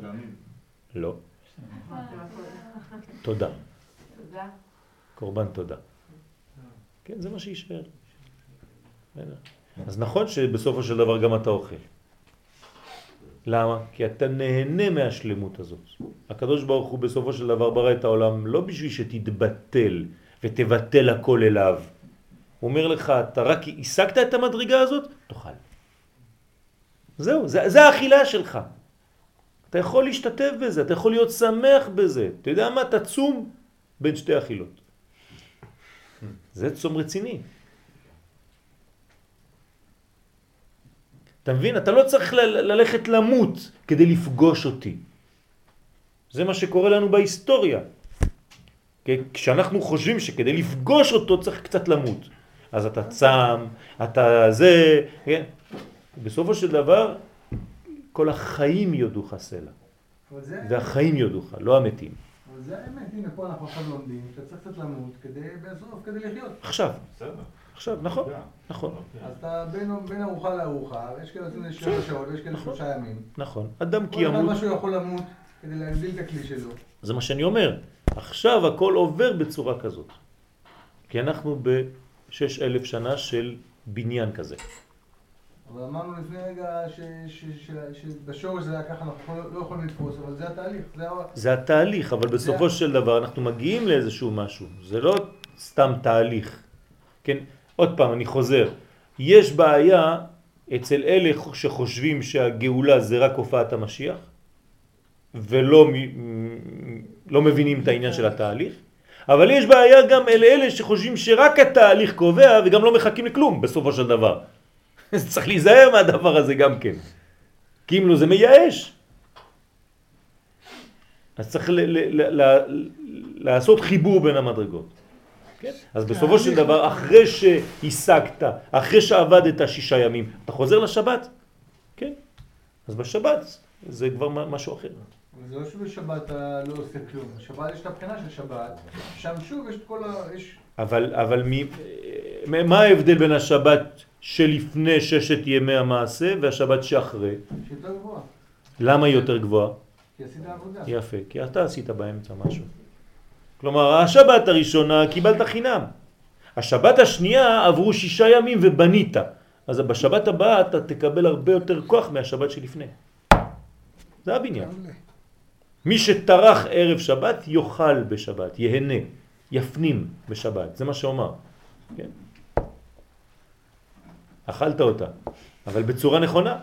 לא. תודה. תודה. קורבן תודה. כן, זה מה שיישאר. בסדר. אז נכון שבסופו של דבר גם אתה אוכל. למה? כי אתה נהנה מהשלמות הזאת. הקדוש ברוך הוא בסופו של דבר ברא את העולם לא בשביל שתתבטל ותבטל הכל אליו. הוא אומר לך, אתה רק השגת את המדרגה הזאת, תאכל. זהו, זה, זה האכילה שלך. אתה יכול להשתתף בזה, אתה יכול להיות שמח בזה. אתה יודע מה? תצום בין שתי אכילות. זה צום רציני. אתה מבין? אתה לא צריך ללכת למות כדי לפגוש אותי. זה מה שקורה לנו בהיסטוריה. כשאנחנו חושבים שכדי לפגוש אותו צריך קצת למות. אז אתה צם, אתה זה, כן? בסופו של דבר, כל החיים יודוך סלע. והחיים יודוך, לא המתים. זה האמת, הנה פה אנחנו עכשיו לומדים, שאתה צריך קצת למות כדי, בסוף, כדי לחיות. עכשיו. עכשיו, נכון, נכון. אז אתה בין, ארוחה לארוחה, יש כאלה עושים את זה שבע שעות, ויש כאלה שלושה ימים. נכון. אדם כי כל אחד ימות, משהו יכול למות כדי להגדיל את הכלי שלו. זה מה שאני אומר. עכשיו הכל עובר בצורה כזאת. כי אנחנו בשש אלף שנה של בניין כזה. אבל אמרנו לפני רגע שבשורש זה היה ככה, אנחנו לא- לא יכולים לתפוס, אבל זה התהליך. זה זה התהליך, אבל בסופו של דבר אנחנו מגיעים לאיזשהו משהו. זה לא סתם תהליך. כן? עוד פעם, אני חוזר. יש בעיה אצל אלה שחושבים שהגאולה זה רק הופעת המשיח, ולא לא מבינים את העניין של התהליך, אבל יש בעיה גם אל אלה שחושבים שרק התהליך קובע וגם לא מחכים לכלום בסופו של דבר. צריך להיזהר מהדבר הזה גם כן. כי אם לא זה מייאש. אז צריך ל- ל- ל- ל- לעשות חיבור בין המדרגות. כן? אז בסופו של דבר, אחרי שהשגת, אחרי שעבדת שישה ימים, אתה חוזר לשבת. כן? אז בשבת זה כבר משהו אחר. זה לא שבשבת אתה לא עושה כלום. בשבת יש את הבחינה של שבת, שם שוב יש את כל ה... אבל, אבל מי, מה ההבדל בין השבת שלפני ששת ימי המעשה והשבת שאחרי? שיותר גבוהה. למה היא יותר גבוהה? כי עשית עבודה. יפה, כי אתה עשית באמצע משהו. כלומר, השבת הראשונה קיבלת חינם. השבת השנייה עברו שישה ימים ובנית. אז בשבת הבאה אתה תקבל הרבה יותר כוח מהשבת שלפני. זה הבניין. מי שטרח ערב שבת יאכל בשבת, יהנה, יפנים בשבת. זה מה שאומר. כן? אכלת אותה, אבל בצורה נכונה.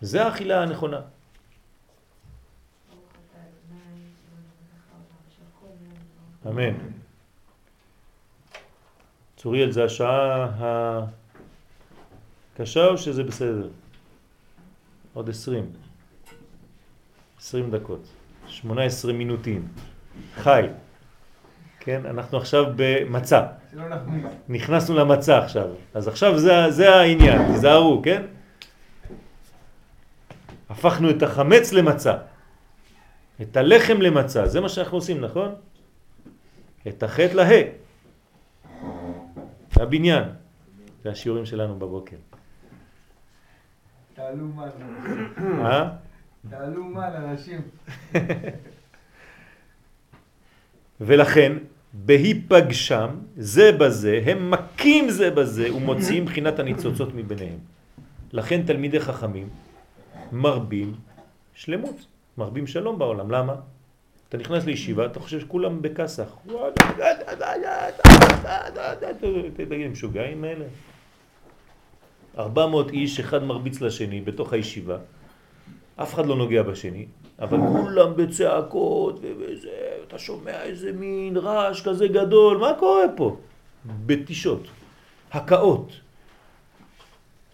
זה האכילה הנכונה. אמן. צוריאל, זה השעה הקשה או שזה בסדר? עוד עשרים. עשרים דקות. שמונה עשרה מינוטים. חי. כן, אנחנו עכשיו. שלא נחמיץ. נכנסנו למצע עכשיו. אז עכשיו זה, זה העניין, תיזהרו, כן? הפכנו את החמץ למצע. את הלחם למצע. זה מה שאנחנו עושים, נכון? את החטא לה. הבניין. זה השיעורים שלנו בבוקר. תעלו מן. אה? תעלו מן, אנשים. ולכן, בהיפגשם, זה בזה, הם מכים זה בזה ומוציאים בחינת הניצוצות מביניהם. לכן תלמידי חכמים מרבים שלמות, מרבים שלום בעולם. למה? אתה נכנס לישיבה, אתה חושב שכולם בכסח. תגיד, משוגעים האלה? 400 איש, אחד מרביץ לשני בתוך הישיבה, אף אחד לא נוגע בשני, אבל כולם בצעקות וזה, אתה שומע איזה מין רעש כזה גדול, מה קורה פה? בתישות, הקאות.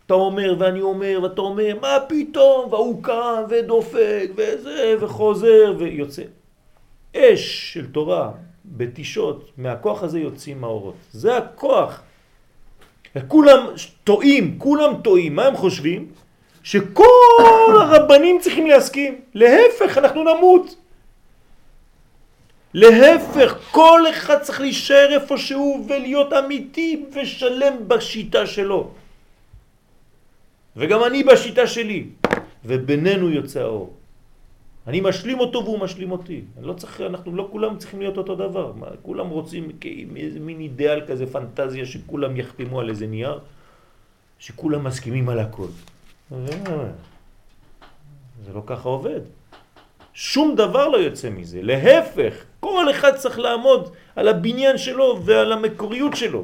אתה אומר ואני אומר ואתה אומר, מה פתאום? והוא קם ודופק וזה וחוזר ויוצא. אש של תורה בתישות, מהכוח הזה יוצאים האורות. זה הכוח. כולם טועים, כולם טועים. מה הם חושבים? שכל הרבנים צריכים להסכים. להפך, אנחנו נמות. להפך, כל אחד צריך להישאר איפה שהוא ולהיות אמיתי ושלם בשיטה שלו. וגם אני בשיטה שלי. ובינינו יוצא האור. אני משלים אותו והוא משלים אותי. לא צריך, אנחנו לא כולם צריכים להיות אותו דבר. מה, כולם רוצים איזה מין אידאל כזה, פנטזיה, שכולם יחתמו על איזה נייר, שכולם מסכימים על הכל. זה לא ככה עובד. שום דבר לא יוצא מזה. להפך, כל אחד צריך לעמוד על הבניין שלו ועל המקוריות שלו.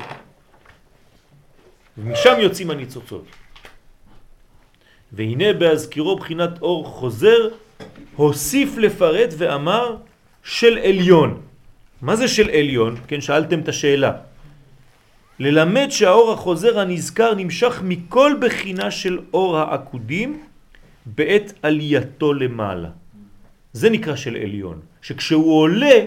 ומשם יוצאים הניצוצות. והנה בהזכירו בחינת אור חוזר, הוסיף לפרט ואמר של עליון. מה זה של עליון? כן, שאלתם את השאלה. ללמד שהאור החוזר הנזכר נמשך מכל בחינה של אור העקודים בעת עלייתו למעלה. זה נקרא של עליון. שכשהוא עולה,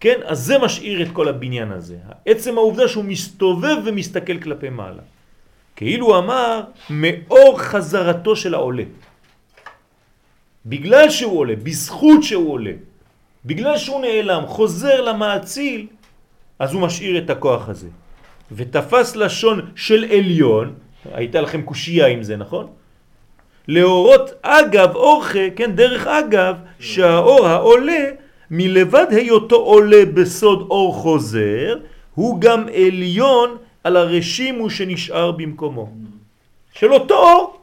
כן, אז זה משאיר את כל הבניין הזה. עצם העובדה שהוא מסתובב ומסתכל כלפי מעלה. כאילו אמר מאור חזרתו של העולה. בגלל שהוא עולה, בזכות שהוא עולה, בגלל שהוא נעלם, חוזר למעציל, אז הוא משאיר את הכוח הזה. ותפס לשון של עליון, הייתה לכם קושייה עם זה, נכון? להורות אגב אורחה, כן, דרך אגב, שהאור העולה, מלבד היותו עולה בסוד אור חוזר, הוא גם עליון על הרשימו שנשאר במקומו. של אותו אור.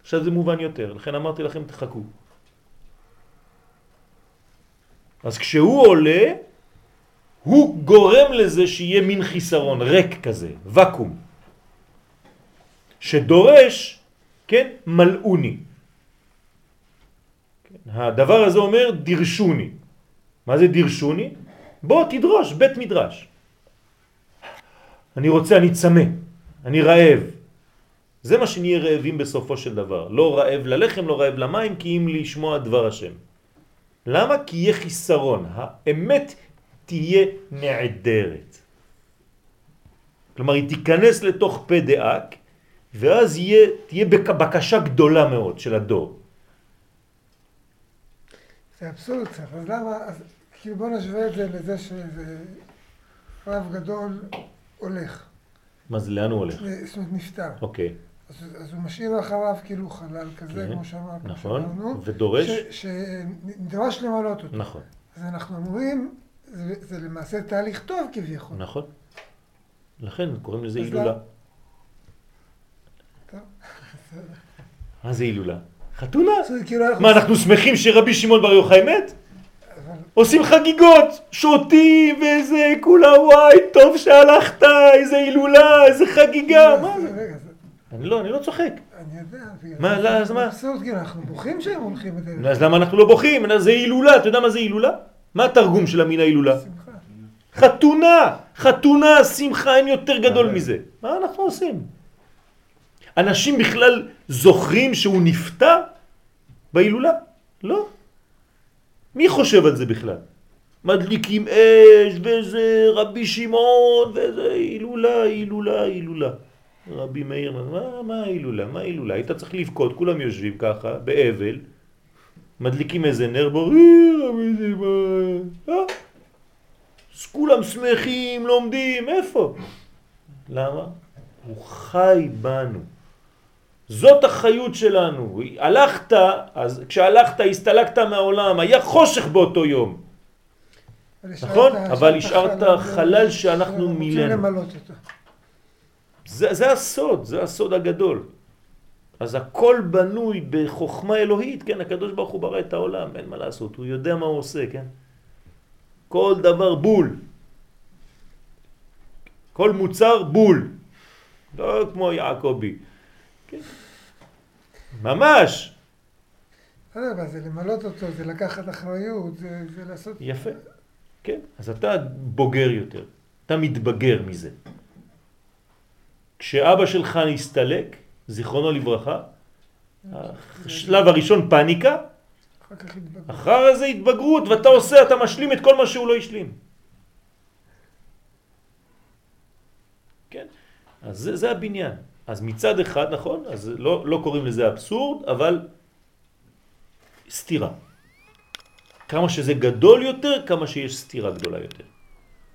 עכשיו זה מובן יותר, לכן אמרתי לכם תחכו. אז כשהוא עולה, הוא גורם לזה שיהיה מין חיסרון, ריק כזה, וקום, שדורש, כן, מלאוני. הדבר הזה אומר דרשוני. מה זה דרשוני? בוא תדרוש, בית מדרש. אני רוצה, אני צמא, אני רעב. זה מה שנהיה רעבים בסופו של דבר. לא רעב ללחם, לא רעב למים, כי אם לשמוע דבר השם. למה? כי יהיה חיסרון. האמת תהיה נעדרת. כלומר, היא תיכנס לתוך פה דאק, ואז יהיה, תהיה בקשה גדולה מאוד של הדור. זה אבסורד קצת, אז למה, אז כאילו בוא נשווה את זה לזה שזה רב גדול הולך. מה זה, לאן הוא הולך? זאת אומרת, נפטר. אוקיי. אז, אז הוא משאיר אחריו כאילו חלל כזה, כן, כמו שאמרת. נכון, שאמרנו, ודורש? שנדרש למלות אותו. נכון, אז אנחנו אומרים, זה, זה למעשה תהליך טוב כביכול. נכון. לכן קוראים לזה הילולה. מה זה הילולה? חתונה. זה כאילו. מה, אנחנו שמחים שרבי שמעון בר יוחאי מת? עושים חגיגות, שותים וזה, כולה וואי, טוב שהלכת, איזה הילולה, איזה חגיגה, מה זה? זה- אני לא, אני לא צוחק. אני יודע. מה, זה לא, זה אז מה? כאילו, אנחנו בוכים שהם הולכים בדרך. אז למה אנחנו לא בוכים? זה הילולה, אתה יודע מה זה הילולה? מה התרגום של המילה הילולה? שמחה. חתונה, חתונה, שמחה, אין יותר גדול מזה. מה אנחנו עושים? אנשים בכלל זוכרים שהוא נפטר בהילולה? לא. מי חושב על זה בכלל? מדליקים אש, וזה רבי שמעון, וזה הילולה, הילולה, הילולה. רבי מאיר, מה, מה ההילולה? מה ההילולה? היית צריך לבכות, כולם יושבים ככה, באבל, מדליקים איזה נר, בוא, "אה, אה? כולם שמחים, לומדים, איפה? למה? הוא חי בנו. זאת החיות שלנו. הלכת, אז כשהלכת הסתלקת מהעולם, היה חושך באותו יום. נכון? אבל השארת השארת חלל שאנחנו מילאנו. זה, זה הסוד, זה הסוד הגדול. אז הכל בנוי בחוכמה אלוהית, כן? הקדוש ברוך הוא ברא את העולם, אין מה לעשות, הוא יודע מה הוא עושה, כן? כל דבר בול. כל מוצר בול. לא כמו יעקבי. כן? ממש. לא יודע, זה למלות אותו, זה לקחת אחריות, זה זה לעשות... יפה. כן. אז אתה בוגר יותר. אתה מתבגר מזה. כשאבא שלך נסתלק, זיכרונו לברכה, השלב הראשון פניקה, התבגרות. אחר זה התבגרות, ואתה עושה, אתה משלים את כל מה שהוא לא השלים. כן? אז זה, זה הבניין. אז מצד אחד, נכון, אז לא, לא קוראים לזה אבסורד, אבל סתירה. כמה שזה גדול יותר, כמה שיש סתירה גדולה יותר.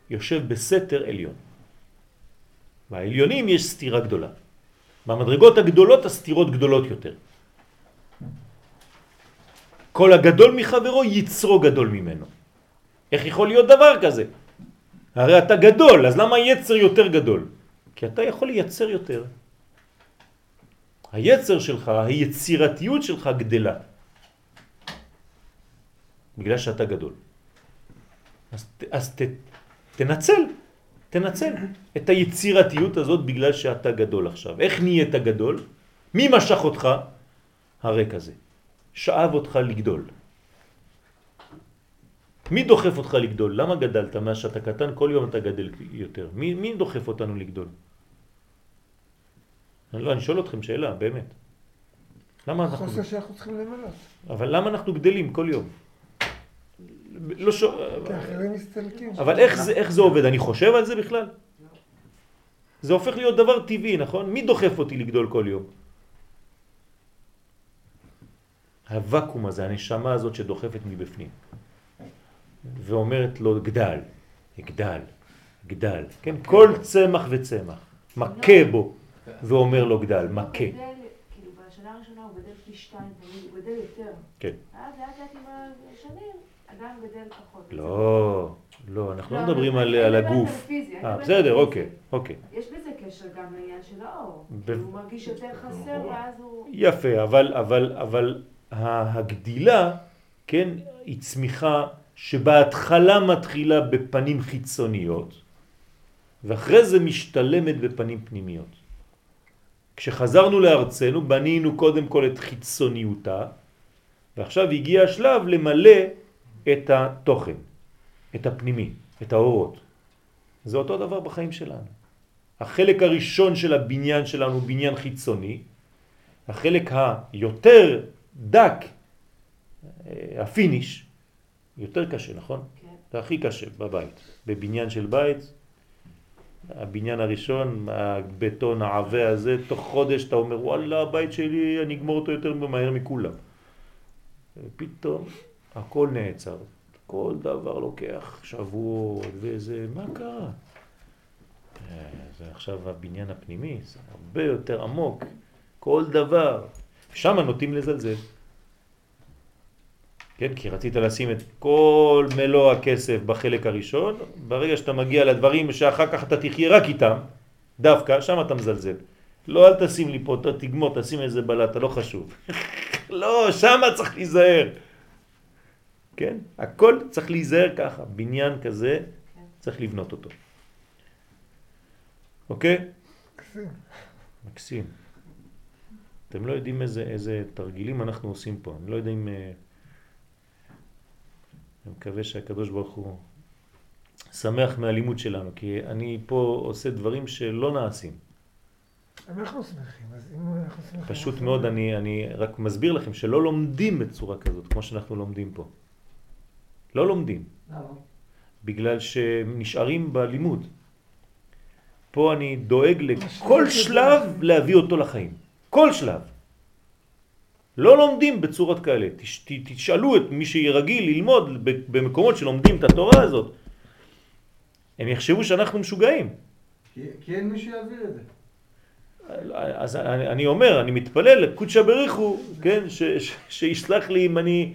יושב בסתר עליון. בעליונים יש סתירה גדולה. במדרגות הגדולות הסתירות גדולות יותר. כל הגדול מחברו יצרו גדול ממנו. איך יכול להיות דבר כזה? הרי אתה גדול, אז למה יצר יותר גדול? כי אתה יכול לייצר יותר. היצר שלך, היצירתיות שלך גדלה. בגלל שאתה גדול. אז, אז ת, תנצל, תנצל את היצירתיות הזאת בגלל שאתה גדול עכשיו. איך נהיית גדול? מי משך אותך? הריק הזה. שאב אותך לגדול. מי דוחף אותך לגדול? למה גדלת מאז שאתה קטן? כל יום אתה גדל יותר. מי, מי דוחף אותנו לגדול? לא, אני שואל אתכם שאלה, באמת. למה אנחנו... חוסר שאנחנו צריכים למלות. אבל למה אנחנו גדלים כל יום? לא ש... כי אחרים מסתלקים. אבל איך זה, איך זה עובד? אני חושב על זה בכלל? זה הופך להיות דבר טבעי, נכון? מי דוחף אותי לגדול כל יום? הוואקום הזה, הנשמה הזאת שדוחפת מבפנים ואומרת לו גדל, גדל, גדל, כן? כל צמח וצמח, מכה בו ואומר לו גדל, מכה. כאילו בשנה הראשונה הוא גדל פי שתיים, הוא גדל יותר. כן. ואז לאט לאט עם השנים, אדם גדל פחות. לא, לא, אנחנו לא לא, מדברים על הגוף. אה, בסדר, אוקיי. אוקיי. יש בזה קשר גם לעניין של האור. כאילו, הוא מרגיש יותר חסר ואז הוא... יפה, אבל, אבל, אבל הגדילה, כן, היא צמיחה שבהתחלה מתחילה בפנים חיצוניות, ואחרי זה משתלמת בפנים פנימיות. כשחזרנו לארצנו בנינו קודם כל את חיצוניותה, ועכשיו הגיע השלב למלא את התוכן, את הפנימי, את האורות. זה אותו דבר בחיים שלנו. החלק הראשון של הבניין שלנו הוא בניין חיצוני, החלק היותר דק, אה, ה finish, יותר קשה, נכון? כן. זה הכי קשה בבית. בבניין של בית, הבניין הראשון, הבטון העבה הזה, תוך חודש אתה אומר, וואלה, הבית שלי, אני אגמור אותו יותר מהר מכולם. פתאום הכל נעצר. כל דבר לוקח שבועות וזה, מה קרה? זה עכשיו הבניין הפנימי, זה הרבה יותר עמוק. כל דבר. שם נוטים לזלזל. כן, כי רצית לשים את כל מלוא הכסף בחלק הראשון, ברגע שאתה מגיע לדברים שאחר כך אתה תחיה רק איתם, דווקא, שם אתה מזלזל. לא, אל תשים לי פה, תגמור, תשים איזה בלטה, לא חשוב. לא, שם צריך להיזהר. כן? הכל צריך להיזהר ככה. בניין כזה, צריך לבנות אותו. אוקיי? מקסים. מקסים. אתם לא יודעים איזה, איזה תרגילים אנחנו עושים פה. אני לא יודע אם... אני מקווה שהקדוש ברוך הוא שמח מהלימוד שלנו, כי אני פה עושה דברים שלא נעשים. אנחנו שמחים, אז אם אנחנו שמחים... פשוט אנחנו- מאוד, אני, אני רק מסביר לכם שלא לומדים בצורה כזאת, כמו שאנחנו לומדים פה. לא לומדים, למה? בגלל שנשארים בלימוד. פה אני דואג לכל משאיר את שלב. להביא אותו לחיים. כל שלב. לא לומדים בצורות כאלה. תש, ת, תשאלו את מי שרגיל ללמוד במקומות שלומדים את התורה הזאת. הם יחשבו שאנחנו משוגעים. כי כי אין מי שיעביר את זה. אז אני, אני אומר, אני מתפלל לקודשא בריחו, כן, ש, ש, שיסלח לי אם אני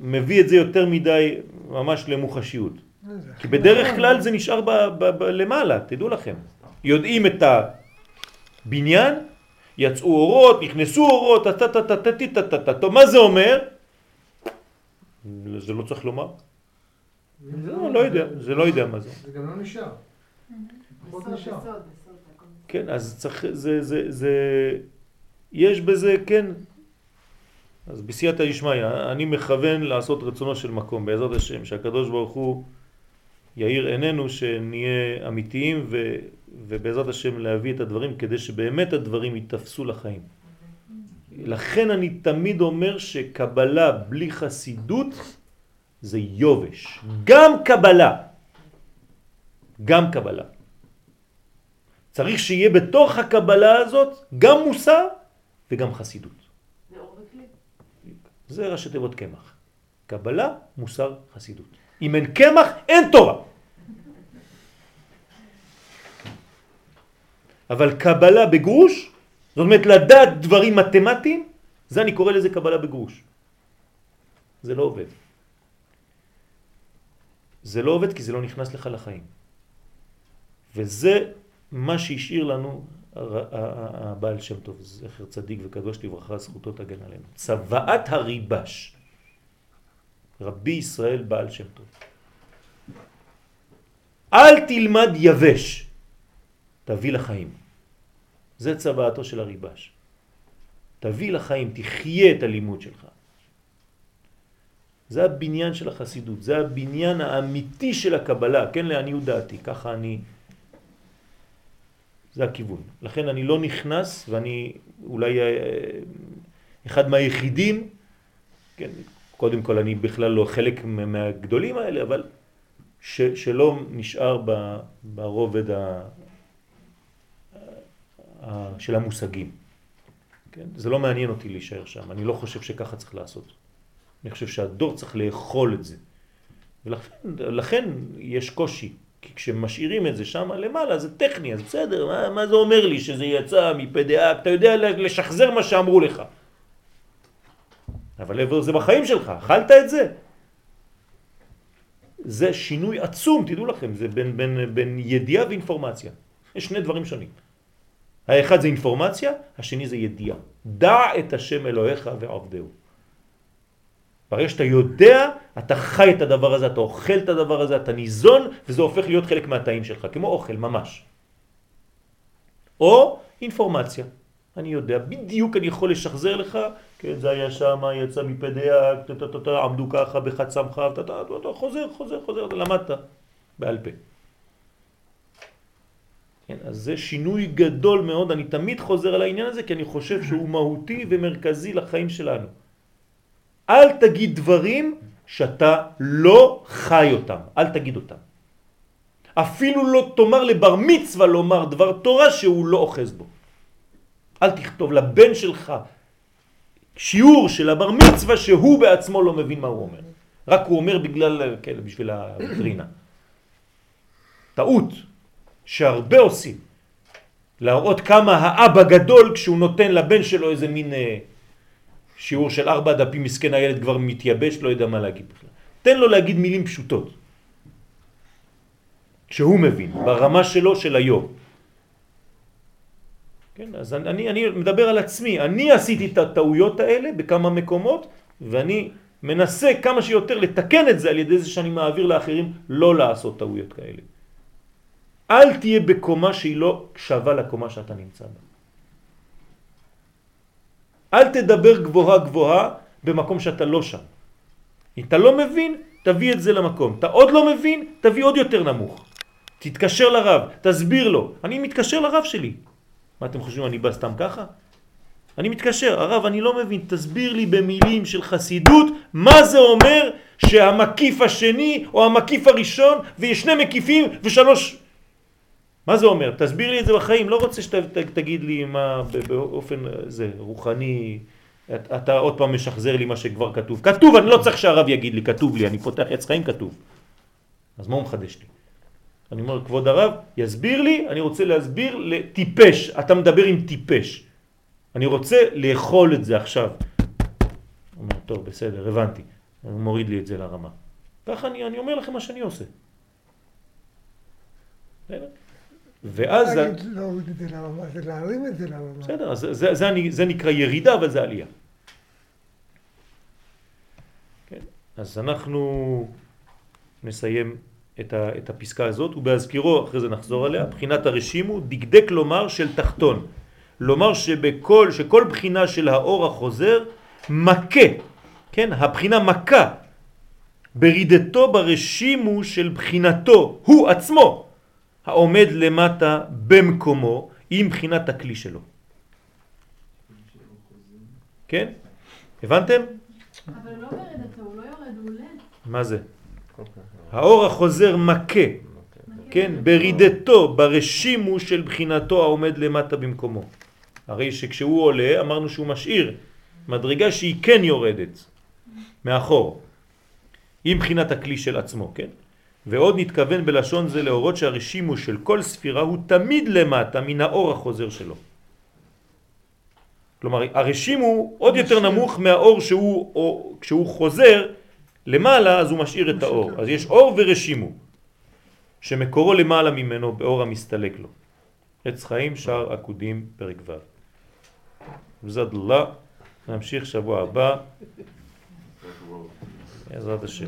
מביא את זה יותר מדי ממש למוחשיות. כי בדרך. כלל זה נשאר ב, ב, ב, למעלה, תדעו לכם. יודעים את הבניין, יצאו אורות, נכנסו אורות, טה טה טה טה טה טה טה טוב, מה זה אומר? זה לא צריך לומר. לא, לא יודע, זה לא יודע מה זה. זה גם לא נשאר. כן, אז צריך, זה, זה, זה, יש בזה, כן, אז בסייעתא דשמיא, אני מכוון לעשות רצונו של מקום, בעזרת השם, שהקדוש ברוך הוא יאיר עינינו, שנהיה אמיתיים, ו, ובעזרת השם להביא את הדברים, כדי שבאמת הדברים ייתפסו לחיים. לכן אני תמיד אומר שקבלה בלי חסידות זה יובש. גם קבלה. גם קבלה. צריך שיהיה בתוך הקבלה הזאת גם מוסר וגם חסידות. זה אור וכלי. זה ראשי תיבות קמח. קבלה, מוסר, חסידות. אם אין קמח, אין תורה. אבל קבלה בגרוש, זאת אומרת לדעת דברים מתמטיים, זה אני קורא לזה קבלה בגרוש. זה לא עובד. זה לא עובד כי זה לא נכנס לך לחיים. וזה מה שהשאיר לנו הבעל שם טוב, זכר צדיק וקדוש לברכה, זכותו תגן עלינו. צוואת הריבש, רבי ישראל בעל שם טוב. אל תלמד יבש, תביא לחיים. זה צוואתו של הריבש. תביא לחיים, תחיה את הלימוד שלך. זה הבניין של החסידות, זה הבניין האמיתי של הקבלה, כן, לעניות דעתי, ככה אני זה הכיוון. לכן אני לא נכנס, ואני אולי אה, אחד מהיחידים, כן, קודם כל אני בכלל לא חלק מהגדולים האלה, אבל ש, שלא נשאר ברובד של המושגים. כן? זה לא מעניין אותי להישאר שם, אני לא חושב שככה צריך לעשות. אני חושב שהדור צריך לאכול את זה. ולכן יש קושי. כי כשמשאירים את זה שם למעלה זה טכני, אז בסדר, מה, מה זה אומר לי שזה יצא מפדעה, אתה יודע לשחזר מה שאמרו לך. אבל זה בחיים שלך, אכלת את זה. זה שינוי עצום, תדעו לכם, זה בין, בין, בין ידיעה ואינפורמציה. יש שני דברים שונים. האחד זה אינפורמציה, השני זה ידיעה. דע את השם אלוהיך ועבדהו. ברגע שאתה יודע, אתה חי את הדבר הזה, אתה אוכל את הדבר הזה, אתה ניזון, וזה הופך להיות חלק מהתאים שלך, כמו אוכל, ממש. או אינפורמציה. אני יודע, בדיוק אני יכול לשחזר לך, כן, זה היה שם, יצא מפדיה, עמדו ככה בחד סמכה, אתה חוזר, חוזר, חוזר, למדת בעל פה. כן, אז זה שינוי גדול מאוד, אני תמיד חוזר על העניין הזה, כי אני חושב שהוא מהותי ומרכזי לחיים שלנו. אל תגיד דברים שאתה לא חי אותם, אל תגיד אותם. אפילו לא תאמר לבר מצווה לומר דבר תורה שהוא לא אוחז בו. אל תכתוב לבן שלך שיעור של הבר מצווה שהוא בעצמו לא מבין מה הוא אומר. רק הוא אומר בגלל, כן, בשביל הדרינה. טעות שהרבה עושים. להראות כמה האבא גדול כשהוא נותן לבן שלו איזה מין אה, שיעור של ארבע דפים, מסכן הילד כבר מתייבש, לא יודע מה להגיד בכלל. תן לו להגיד מילים פשוטות. שהוא מבין, ברמה שלו של היום. כן, אז אני, אני מדבר על עצמי, אני עשיתי את הטעויות האלה בכמה מקומות, ואני מנסה כמה שיותר לתקן את זה על ידי זה שאני מעביר לאחרים לא לעשות טעויות כאלה. אל תהיה בקומה שהיא לא שווה לקומה שאתה נמצא בה. אל תדבר גבוהה גבוהה במקום שאתה לא שם. אם אתה לא מבין, תביא את זה למקום. אתה עוד לא מבין, תביא עוד יותר נמוך. תתקשר לרב, תסביר לו. אני מתקשר לרב שלי. מה אתם חושבים, אני בא סתם ככה? אני מתקשר, הרב, אני לא מבין, תסביר לי במילים של חסידות מה זה אומר שהמקיף השני או המקיף הראשון ויש שני מקיפים ושלוש מה זה אומר? תסביר לי את זה בחיים, לא רוצה שתגיד לי מה באופן זה, רוחני, אתה עוד פעם משחזר לי מה שכבר כתוב. כתוב, אני לא צריך שהרב יגיד לי, כתוב לי, אני פותח עץ חיים, כתוב. אז מה הוא מחדש לי? אני אומר, כבוד הרב, יסביר לי, אני רוצה להסביר לטיפש, אתה מדבר עם טיפש. אני רוצה לאכול את זה עכשיו. הוא אומר, טוב, בסדר, הבנתי. הוא מוריד לי את זה לרמה. ככה אני, אני אומר לכם מה שאני עושה. בסדר? ואז... להגיד להוריד את זה לרמה, זה להרים את זה לרמה. בסדר, זה, זה, זה, זה נקרא ירידה, אבל זה עלייה. כן? אז אנחנו נסיים את, ה, את הפסקה הזאת, ובהזכירו, אחרי זה נחזור עליה, בחינת הרשימו, דקדק לומר של תחתון. לומר שבכל, שכל בחינה של האור החוזר מכה, כן, הבחינה מכה ברידתו ברשימו של בחינתו, הוא עצמו, העומד למטה במקומו עם בחינת הכלי שלו. כן? הבנתם? אבל לא בירידתו, הוא לא יורד, הוא עולה. מה זה? האור החוזר מכה, כן? ברידתו, ברשימו של בחינתו העומד למטה במקומו. הרי שכשהוא עולה אמרנו שהוא משאיר מדרגה שהיא כן יורדת מאחור, עם בחינת הכלי של עצמו, כן? ועוד נתכוון בלשון זה להורות שהרשימו של כל ספירה הוא תמיד למטה מן האור החוזר שלו. כלומר, הרשימו הוא עוד יותר נמוך מהאור שהוא, או, כשהוא חוזר למעלה אז הוא משאיר את האור. אז יש אור ורשימו, שמקורו למעלה ממנו באור המסתלק לו. עץ חיים שער עקודים פרק ו'. בזד אללה, נמשיך שבוע הבא, בעזרת השם.